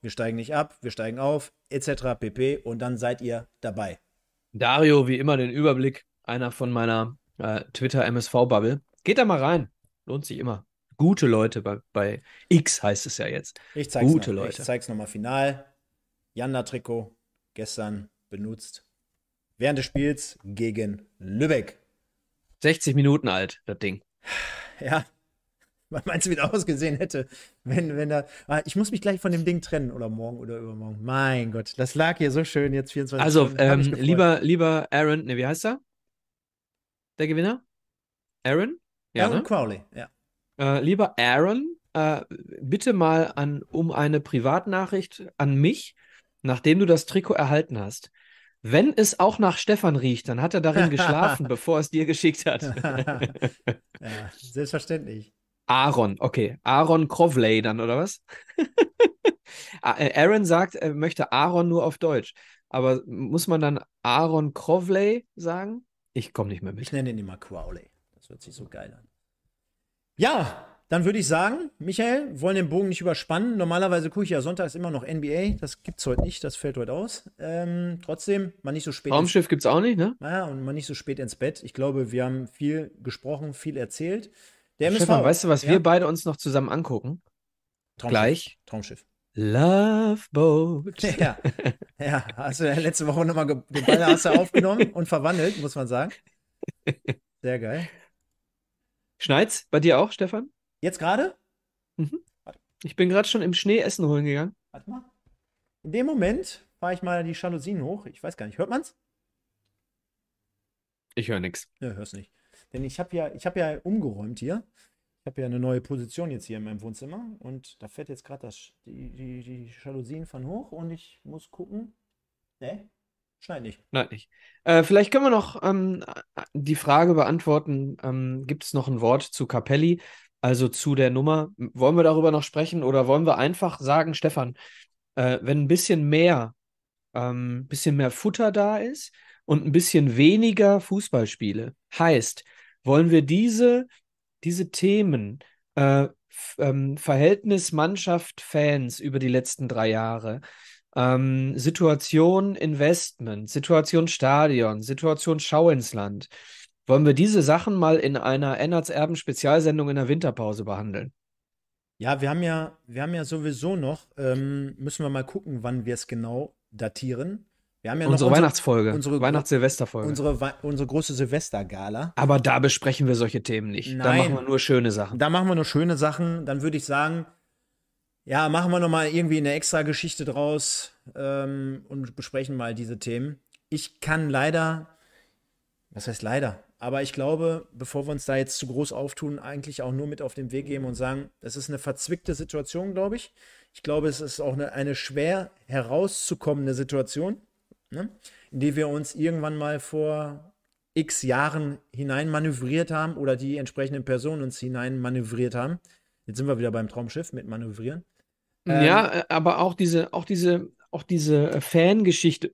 wir steigen nicht ab, wir steigen auf, etc. pp. Und dann seid ihr dabei. Dario, wie immer, den Überblick, einer von meiner äh, Twitter-MSV-Bubble. Geht da mal rein. Lohnt sich immer. Gute Leute bei, bei X heißt es ja jetzt. Ich zeig's Gute noch, Leute. Ich zeig's nochmal final. Janda-Trikot gestern benutzt. Während des Spiels gegen Lübeck. 60 Minuten alt, das Ding. Ja. [laughs] Meinst du, wie das ausgesehen hätte, wenn, wenn da. Ah, ich muss mich gleich von dem Ding trennen oder morgen oder übermorgen. Mein Gott, das lag hier so schön jetzt 24 Also, Stunden. Hab ähm, lieber, lieber Aaron, ne, wie heißt er? Der Gewinner? Aaron? Ja, Aaron ne? Crowley, ja. Äh, lieber Aaron, äh, bitte mal an, um eine Privatnachricht an mich, nachdem du das Trikot erhalten hast. Wenn es auch nach Stefan riecht, dann hat er darin [laughs] geschlafen, bevor es dir geschickt hat. [laughs] ja. Selbstverständlich. Aaron, okay. Aaron Crowley dann, oder was? [laughs] Äh, Aaron sagt, er möchte Aaron nur auf Deutsch. Aber muss man dann Aaron Crowley sagen? Ich komme nicht mehr Ich mit. nenne ihn immer Crowley. Das hört sich so geil an. Ja, dann würde ich sagen, Michael, wollen den Bogen nicht überspannen. Normalerweise gucke ich ja sonntags immer noch NBA. Das gibt's heute nicht, das fällt heute aus. Ähm, trotzdem, mal nicht so spät. ins- Raumschiff gibt es auch nicht, ne? Ja, und mal nicht so spät ins Bett. Ich glaube, wir haben viel gesprochen, viel erzählt. Der MSV. Stefan, weißt du, was ja? wir beide uns noch zusammen angucken? Traumschiff. Gleich. Traumschiff. Love Boat. [laughs] Ja, ja, hast du ja letzte Woche nochmal ge den Ball hast du aufgenommen [laughs] und verwandelt, muss man sagen. Sehr geil. Schneit's bei dir auch, Stefan? Jetzt gerade? Ich bin gerade schon im Schnee Essen holen gegangen. Warte mal. In dem Moment fahre ich mal die Jalousien hoch. Ich weiß gar nicht, hört man's? Ich höre nichts. Ja, hör's nicht. Denn ich habe ja, ich ja umgeräumt hier. Ich habe ja eine neue Position jetzt hier in meinem Wohnzimmer und da fährt jetzt gerade die, die, die Jalousien von hoch und ich muss gucken. Ne? Schneit nicht. Nein, nicht. Äh, vielleicht können wir noch ähm, die Frage beantworten: ähm, Gibt es noch ein Wort zu Capelli, also zu der Nummer? Wollen wir darüber noch sprechen oder wollen wir einfach sagen, Stefan, äh, wenn ein bisschen mehr, ähm, bisschen mehr Futter da ist und ein bisschen weniger Fußballspiele, heißt, wollen wir diese, diese Themen, äh, ähm, Verhältnis Mannschaft, Fans über die letzten drei Jahre, ähm, Situation Investment, Situation Stadion, Situation Schau ins Land. Wollen wir diese Sachen mal in einer Ennerts Erben Spezialsendung in der Winterpause behandeln? Ja, wir haben ja, wir haben ja sowieso noch, ähm, müssen wir mal gucken, wann wir es genau datieren. Wir haben ja noch unsere Weihnachtsfolge, unsere- Weihnachts-Silvesterfolge. unsere, Wei- unsere große Silvestergala. Aber da besprechen wir solche Themen nicht. Da Nein. machen wir nur schöne Sachen. Da machen wir nur schöne Sachen. Dann würde ich sagen, ja, machen wir noch mal irgendwie eine extra Geschichte draus ähm, und besprechen mal diese Themen. Ich kann leider, was heißt leider, aber ich glaube, bevor wir uns da jetzt zu groß auftun, eigentlich auch nur mit auf den Weg geben und sagen, es ist eine verzwickte Situation, glaube ich. Ich glaube, es ist auch eine, eine schwer herauszukommende Situation, ne? in die wir uns irgendwann mal vor x Jahren hineinmanövriert haben oder die entsprechenden Personen uns hineinmanövriert haben. Jetzt sind wir wieder beim Traumschiff mit manövrieren. Ähm, Ja, äh, aber auch diese, auch diese, auch diese äh, Fangeschichte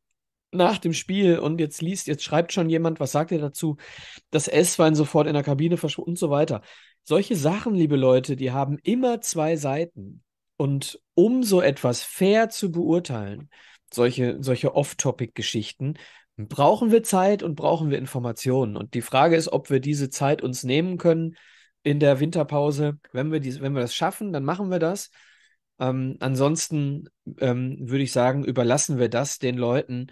nach dem Spiel und jetzt liest, jetzt schreibt schon jemand, was sagt ihr dazu? Das S-Wein sofort in der Kabine verschwunden und so weiter. Solche Sachen, liebe Leute, die haben immer zwei Seiten. Und um so etwas fair zu beurteilen, solche, solche Off-Topic-Geschichten, brauchen wir Zeit und brauchen wir Informationen. Und die Frage ist, ob wir diese Zeit uns nehmen können in der Winterpause. Wenn wir, dies, wenn wir das schaffen, dann machen wir das. Ähm, ansonsten ähm, würde ich sagen, überlassen wir das den Leuten,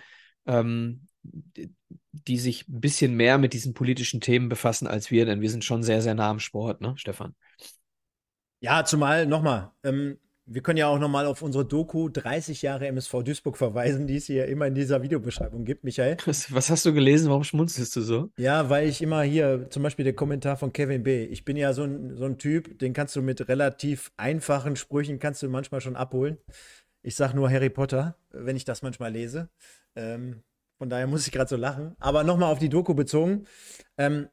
ähm, die, sich ein bisschen mehr mit diesen politischen Themen befassen als wir, denn wir sind schon sehr, sehr nah am Sport, ne, Stefan? Ja, zumal nochmal, ähm, wir können ja auch nochmal auf unsere Doku 30 Jahre MSV Duisburg verweisen, die es hier immer in dieser Videobeschreibung gibt, Michael. Was, was hast du gelesen? Warum schmunzelst du so? Ja, weil ich immer hier, zum Beispiel der Kommentar von Kevin B. Ich bin ja so ein, so ein Typ, den kannst du mit relativ einfachen Sprüchen, kannst du manchmal schon abholen. Ich sag nur Harry Potter, wenn ich das manchmal lese. Ähm, von daher muss ich gerade so lachen. Aber nochmal auf die Doku bezogen. Ähm,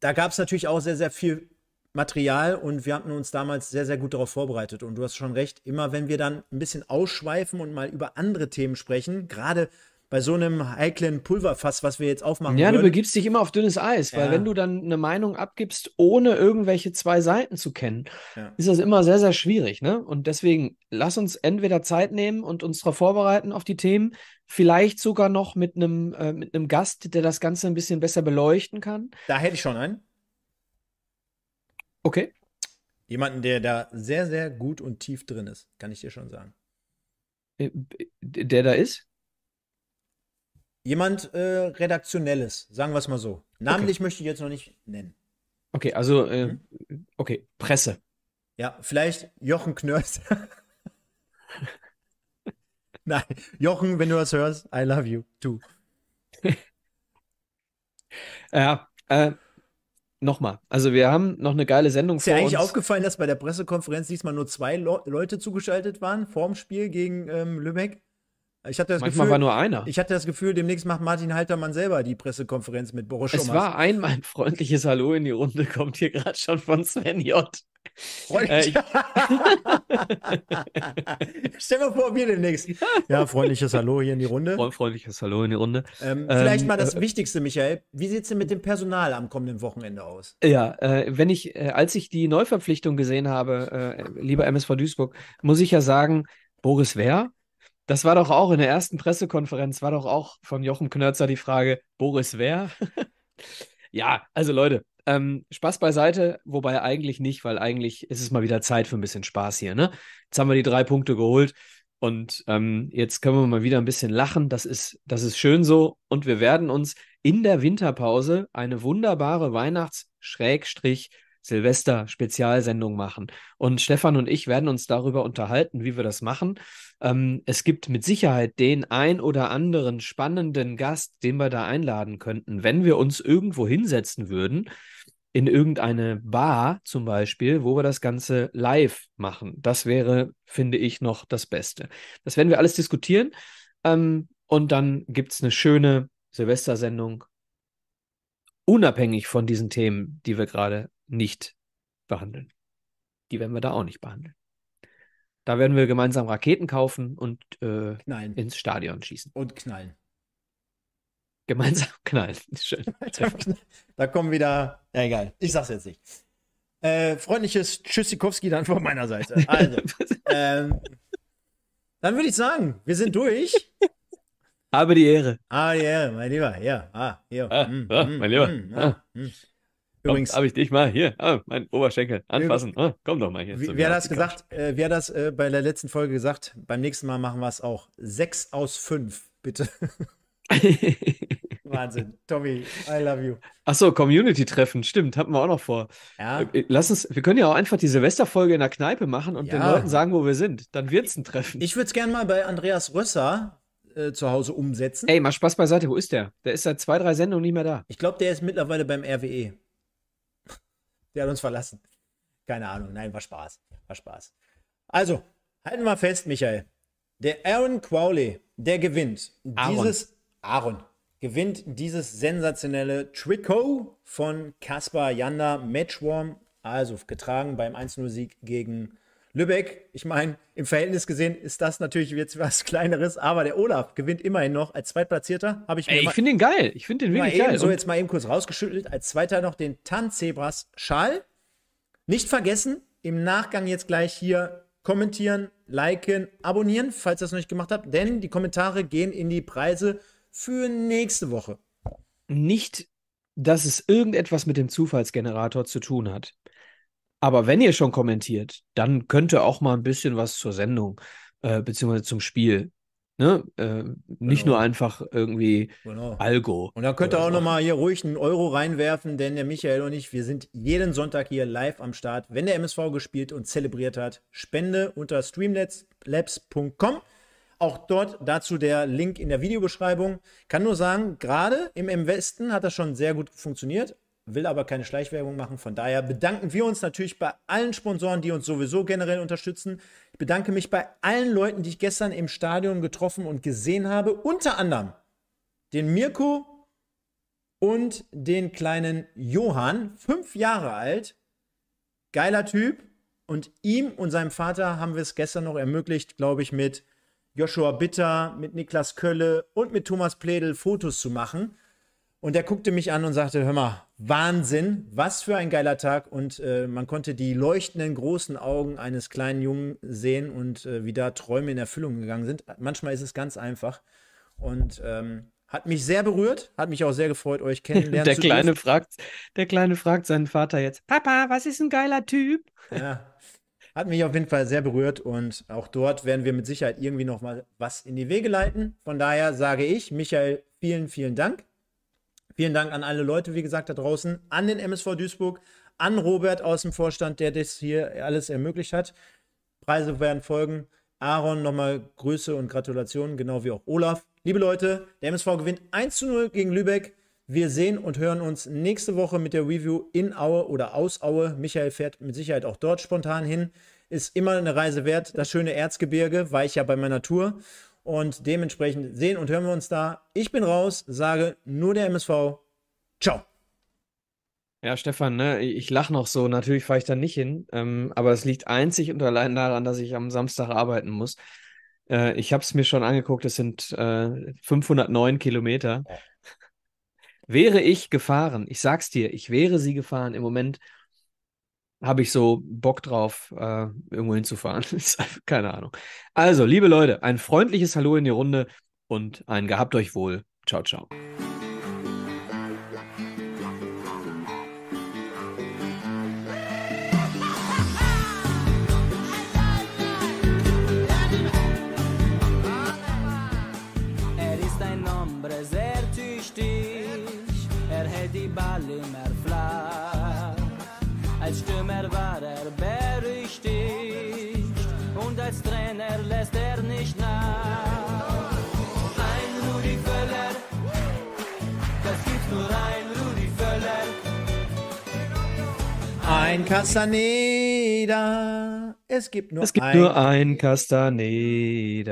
da gab es natürlich auch sehr, sehr viel Material und wir hatten uns damals sehr, sehr gut darauf vorbereitet. Und du hast schon recht, immer wenn wir dann ein bisschen ausschweifen und mal über andere Themen sprechen, gerade bei so einem heiklen Pulverfass, was wir jetzt aufmachen Ja, würden, du begibst dich immer auf dünnes Eis, weil Ja. wenn du dann eine Meinung abgibst, ohne irgendwelche zwei Seiten zu kennen, Ja. ist das immer sehr, sehr schwierig, ne? Und deswegen lass uns entweder Zeit nehmen und uns darauf vorbereiten auf die Themen, vielleicht sogar noch mit einem äh, mit einem Gast, der das Ganze ein bisschen besser beleuchten kann. da hätte ich schon einen. Okay. Jemanden, der da sehr, sehr gut und tief drin ist, kann ich dir schon sagen. Äh, Der da ist? Jemand äh, Redaktionelles, sagen wir es mal so. Namentlich möchte ich jetzt noch nicht nennen. Okay, also äh, Mhm. okay, Presse. Ja, vielleicht Jochen Knörs. [laughs] Nein, Jochen, wenn du das hörst, I love you, too. [laughs] Ja, äh, nochmal. Also wir haben noch eine geile Sendung Ist dir eigentlich uns. aufgefallen, dass bei der Pressekonferenz diesmal nur zwei Lo Leute zugeschaltet waren vorm Spiel gegen ähm, Lübeck? Ich hatte das Manchmal Gefühl, war nur einer. ich hatte das Gefühl, demnächst macht Martin Haltermann selber die Pressekonferenz mit Boris Es Schommers. war einmal ein freundliches Hallo in die Runde, kommt hier gerade schon von Sven J. Äh, ich- [laughs] Stell mal vor, wir demnächst. Ja, freundliches Hallo hier in die Runde. Freund- Freundliches Hallo in die Runde. Ähm, vielleicht Ähm, mal das äh, Wichtigste, Michael. Wie sieht es denn mit dem Personal am kommenden Wochenende aus? Ja, äh, wenn ich, äh, als ich die Neuverpflichtung gesehen habe, äh, lieber MSV Duisburg, muss ich ja sagen, Boris Wer? Das war doch auch in der ersten Pressekonferenz, war doch auch von Jochen Knörzer die Frage, Boris Wer? [laughs] Ja, also Leute, ähm, Spaß beiseite, wobei eigentlich nicht, weil eigentlich ist es mal wieder Zeit für ein bisschen Spaß hier, ne? Jetzt haben wir die drei Punkte geholt und ähm, jetzt können wir mal wieder ein bisschen lachen. Das ist, das ist schön so und wir werden uns in der Winterpause eine wunderbare Weihnachts-Silvester-Spezialsendung machen. Und Stefan und ich werden uns darüber unterhalten, wie wir das machen. Ähm, es gibt mit Sicherheit den ein oder anderen spannenden Gast, den wir da einladen könnten, wenn wir uns irgendwo hinsetzen würden, in irgendeine Bar zum Beispiel, wo wir das Ganze live machen. Das wäre, finde ich, noch das Beste. Das werden wir alles diskutieren. Ähm, und dann gibt es eine schöne Silvestersendung, unabhängig von diesen Themen, die wir gerade nicht behandeln. Die werden wir da auch nicht behandeln. Da werden wir gemeinsam Raketen kaufen und äh, ins Stadion schießen. Und knallen. Gemeinsam [laughs] knallen. Schön. [laughs] da kommen wieder. Ja, egal. Ich sag's jetzt nicht. Äh, freundliches Tschüssikowski dann von meiner Seite. Also, [laughs] ähm, dann würde ich sagen, wir sind durch. Habe die Ehre. Ah, ja, mein Lieber. Ja, ah, hier. Ah, Mm, ah, mm, mein Lieber. mm, Ah. Übrigens, habe ich dich mal hier, ah, mein Oberschenkel, anfassen. Ah, komm doch mal hier. wie, wer hat das die gesagt? Äh, wer hat das äh, bei der letzten Folge gesagt? Beim nächsten Mal machen wir es auch. Sechs aus fünf, bitte. [laughs] Wahnsinn. Tommy, I love you. Ach so, Community-Treffen, stimmt, hatten wir auch noch vor. Ja, Äh, Lass uns, wir können ja auch einfach die Silvesterfolge in der Kneipe machen und den Ja. Leuten sagen, wo wir sind. Dann wird's ein Treffen. ich würde es gerne mal bei Andreas Rösser äh, zu Hause umsetzen. Ey, mal Spaß beiseite, wo ist der? Der ist seit zwei, drei Sendungen nicht mehr da. Ich glaube, der ist mittlerweile beim RWE. [laughs] Der hat uns verlassen. Keine Ahnung. Nein, war Spaß. War Spaß. Also, halten wir fest, Michael. Der Aaron Crowley, der gewinnt Aaron. dieses Aaron gewinnt dieses sensationelle Trikot von Kaspar Janda Matchwarm, also getragen beim 1-0-Sieg gegen Lübeck. Ich meine, im Verhältnis gesehen ist das natürlich jetzt was Kleineres, aber der Olaf gewinnt immerhin noch als Zweitplatzierter. Habe ich mir Ey, mal- ich finde den geil. Ich finde den wirklich geil. so jetzt mal eben kurz rausgeschüttelt. Als zweiter noch den Tanzebras Schal. Nicht vergessen, im Nachgang jetzt gleich hier kommentieren, liken, abonnieren, falls ihr das noch nicht gemacht habt, denn die Kommentare gehen in die Preise für nächste Woche. nicht, dass es irgendetwas mit dem Zufallsgenerator zu tun hat. Aber wenn ihr schon kommentiert, dann könnte auch mal ein bisschen was zur Sendung äh, beziehungsweise zum Spiel Ne? Äh, nicht Genau. nur einfach irgendwie Genau. Algo. Und dann könnt ihr auch nochmal hier ruhig einen Euro reinwerfen, denn der Michael und ich, wir sind jeden Sonntag hier live am Start, wenn der MSV gespielt und zelebriert hat. Spende unter streamlabs.com. Auch dort dazu der Link in der Videobeschreibung. Kann nur sagen, gerade im, im Westen hat das schon sehr gut funktioniert, will aber keine Schleichwerbung machen. Von daher bedanken wir uns natürlich bei allen Sponsoren, die uns sowieso generell unterstützen. Ich bedanke mich bei allen Leuten, die ich gestern im Stadion getroffen und gesehen habe. Unter anderem den Mirko und den kleinen Johann, fünf Jahre alt. Geiler Typ. Und ihm und seinem Vater haben wir es gestern noch ermöglicht, glaube ich, mit Joshua Bitter, mit Niklas Kölle und mit Thomas Pledel Fotos zu machen. Und er guckte mich an und sagte: Hör mal, Wahnsinn, was für ein geiler Tag. Und äh, man konnte die leuchtenden großen Augen eines kleinen Jungen sehen und äh, wie da Träume in Erfüllung gegangen sind. Manchmal ist es ganz einfach. Und ähm, hat mich sehr berührt, hat mich auch sehr gefreut, euch kennenlernen Der zu Kleine dürfen. fragt, der Kleine fragt seinen Vater jetzt: Papa, was ist ein geiler Typ? Ja, hat mich auf jeden Fall sehr berührt und auch dort werden wir mit Sicherheit irgendwie noch mal was in die Wege leiten. Von daher sage ich, Michael, vielen, vielen Dank. Vielen Dank an alle Leute, wie gesagt, da draußen, an den MSV Duisburg, an Robert aus dem Vorstand, der das hier alles ermöglicht hat. Preise werden folgen. Aaron, nochmal Grüße und Gratulationen, genau wie auch Olaf. Liebe Leute, der MSV gewinnt 1 zu 0 gegen Lübeck. Wir sehen und hören uns nächste Woche mit der Review in Aue oder aus Aue. Michael fährt mit Sicherheit auch dort spontan hin. Ist immer eine Reise wert. Das schöne Erzgebirge war ich ja bei meiner Tour. Und dementsprechend sehen und hören wir uns da. Ich bin raus, sage nur der MSV. Ciao. Ja, Stefan, ne, ich lache noch so. Natürlich fahre ich da nicht hin, ähm, aber es liegt einzig und allein daran, dass ich am Samstag arbeiten muss. Äh, ich habe es mir schon angeguckt, es sind äh, 509 Kilometer. Wäre ich gefahren, ich sag's dir, ich wäre sie gefahren. Im Moment habe ich so Bock drauf, äh, irgendwo hinzufahren. [laughs] Keine Ahnung. Also, liebe Leute, ein freundliches Hallo in die Runde und ein Gehabt euch wohl. Ciao, ciao. Castaneda. Es gibt nur Es gibt ein. nur ein Castaneda.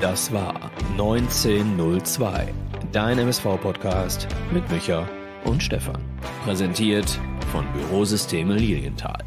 Das war 1902, dein MSV-Podcast mit Micha und Stefan. Präsentiert von Bürosysteme Lilienthal.